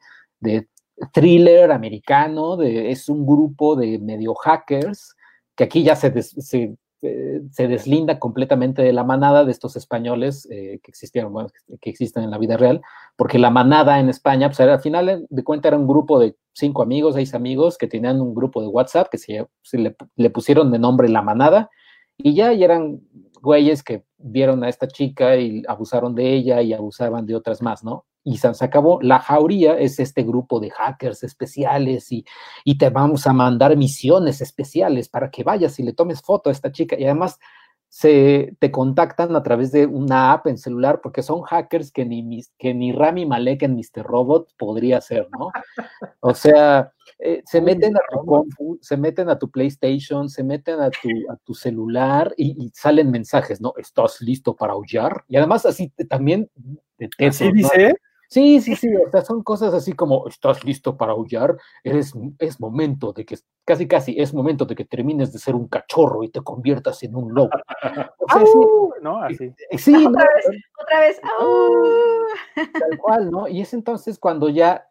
thriller americano, de, es un grupo de medio hackers que aquí ya se, se eh, se deslinda completamente de la manada de estos españoles eh, que existieron, bueno, que existen en la vida real, porque la manada en España, pues al final de cuenta era un grupo de cinco amigos, seis amigos que tenían un grupo de WhatsApp que se, le, le, pusieron de nombre La Manada y ya y eran güeyes que vieron a esta chica y abusaron de ella y abusaban de otras más, ¿no? Y se acabó. La jauría es este grupo de hackers especiales y, y, te vamos a mandar misiones especiales para que vayas y le tomes foto a esta chica. Y además se te contactan a través de una app en celular porque son hackers que ni, que ni Rami Malek en Mr. Robot podría ser, ¿no? O sea, eh, se meten a tu compu, se meten a tu PlayStation, se meten a tu, a tu celular y, salen mensajes, ¿no? ¿Estás listo para aullar? Y además así también... ¿Así dice? Sí, sí, sí, o sea, son cosas así como, ¿estás listo para aullar? Eres, es momento de que, casi, casi, es momento de que termines de ser un cachorro y te conviertas en un lobo. O sea, sí, ¿no? Así. Sí, otra vez, otra vez. Tal cual, ¿no? Y es entonces cuando ya,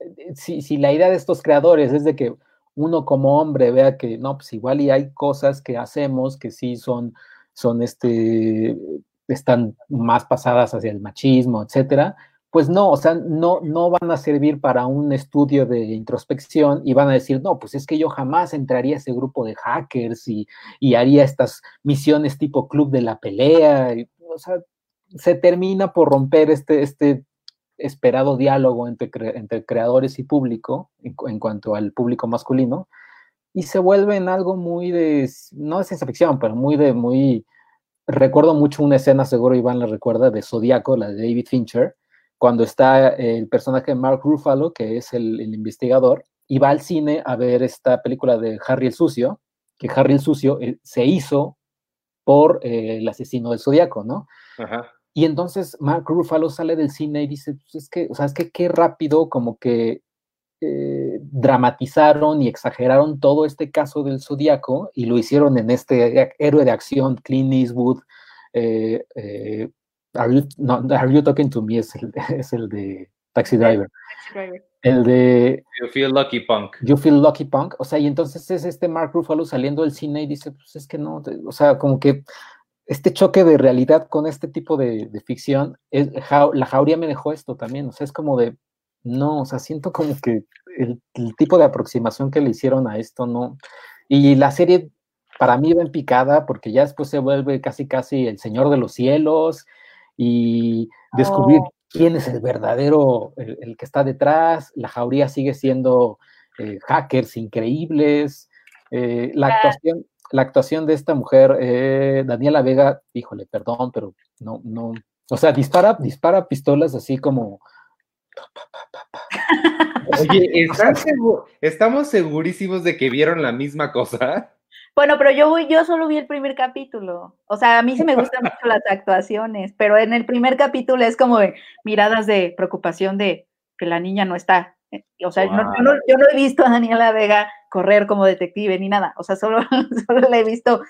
eh, si, si la idea de estos creadores es de que uno como hombre vea que, no, pues igual y hay cosas que hacemos que sí son, son este, están más pasadas hacia el machismo, etcétera, pues no, o sea, no, no van a servir para un estudio de introspección y van a decir, no, pues es que yo jamás entraría a ese grupo de hackers y, haría estas misiones tipo club de la pelea. o sea, se termina por romper este, este esperado diálogo entre, entre creadores y público en, cuanto al público masculino y se vuelve en algo muy de, no de ciencia ficción, pero muy de, muy, recuerdo mucho una escena, seguro Iván la recuerda, de Zodíaco, la de David Fincher, cuando está el personaje de Mark Ruffalo, que es el, investigador, y va al cine a ver esta película de Harry el Sucio, que Harry el Sucio eh, se hizo por eh, el asesino del Zodíaco, ¿no? Y entonces Mark Ruffalo sale del cine y dice, pues es que, o sea, es que qué rápido como que eh, dramatizaron y exageraron todo este caso del Zodíaco y lo hicieron en este héroe de acción, Clint Eastwood, Are you, no, Are You Talking to Me es el, (laughs) es el de Taxi Driver. El de You Feel Lucky Punk. You Feel Lucky Punk. O sea, y entonces es este Mark Ruffalo saliendo del cine y dice, pues es que no, o sea, como que este choque de realidad con este tipo de, de ficción, es, la jauría me dejó esto también, o sea, es como de, no, o sea, siento como que el, el, tipo de aproximación que le hicieron a esto, no. Y la serie para mí va en picada porque ya después se vuelve casi, casi el Señor de los Cielos y descubrir Oh. quién es el verdadero, el, el que está detrás, la jauría sigue siendo eh, hackers increíbles, eh, la, actuación, la actuación de esta mujer, eh, Daniela Vega, híjole, perdón, pero no, no, o sea, dispara, dispara pistolas así como... (laughs) Oye, ¿están segu- ¿estamos segurísimos de que vieron la misma cosa? Bueno, pero yo voy, yo solo vi el primer capítulo. O sea, a mí sí me gustan (laughs) mucho las actuaciones, pero en el primer capítulo es como de miradas de preocupación de que la niña no está. Eh, O sea, no- yo, no, yo no he visto a Daniela Vega correr como detective ni nada. O sea, solo, (laughs) solo la he visto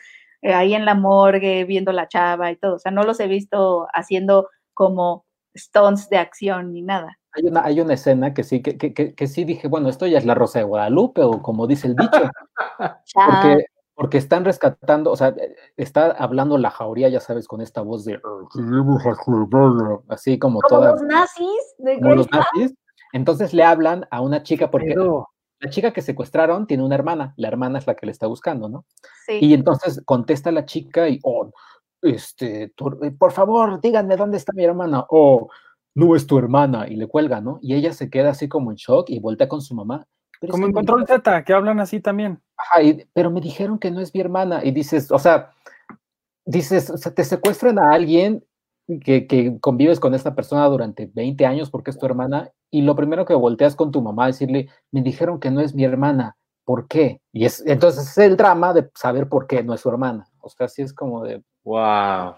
eh, ahí en la morgue viendo la chava y todo. O sea, no los he visto haciendo como stunts de acción ni nada. Hay una, hay una escena que sí, que, que, que- que sí dije, bueno, esto ya es la Rosa de Guadalupe, o como dice el dicho, (laughs) porque, porque están rescatando, o sea, eh, está hablando la jauría, ya sabes, con esta voz de así como Como toda, los nazis de como los nazis. Entonces le hablan a una chica, porque Pero, la chica que secuestraron tiene una hermana, la hermana es la que le está buscando, ¿no? Sí. Y entonces contesta la chica y, oh, este, tu- eh, por favor, díganme dónde está mi hermana. Oh, no es tu hermana. Y le cuelga, ¿no? Y ella se queda así como en shock y voltea con su mamá. "Pero es como en me Control Z, que hablan así también. Ajá, y- pero me dijeron que no es mi hermana. Y dices, o sea, dices, o sea, te secuestran a alguien que, que convives con esta persona durante 20 años porque es tu hermana, y lo primero que volteas con tu mamá a decirle, me dijeron que no es mi hermana, ¿por qué? Y es, entonces es el drama de saber por qué no es su hermana. O sea, así es como de, Wow.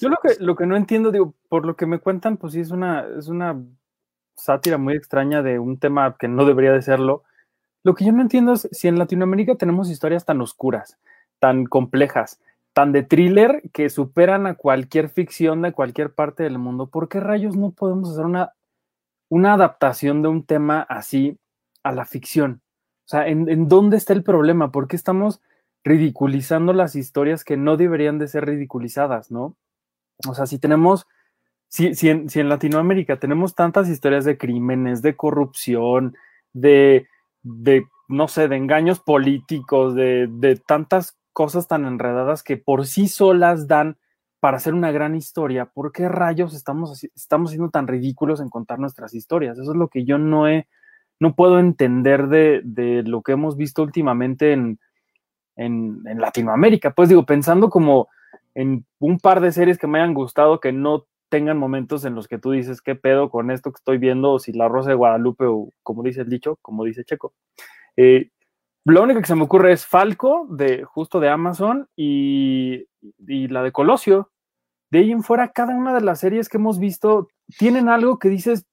Yo lo que, lo que no entiendo, digo, por lo que me cuentan, pues sí es una, es una sátira muy extraña de un tema que no debería de serlo. Lo que yo no entiendo es si en Latinoamérica tenemos historias tan oscuras, tan complejas, tan de thriller que superan a cualquier ficción de cualquier parte del mundo, ¿por qué rayos no podemos hacer una, una adaptación de un tema así a la ficción? O sea, ¿en, en dónde está el problema? ¿Por qué estamos ridiculizando las historias que no deberían de ser ridiculizadas, ¿no? O sea, si tenemos, si, si, en, si en Latinoamérica tenemos tantas historias de crímenes, de corrupción, de, de no sé, de engaños políticos, de, de tantas cosas tan enredadas que por sí solas dan para hacer una gran historia, ¿por qué rayos estamos, estamos siendo tan ridículos en contar nuestras historias? Eso es lo que yo no he, no puedo entender de, de lo que hemos visto últimamente en, en, en Latinoamérica. Pues digo, pensando como en un par de series que me hayan gustado que no tengan momentos en los que tú dices, ¿qué pedo con esto que estoy viendo? O si La Rosa de Guadalupe o como dice el dicho, como dice Checo. Eh, lo único que se me ocurre es Falco, de, justo de Amazon, y, y la de Colosio. De ahí en fuera, cada una de las series que hemos visto tienen algo que dices,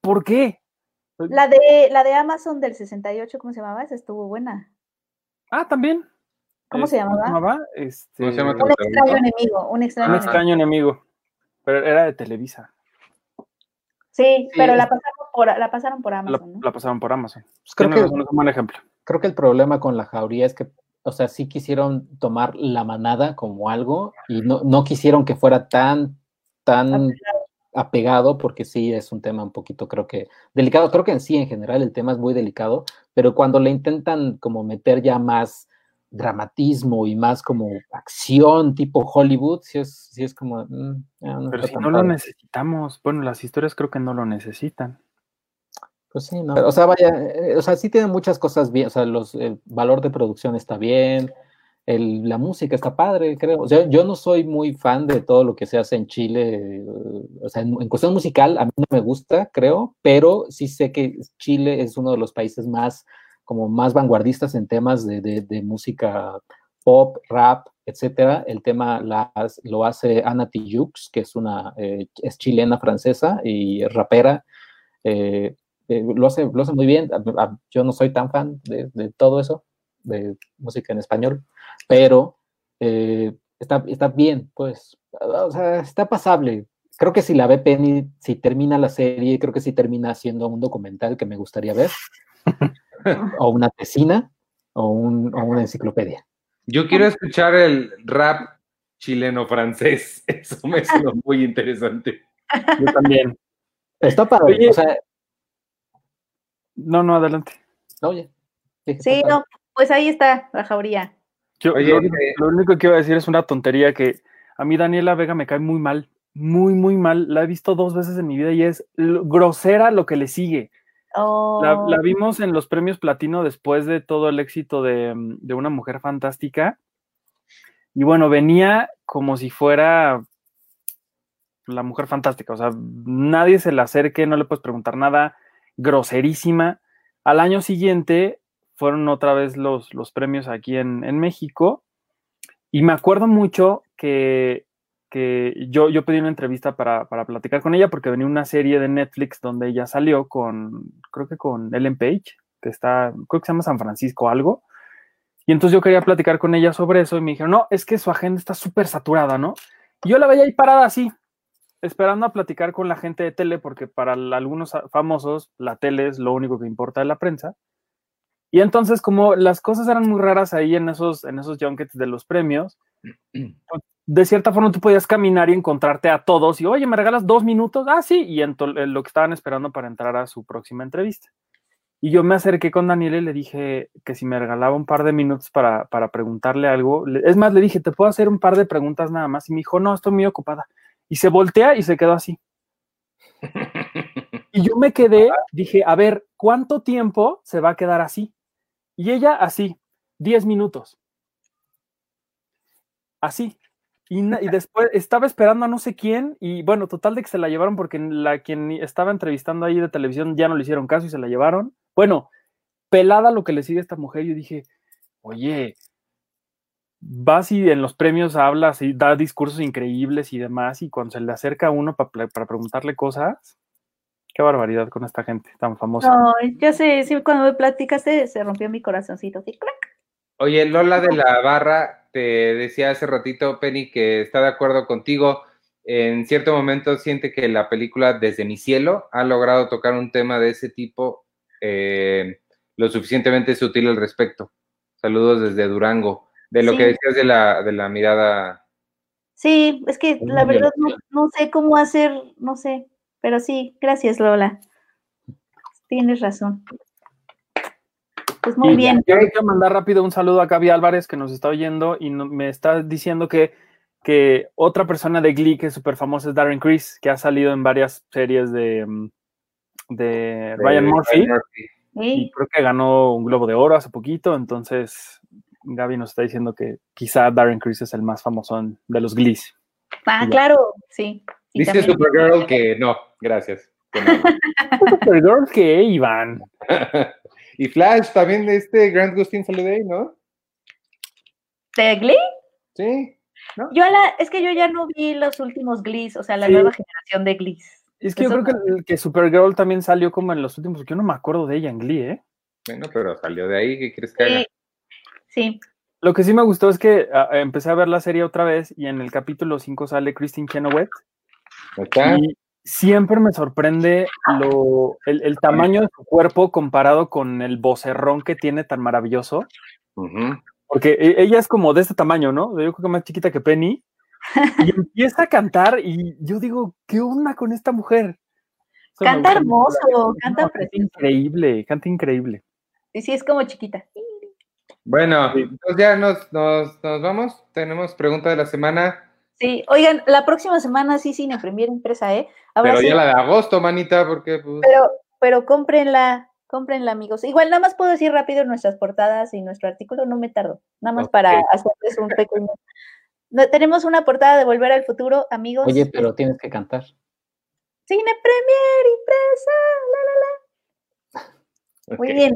¿por qué? La de, la de Amazon del 68, ¿cómo se llamaba? Esa estuvo buena. Ah, también. ¿Cómo se Este, llamaba? Este, ¿Cómo se llama? Un extraño enemigo, un extraño Un extraño enemigo. Pero era de Televisa. Sí, pero la pasaron por, la pasaron por La, Amazon, ¿no? la pasaron por Amazon. pues, creo que razón, es un buen ejemplo. creo que el problema con la jauría es que, o sea, sí quisieron tomar la manada como algo y no, no quisieron que fuera tan, tan apegado, porque sí es un tema un poquito, creo que, delicado. Creo que en sí, en general, el tema es muy delicado, pero cuando le intentan como meter ya más dramatismo y más como acción tipo Hollywood, sí es, sí es como... mm, no Pero si no lo necesitamos, bueno, las historias creo que no lo necesitan. Pues sí, no. O sea, vaya, eh, o sea, sí tiene muchas cosas bien, o sea, los, el valor de producción está bien, el, la música está padre, creo. O sea, yo no soy muy fan de todo lo que se hace en Chile, eh, o sea, en, en cuestión musical a mí no me gusta, creo, pero sí sé que Chile es uno de los países más, como más vanguardistas en temas de, de, de música pop, rap, etcétera. El tema la, lo hace Ana Tijoux, que es una, eh, es chilena francesa y rapera. Eh, eh, lo, hace, lo hace muy bien. Yo no soy tan fan de, de todo eso, de música en español, pero eh, está, está bien, pues, o sea, está pasable. Creo que si la ve Penny, si termina la serie, creo que si termina siendo un documental que me gustaría ver, (laughs) (laughs) o una tesina, o, un, o una enciclopedia. Yo quiero escuchar el rap chileno-francés. (laughs) Eso me suena muy interesante. Yo también. Está Oye. o sea, No, no, adelante. oye. Sí, no, pues ahí está la jauría. Yo, Oye, lo, único- eh, lo único que iba a decir es una tontería que a mí Daniela Vega me cae muy mal. muy, muy mal. La he visto dos veces en mi vida y es grosera lo que le sigue. Oh. La, vimos en los premios platino después de todo el éxito de, de, Una Mujer Fantástica. Y bueno, venía como si fuera la Mujer Fantástica. O sea, nadie se le acerque, no le puedes preguntar nada. Groserísima. Al año siguiente fueron otra vez los, los premios aquí en, en México. Y me acuerdo mucho que que yo, yo pedí una entrevista para, para, platicar con ella porque venía una serie de Netflix donde ella salió con, creo que con Ellen Page, que está, creo que se llama San Francisco algo. Y entonces yo quería platicar con ella sobre eso y me dijeron, no, es que su agenda está súper saturada, ¿no? Y yo la veía ahí parada así, esperando a platicar con la gente de tele, porque para algunos famosos la tele es lo único que importa de la prensa. Y entonces, como las cosas eran muy raras ahí en esos, en esos junkets de los premios, (clears throat) pues, de cierta forma tú podías caminar y encontrarte a todos y, oye, ¿me regalas dos minutos? Ah, sí, y en, lo que estaban esperando para entrar a su próxima entrevista. Y yo me acerqué con Daniel y le dije que si me regalaba un par de minutos para, para preguntarle algo. Es más, le dije, ¿te puedo hacer un par de preguntas nada más? Y me dijo, no, estoy muy ocupada. Y se voltea y se quedó así. (laughs) Y yo me quedé, dije, a ver, ¿cuánto tiempo se va a quedar así? Y ella así, 10 minutos. Así. Y, después estaba esperando a no sé quién y bueno, total de que se la llevaron porque la quien estaba entrevistando ahí de televisión ya no le hicieron caso y se la llevaron. Bueno, pelada lo que le sigue a esta mujer, yo dije, oye, vas y en los premios hablas y da discursos increíbles y demás y cuando se le acerca a uno para, preguntarle cosas, qué barbaridad con esta gente tan famosa. No, ya sé, cuando me platicaste se rompió mi corazoncito, así, Oye, Lola de la Barra te decía hace ratito, Penny, que está de acuerdo contigo. En cierto momento siente que la película Desde mi cielo ha logrado tocar un tema de ese tipo eh, lo suficientemente sutil al respecto. Saludos desde Durango. De lo que decías de la, de la mirada. Sí, es que la verdad no, no sé cómo hacer, no sé, pero sí, gracias Lola. Tienes razón. Pues muy bien. Yo quiero mandar rápido un saludo a Gaby Álvarez que nos está oyendo y me está diciendo que, que otra persona de Glee que es súper famosa es Darren Criss, que ha salido en varias series de, mm, de Ryan Murphy. Y creo que ganó un Globo de Oro hace poquito, entonces Gaby nos está diciendo que quizá Darren Criss es el más famoso de los Glees. Ah, claro, sí. Dice Supergirl que no, gracias. (laughs) Supergirl que, Iván. (laughs) Y Flash, también de este Grant Gustin salió de ahí, ¿no? ¿De Glee? Sí. ¿no? Yo la, es que yo ya no vi los últimos Glees, o sea, la nueva generación de Glees. Es que yo creo que, que, Supergirl también salió como en los últimos, porque yo no me acuerdo de ella en Glee, ¿eh? Bueno, pero salió de ahí, ¿qué quieres que haga? Sí. Lo que sí me gustó es que empecé a ver la serie otra vez y en el capítulo 5 sale Christine Chenoweth. Y, siempre me sorprende lo, el, tamaño de su cuerpo comparado con el vocerrón que tiene tan maravilloso. Porque e, ella es como de este tamaño, ¿no? Yo creo que más chiquita que Penny. Y (laughs) empieza a cantar y yo digo, ¿qué onda con esta mujer? canta hermoso, canta increíble, canta increíble. Y sí, es como chiquita. Bueno, entonces ya nos, nos, nos vamos. Tenemos pregunta de la semana. Sí, oigan, la próxima semana sí Cine Premier Impresa, ¿eh? pero ya la de agosto, manita, porque... Pues... Pero, pero cómprenla, cómprenla, amigos. Igual nada más puedo decir rápido nuestras portadas y nuestro artículo, no me tardo. Nada más para hacerles un pequeño... tenemos una portada de Volver al Futuro, amigos. Oye, pero tienes que cantar. Cine Premier Impresa, la, la, la. Muy bien.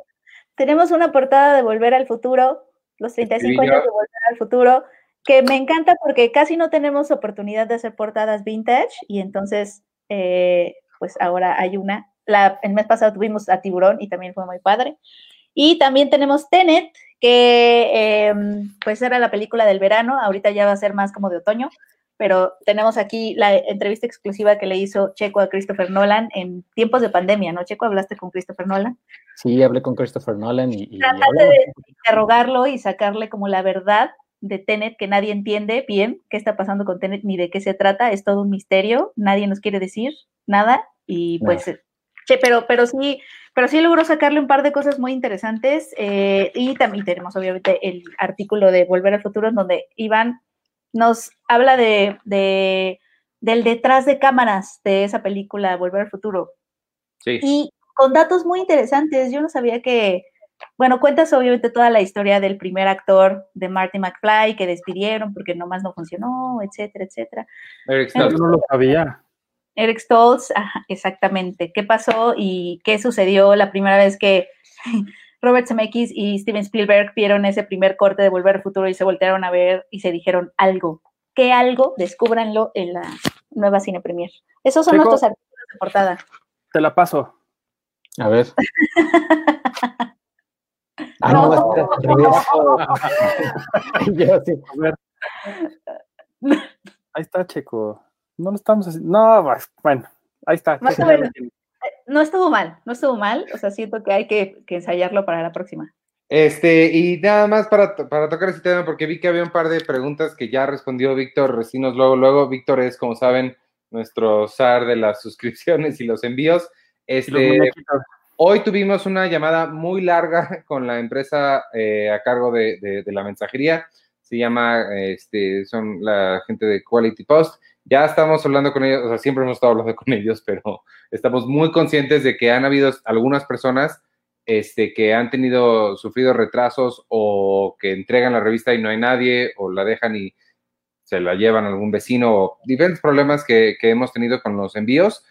Tenemos una portada de Volver al Futuro, los 35 años de Volver al Futuro que me encanta porque casi no tenemos oportunidad de hacer portadas vintage y entonces, eh, pues ahora hay una. La, el mes pasado tuvimos a Tiburón y también fue muy padre. Y también tenemos Tenet, que em, pues era la película del verano, ahorita ya va a ser más como de otoño, pero tenemos aquí la entrevista exclusiva que le hizo Checo a Christopher Nolan en tiempos de pandemia, ¿no? Checo, ¿hablaste con Christopher Nolan? Sí, hablé con Christopher Nolan y... y Trataste de interrogarlo y sacarle como la verdad de Tenet que nadie entiende bien qué está pasando con Tenet ni de qué se trata, es todo un misterio, nadie nos quiere decir nada y pues, pero, pero sí, pero sí logró sacarle un par de cosas muy interesantes eh, y también tenemos obviamente el artículo de Volver al Futuro en donde Iván nos habla de, del detrás de cámaras de esa película Volver al Futuro. Sí. Y con datos muy interesantes. Yo no sabía que, bueno, cuentas obviamente toda la historia del primer actor de Marty McFly que despidieron porque nomás no funcionó, etcétera, etcétera. Eric Stoltz. no lo sabía. Eric Stoltz, ajá, exactamente. ¿Qué pasó y qué sucedió la primera vez que (laughs) Robert Zemeckis y Steven Spielberg vieron ese primer corte de Volver al Futuro y se voltearon a ver y se dijeron algo? ¿Qué algo? Descúbranlo en la nueva Cine Premier. Esos son nuestros artículos de portada. Te la paso. A ver. (laughs) Ah, No. no, espera, al revés. (laughs) (laughs) Yo así. A ver. Ahí está, Checo. No lo estamos haciendo. No, pues, bueno, ahí está. Más o menos. tiene. No estuvo mal, no estuvo mal. O sea, siento que hay que, que ensayarlo para la próxima. Este, y nada más para, para tocar ese tema, porque vi que había un par de preguntas que ya respondió Víctor Recinos luego, luego. Víctor es, como saben, nuestro zar de las (laughs) suscripciones y los envíos. Y los Este. Hoy tuvimos una llamada muy larga (laughs) con la empresa eh, a cargo de, la mensajería. Se llama, este, son la gente de Quality Post. Ya estamos hablando con ellos, o sea, siempre hemos estado hablando con ellos, pero estamos muy conscientes de que han habido algunas personas este, que han tenido, sufrido retrasos o que entregan la revista y no hay nadie, o la dejan y se la llevan a algún vecino, o diferentes problemas que hemos tenido con los envíos.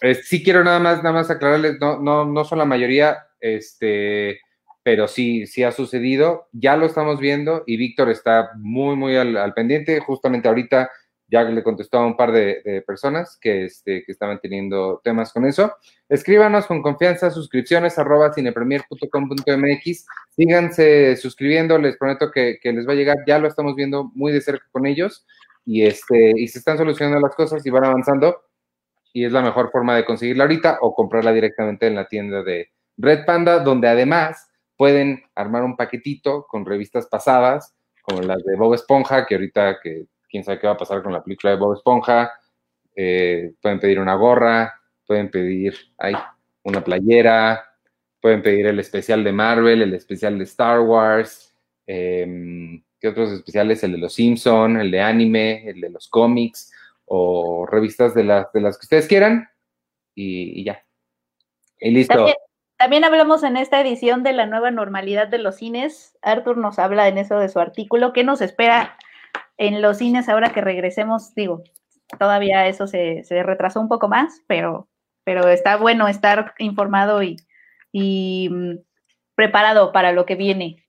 Eh, sí quiero nada más, nada más aclararles, no, no, no son la mayoría, este, pero sí, sí ha sucedido, ya lo estamos viendo y Víctor está muy, muy al, pendiente, justamente ahorita ya le contestó a un par de, de personas que, este, que estaban teniendo temas con eso. Escríbanos con confianza, suscripciones arroba cinepremier.com.mx, síganse suscribiendo, les prometo que, que les va a llegar, ya lo estamos viendo muy de cerca con ellos y, este, y se están solucionando las cosas y van avanzando y es la mejor forma de conseguirla ahorita o comprarla directamente en la tienda de Red Panda, donde además pueden armar un paquetito con revistas pasadas, como las de Bob Esponja, que ahorita que quién sabe qué va a pasar con la película de Bob Esponja, eh, pueden pedir una gorra, pueden pedir ay, una playera, pueden pedir el especial de Marvel, el especial de Star Wars, eh, ¿qué otros especiales? El de los Simpson, el de anime, el de los cómics o revistas de las, de las que ustedes quieran y, y ya. Y listo. También, también hablamos en esta edición de la nueva normalidad de los cines. Arthur nos habla en eso de su artículo. ¿Qué nos espera en los cines ahora que regresemos? Digo, todavía eso se, se retrasó un poco más, pero, pero está bueno estar informado y, y mm, preparado para lo que viene.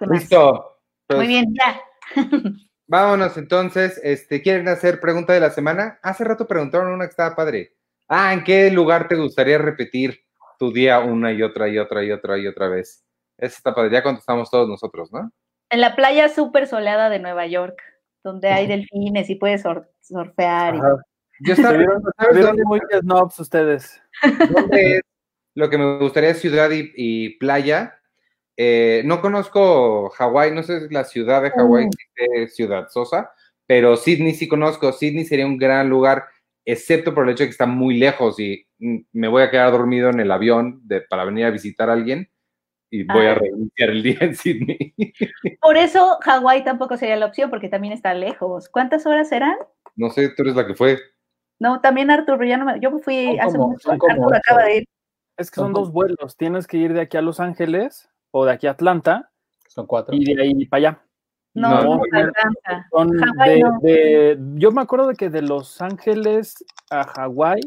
Listo. Pues, Muy bien, ya. (laughs) Vámonos entonces. Este, ¿Quieren hacer pregunta de la semana? Hace rato preguntaron una que estaba padre. Ah, ¿en qué lugar te gustaría repetir tu día una y otra y otra y otra y otra vez? Esa está padre. Ya contestamos todos nosotros, ¿no? En la playa súper soleada de Nueva York, donde hay delfines y puedes sur- surfear. y-. Yo estaba vieron, se ¿sabes vieron dónde- muy snobs ustedes. dónde es lo que me gustaría es ciudad y, y playa. Eh, no conozco Hawái, no sé si la ciudad de Hawái Mm. ciudad sosa, pero Sydney sí conozco. Sydney sería un gran lugar, excepto por el hecho de que está muy lejos y mm, me voy a quedar dormido en el avión de, para venir a visitar a alguien y voy a Ah. reiniciar el día en Sydney. (laughs) Por eso Hawái tampoco sería la opción, porque también está lejos. ¿Cuántas horas serán? No sé, tú eres la que fue. No, también Arturo, ya no me, yo me fui Son hace como- mucho, Arturo acaba de ir. Es que Son son dos vuelos. Tienes que ir de aquí a Los Ángeles o de aquí a Atlanta Son cuatro. y de ahí para allá. No, No. Son de, no. de- yo me acuerdo de que de Los Ángeles a Hawái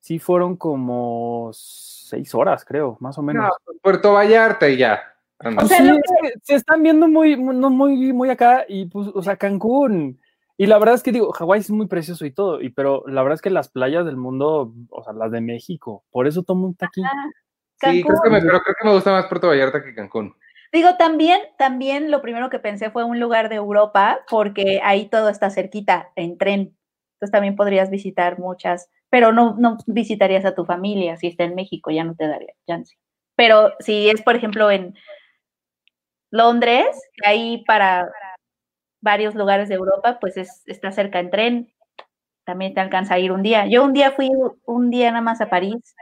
sí fueron como seis horas, creo, más o menos. No, Puerto Vallarta y ya. Anda. O sea, Sí, que se están viendo muy, muy, no, muy, muy acá y pues, o sea, Cancún. Y la verdad es que digo, Hawái es muy precioso y todo, y pero la verdad es que las playas del mundo, o sea, las de México, por eso tomo un aquí. Sí, creo que, me, pero creo que me gusta más Puerto Vallarta que Cancún. Digo, también, también lo primero que pensé fue un lugar de Europa, porque ahí todo está cerquita, en tren. Entonces también podrías visitar muchas, pero no, no visitarías a tu familia. Si está en México, ya no te daría chance. Pero si es, por ejemplo, en Londres, que ahí para varios lugares de Europa, pues es, está cerca en tren. También te alcanza a ir un día. Yo un día fui un día nada más a París.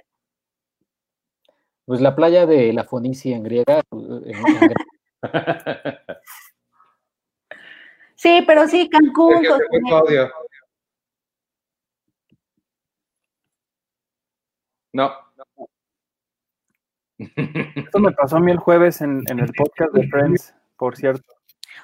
Pues la playa de la Fonicia en griega. Pues, en (laughs) sí, pero sí, Cancún. Pues, no. Esto me pasó a mí el jueves en, el podcast de Friends, por cierto.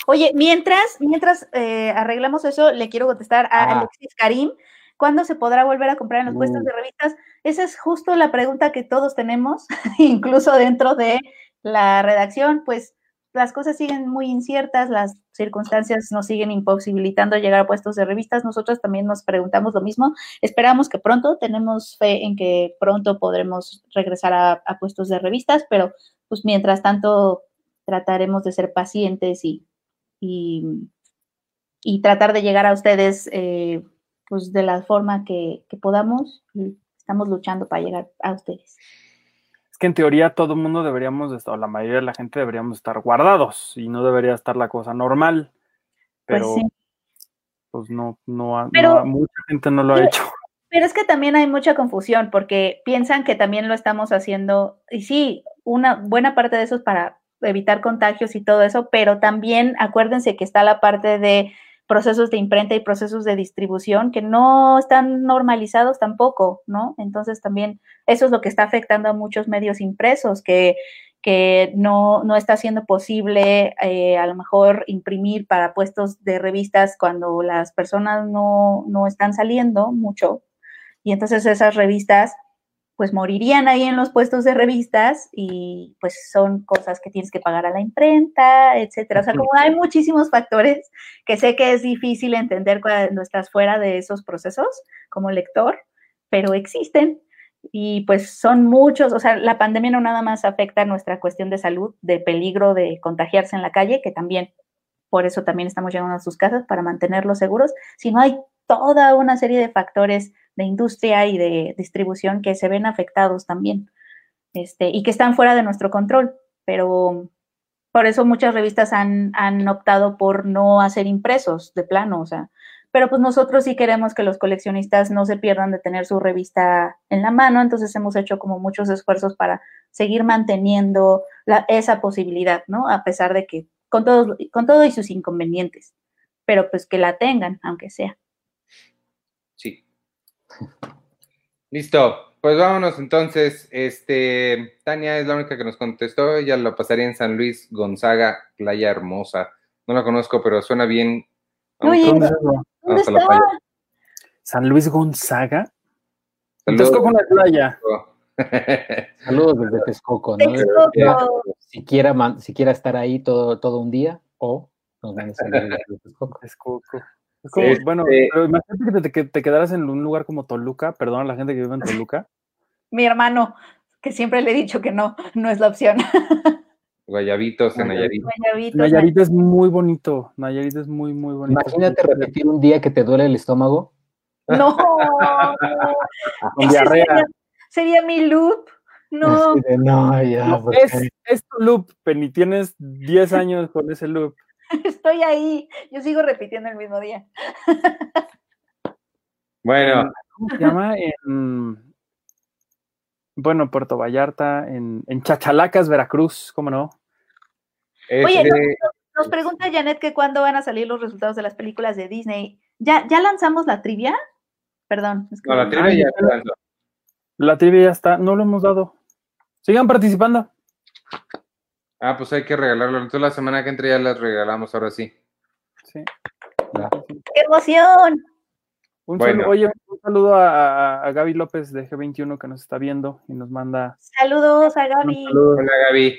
Oye, mientras, mientras eh, arreglamos eso, le quiero contestar a. Alexis Karim, ¿Cuándo se podrá volver a comprar en los puestos Uh. de revistas? Esa es justo la pregunta que todos tenemos, (laughs) incluso dentro de la redacción, pues las cosas siguen muy inciertas, las circunstancias nos siguen imposibilitando llegar a puestos de revistas. Nosotros también nos preguntamos lo mismo. Esperamos que pronto, tenemos fe en que pronto podremos regresar a, a puestos de revistas, pero pues mientras tanto trataremos de ser pacientes y, y, y tratar de llegar a ustedes eh, pues de la forma que, que podamos. Estamos luchando para llegar a ustedes. Es que en teoría todo el mundo deberíamos de estar, o la mayoría de la gente deberíamos estar guardados y no debería estar la cosa normal. Pues Pero sí. pues no, no, ha- no Pero- ha- mucha gente no lo ha pero- hecho. Pero es que también hay mucha confusión porque piensan que también lo estamos haciendo, y sí, una buena parte de eso es para evitar contagios y todo eso, pero también acuérdense que está la parte de procesos de imprenta y procesos de distribución que no están normalizados tampoco, ¿no? Entonces también eso es lo que está afectando a muchos medios impresos, que, que no, no está siendo posible eh, a lo mejor imprimir para puestos de revistas cuando las personas no, no están saliendo mucho. Y entonces esas revistas pues morirían ahí en los puestos de revistas y pues son cosas que tienes que pagar a la imprenta, etcétera. O sea, como hay muchísimos factores que sé que es difícil entender cuando estás fuera de esos procesos como lector, pero existen y pues son muchos, o sea, la pandemia no nada más afecta nuestra cuestión de salud, de peligro de contagiarse en la calle, que también por eso también estamos llegando a sus casas para mantenerlos seguros, sino hay toda una serie de factores de industria y de distribución que se ven afectados también este, y que están fuera de nuestro control. Pero por eso muchas revistas han, han optado por no hacer impresos de plano, o sea, pero pues nosotros sí queremos que los coleccionistas no se pierdan de tener su revista en la mano, entonces hemos hecho como muchos esfuerzos para seguir manteniendo la, esa posibilidad, ¿no? A pesar de que con, todos, con todo y sus inconvenientes, pero pues que la tengan, aunque sea. Listo. Pues vámonos entonces. Este, Tania es la única que nos contestó. Ella lo pasaría en San Luis Gonzaga, Playa Hermosa. No la conozco, pero suena bien. Vamos Oye, a- ¿Dónde está? playa. San Luis Gonzaga. Saludos. Texcoco en la playa. (laughs) Saludos desde Texcoco, ¿no? Texcoco. Siquiera, man- siquiera estar ahí todo, todo un día o nos van a salir desde Texcoco. Texcoco. Es como, Este- bueno, pero imagínate que te, que te quedaras en un lugar como Toluca, perdón a la gente que vive en Toluca. Mi hermano, que siempre le he dicho que no, no es la opción. (laughs) Guayabitos en Nayarit. Guayabitos, Nayarit es muy bonito. Nayarit es muy, muy bonito. Imagínate repetir un día que te duele el estómago. No, (laughs) Con diarrea. sería, sería mi loop. No, de, no, ya, No, ¿por es, qué? es tu loop, Penny. Tienes 10 años con ese loop. (laughs) estoy ahí. Yo sigo repitiendo el mismo día. (laughs) Bueno, ¿Cómo se llama? En, bueno, Puerto Vallarta, en, en Chachalacas, Veracruz, ¿cómo no? Oye, este, Nos pregunta Janet que cuándo van a salir los resultados de las películas de Disney. ¿Ya, ya lanzamos la trivia? Perdón. es que- no, la trivia ya lanzó. La trivia ya está, no lo hemos dado. Sigan participando. Ah, pues hay que regalarlo. Entonces la semana que entra ya las regalamos, ahora sí. Sí. ¡Qué emoción! Un Bueno. saludo, oye, un saludo a, a- a Gaby López de G21 que nos está viendo y nos manda Saludos a Gaby. saludo. Hola, Gaby.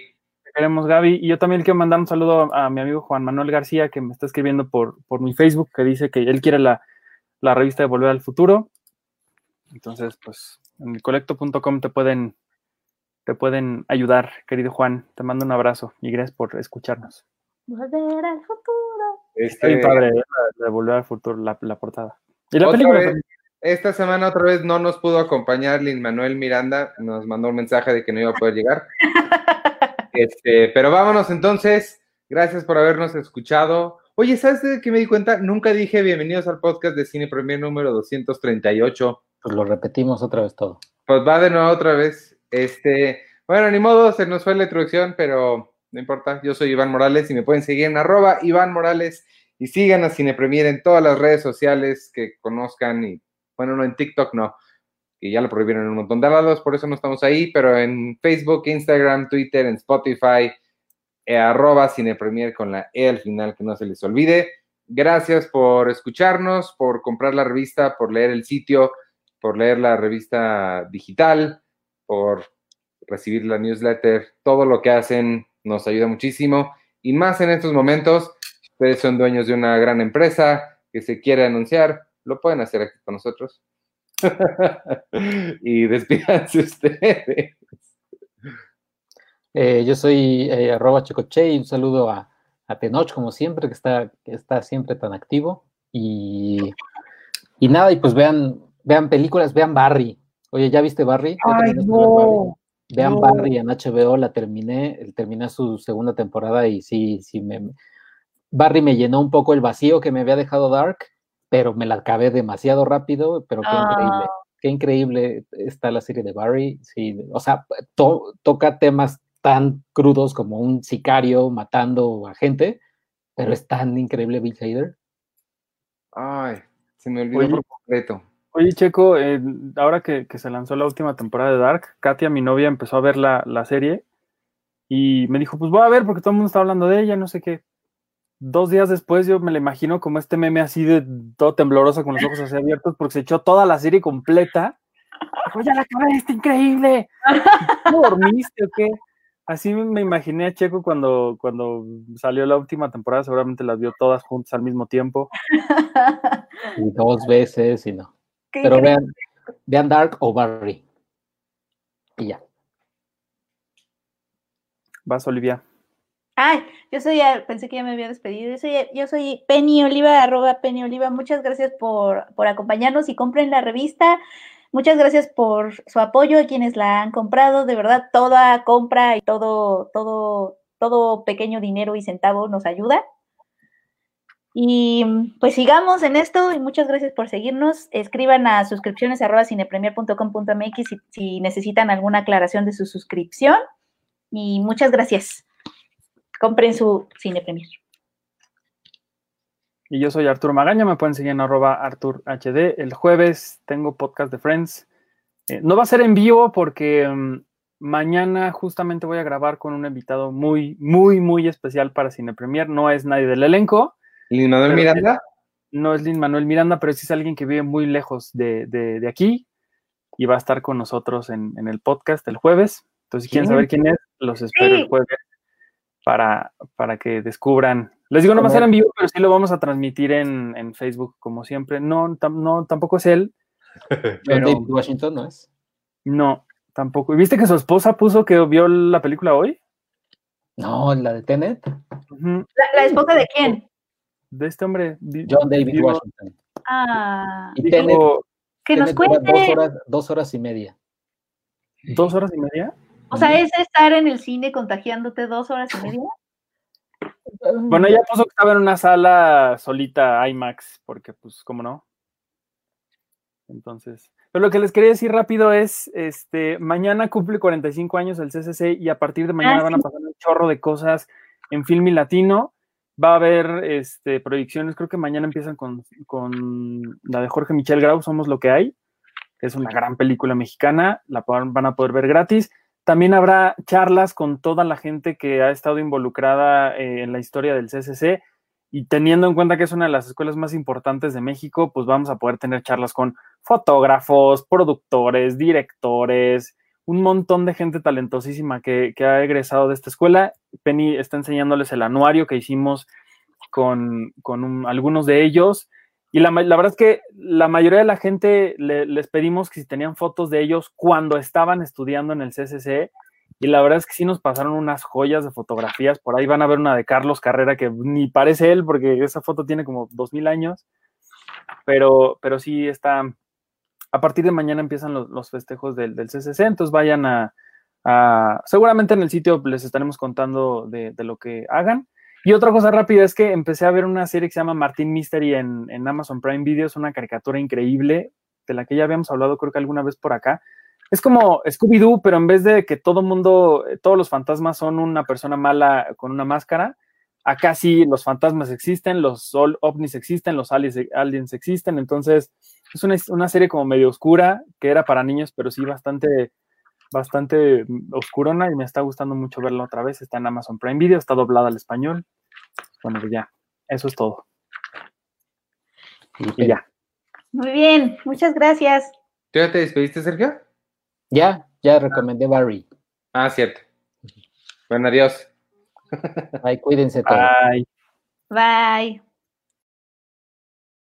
Queremos, Gaby. Y yo también quiero mandar un saludo a, mi amigo Juan Manuel García, que me está escribiendo por, por mi Facebook, que dice que él quiere la, la revista de Volver al Futuro. Entonces, pues, en el colecto.com te pueden, te pueden ayudar, querido Juan. Te mando un abrazo y gracias por escucharnos. Volver al futuro. Está Este, padre ¿eh? la de Volver al Futuro, la, la portada. Y la película vez, esta semana otra vez no nos pudo acompañar Lin Manuel Miranda, nos mandó un mensaje de que no iba a poder llegar. (laughs) Este, pero vámonos entonces, gracias por habernos escuchado. Oye, ¿sabes de qué me di cuenta? Nunca dije bienvenidos al podcast de Cine Premier número 238. Pues lo repetimos otra vez todo. Pues va de nuevo otra vez. Este, bueno, ni modo, se nos fue la introducción, pero no importa. Yo soy Iván Morales y me pueden seguir en arroba Iván Morales y sigan a Cine Premier en todas las redes sociales que conozcan y bueno, no en TikTok no. que ya lo prohibieron en un montón de lados, por eso no estamos ahí, pero en Facebook, Instagram, Twitter, en Spotify, eh, arroba cinepremier con la E al final, que no se les olvide. Gracias por escucharnos, por comprar la revista, por leer el sitio, por leer la revista digital, por recibir la newsletter. Todo lo que hacen nos ayuda muchísimo. Y más en estos momentos, ustedes son dueños de una gran empresa que se quiere anunciar, lo pueden hacer aquí con nosotros. (laughs) y despídanse ustedes. Eh, yo soy eh, arroba Chocoche y un saludo a, a Tenoch, como siempre, que está, que está siempre tan activo. Y, y nada, y pues vean, vean películas, vean Barry. Oye, ¿ya viste Barry? ¿Ya Ay, terminaste de ver Barry? no. Vean no. Barry en HBO, la terminé, terminé su segunda temporada y sí, sí me Barry me llenó un poco el vacío que me había dejado Dark, pero me la acabé demasiado rápido, pero qué increíble, Ah. qué increíble está la serie de Barry, sí, o sea, to- toca temas tan crudos como un sicario matando a gente, pero es tan increíble Bill Hader. Ay, se me olvidó Oye. por completo. Oye, Checo, eh, ahora que, se lanzó la última temporada de Dark, Katia, mi novia, empezó a ver la, la serie y me dijo, pues voy a ver porque todo el mundo está hablando de ella, no sé qué. Dos días después yo me la imagino como este meme así de todo temblorosa con los ojos así abiertos porque se echó toda la serie completa. Dijo, ya la acabé, está increíble. ¿No dormiste o qué? Así me imaginé a Checo cuando, cuando salió la última temporada, seguramente las vio todas juntas al mismo tiempo. Y dos veces y no. Qué Pero vean, vean Dark o Barry. Y ya. Vas, Olivia. Ay, yo soy, pensé que ya me había despedido. Yo soy, yo soy Penny Oliva, arroba Penny Oliva. Muchas gracias por, por acompañarnos y compren la revista. Muchas gracias por su apoyo a quienes la han comprado. De verdad, toda compra y todo, todo, todo pequeño dinero y centavo nos ayuda. Y mm, pues sigamos en esto y muchas gracias por seguirnos. Escriban a suscripciones arroba cinepremier.com.mx si, si necesitan alguna aclaración de su suscripción. Y muchas gracias compren su Cine Premier. Y yo soy Arturo Magaña, me pueden seguir en arroba ArturHD. El jueves tengo podcast de Friends. Eh, no va a ser en vivo porque mm, mañana justamente voy a grabar con un invitado muy, muy, muy especial para Cine Premier. No es nadie del elenco, Lin Manuel Pero- Miranda. no es Lin Manuel Miranda, pero sí es alguien que vive muy lejos de, de- de aquí y va a estar con nosotros en, en el podcast el jueves. Entonces, si quieren saber quién es, los espero el jueves para, para que descubran. Les digo, no va a ser en vivo, pero sí lo vamos a transmitir en, en Facebook, como siempre. No, tam- no, tampoco es él. (laughs) Pero- David Washington, ¿no es? No, tampoco. ¿Y ¿Viste que su esposa puso que vio la película hoy? No, la de Tenet. Ujú. ¿La, la esposa de quién? De este hombre. John David digo, Washington. Ah, Y Tenet, dijo, que nos Tenet cuente. dos horas, dos horas y media. ¿Dos horas y media? O sea, es estar en el cine contagiándote dos horas y media. Bueno, ella puso que estaba en una sala solita IMAX, porque pues, ¿cómo no? Entonces, pero lo que les quería decir rápido es, este, mañana cumple 45 años el CCC y a partir de mañana Ah, van a pasar un chorro de cosas en Filmi Latino. Va a haber este, proyecciones, creo que mañana empiezan con, la de Jorge Michel Grau, Somos lo que hay, es una gran película mexicana, la van a poder ver gratis. También habrá charlas con toda la gente que ha estado involucrada eh, en la historia del CCC y teniendo en cuenta que es una de las escuelas más importantes de México, pues vamos a poder tener charlas con fotógrafos, productores, directores, un montón de gente talentosísima que, que ha egresado de esta escuela. Penny está enseñándoles el anuario que hicimos con, con un- algunos de ellos. Y la, la verdad es que la mayoría de la gente le- les pedimos que si tenían fotos de ellos cuando estaban estudiando en el CCC. Y la verdad es que sí nos pasaron unas joyas de fotografías. Por ahí van a ver una de Carlos Carrera que ni parece él porque esa foto tiene como 2000 años. Pero, pero sí está. A partir de mañana empiezan los, festejos del, del CCC. Entonces vayan a, a- Seguramente en el sitio les estaremos contando de, lo que hagan. Y otra cosa rápida es que empecé a ver una serie que se llama Martin Mystery en, Amazon Prime Video. Es una caricatura increíble de la que ya habíamos hablado, creo que alguna vez por acá. Es como Scooby-Doo, pero en vez de que todo mundo, todos los fantasmas son una persona mala con una máscara, acá sí los fantasmas existen, los ovnis existen, los aliens, aliens existen. Entonces, Es una, una serie como medio oscura, que era para niños, pero sí bastante, bastante oscurona y me está gustando mucho verla otra vez. Está en Amazon Prime Video, está doblada al español. Bueno, pues ya, eso es todo. Y ya. Muy bien, muchas gracias. ¿Tú ya te despediste, Sergio? Ya, ya recomendé Barry. Ah, cierto. Bueno, adiós. Ay, cuídense todos. Bye. Bye.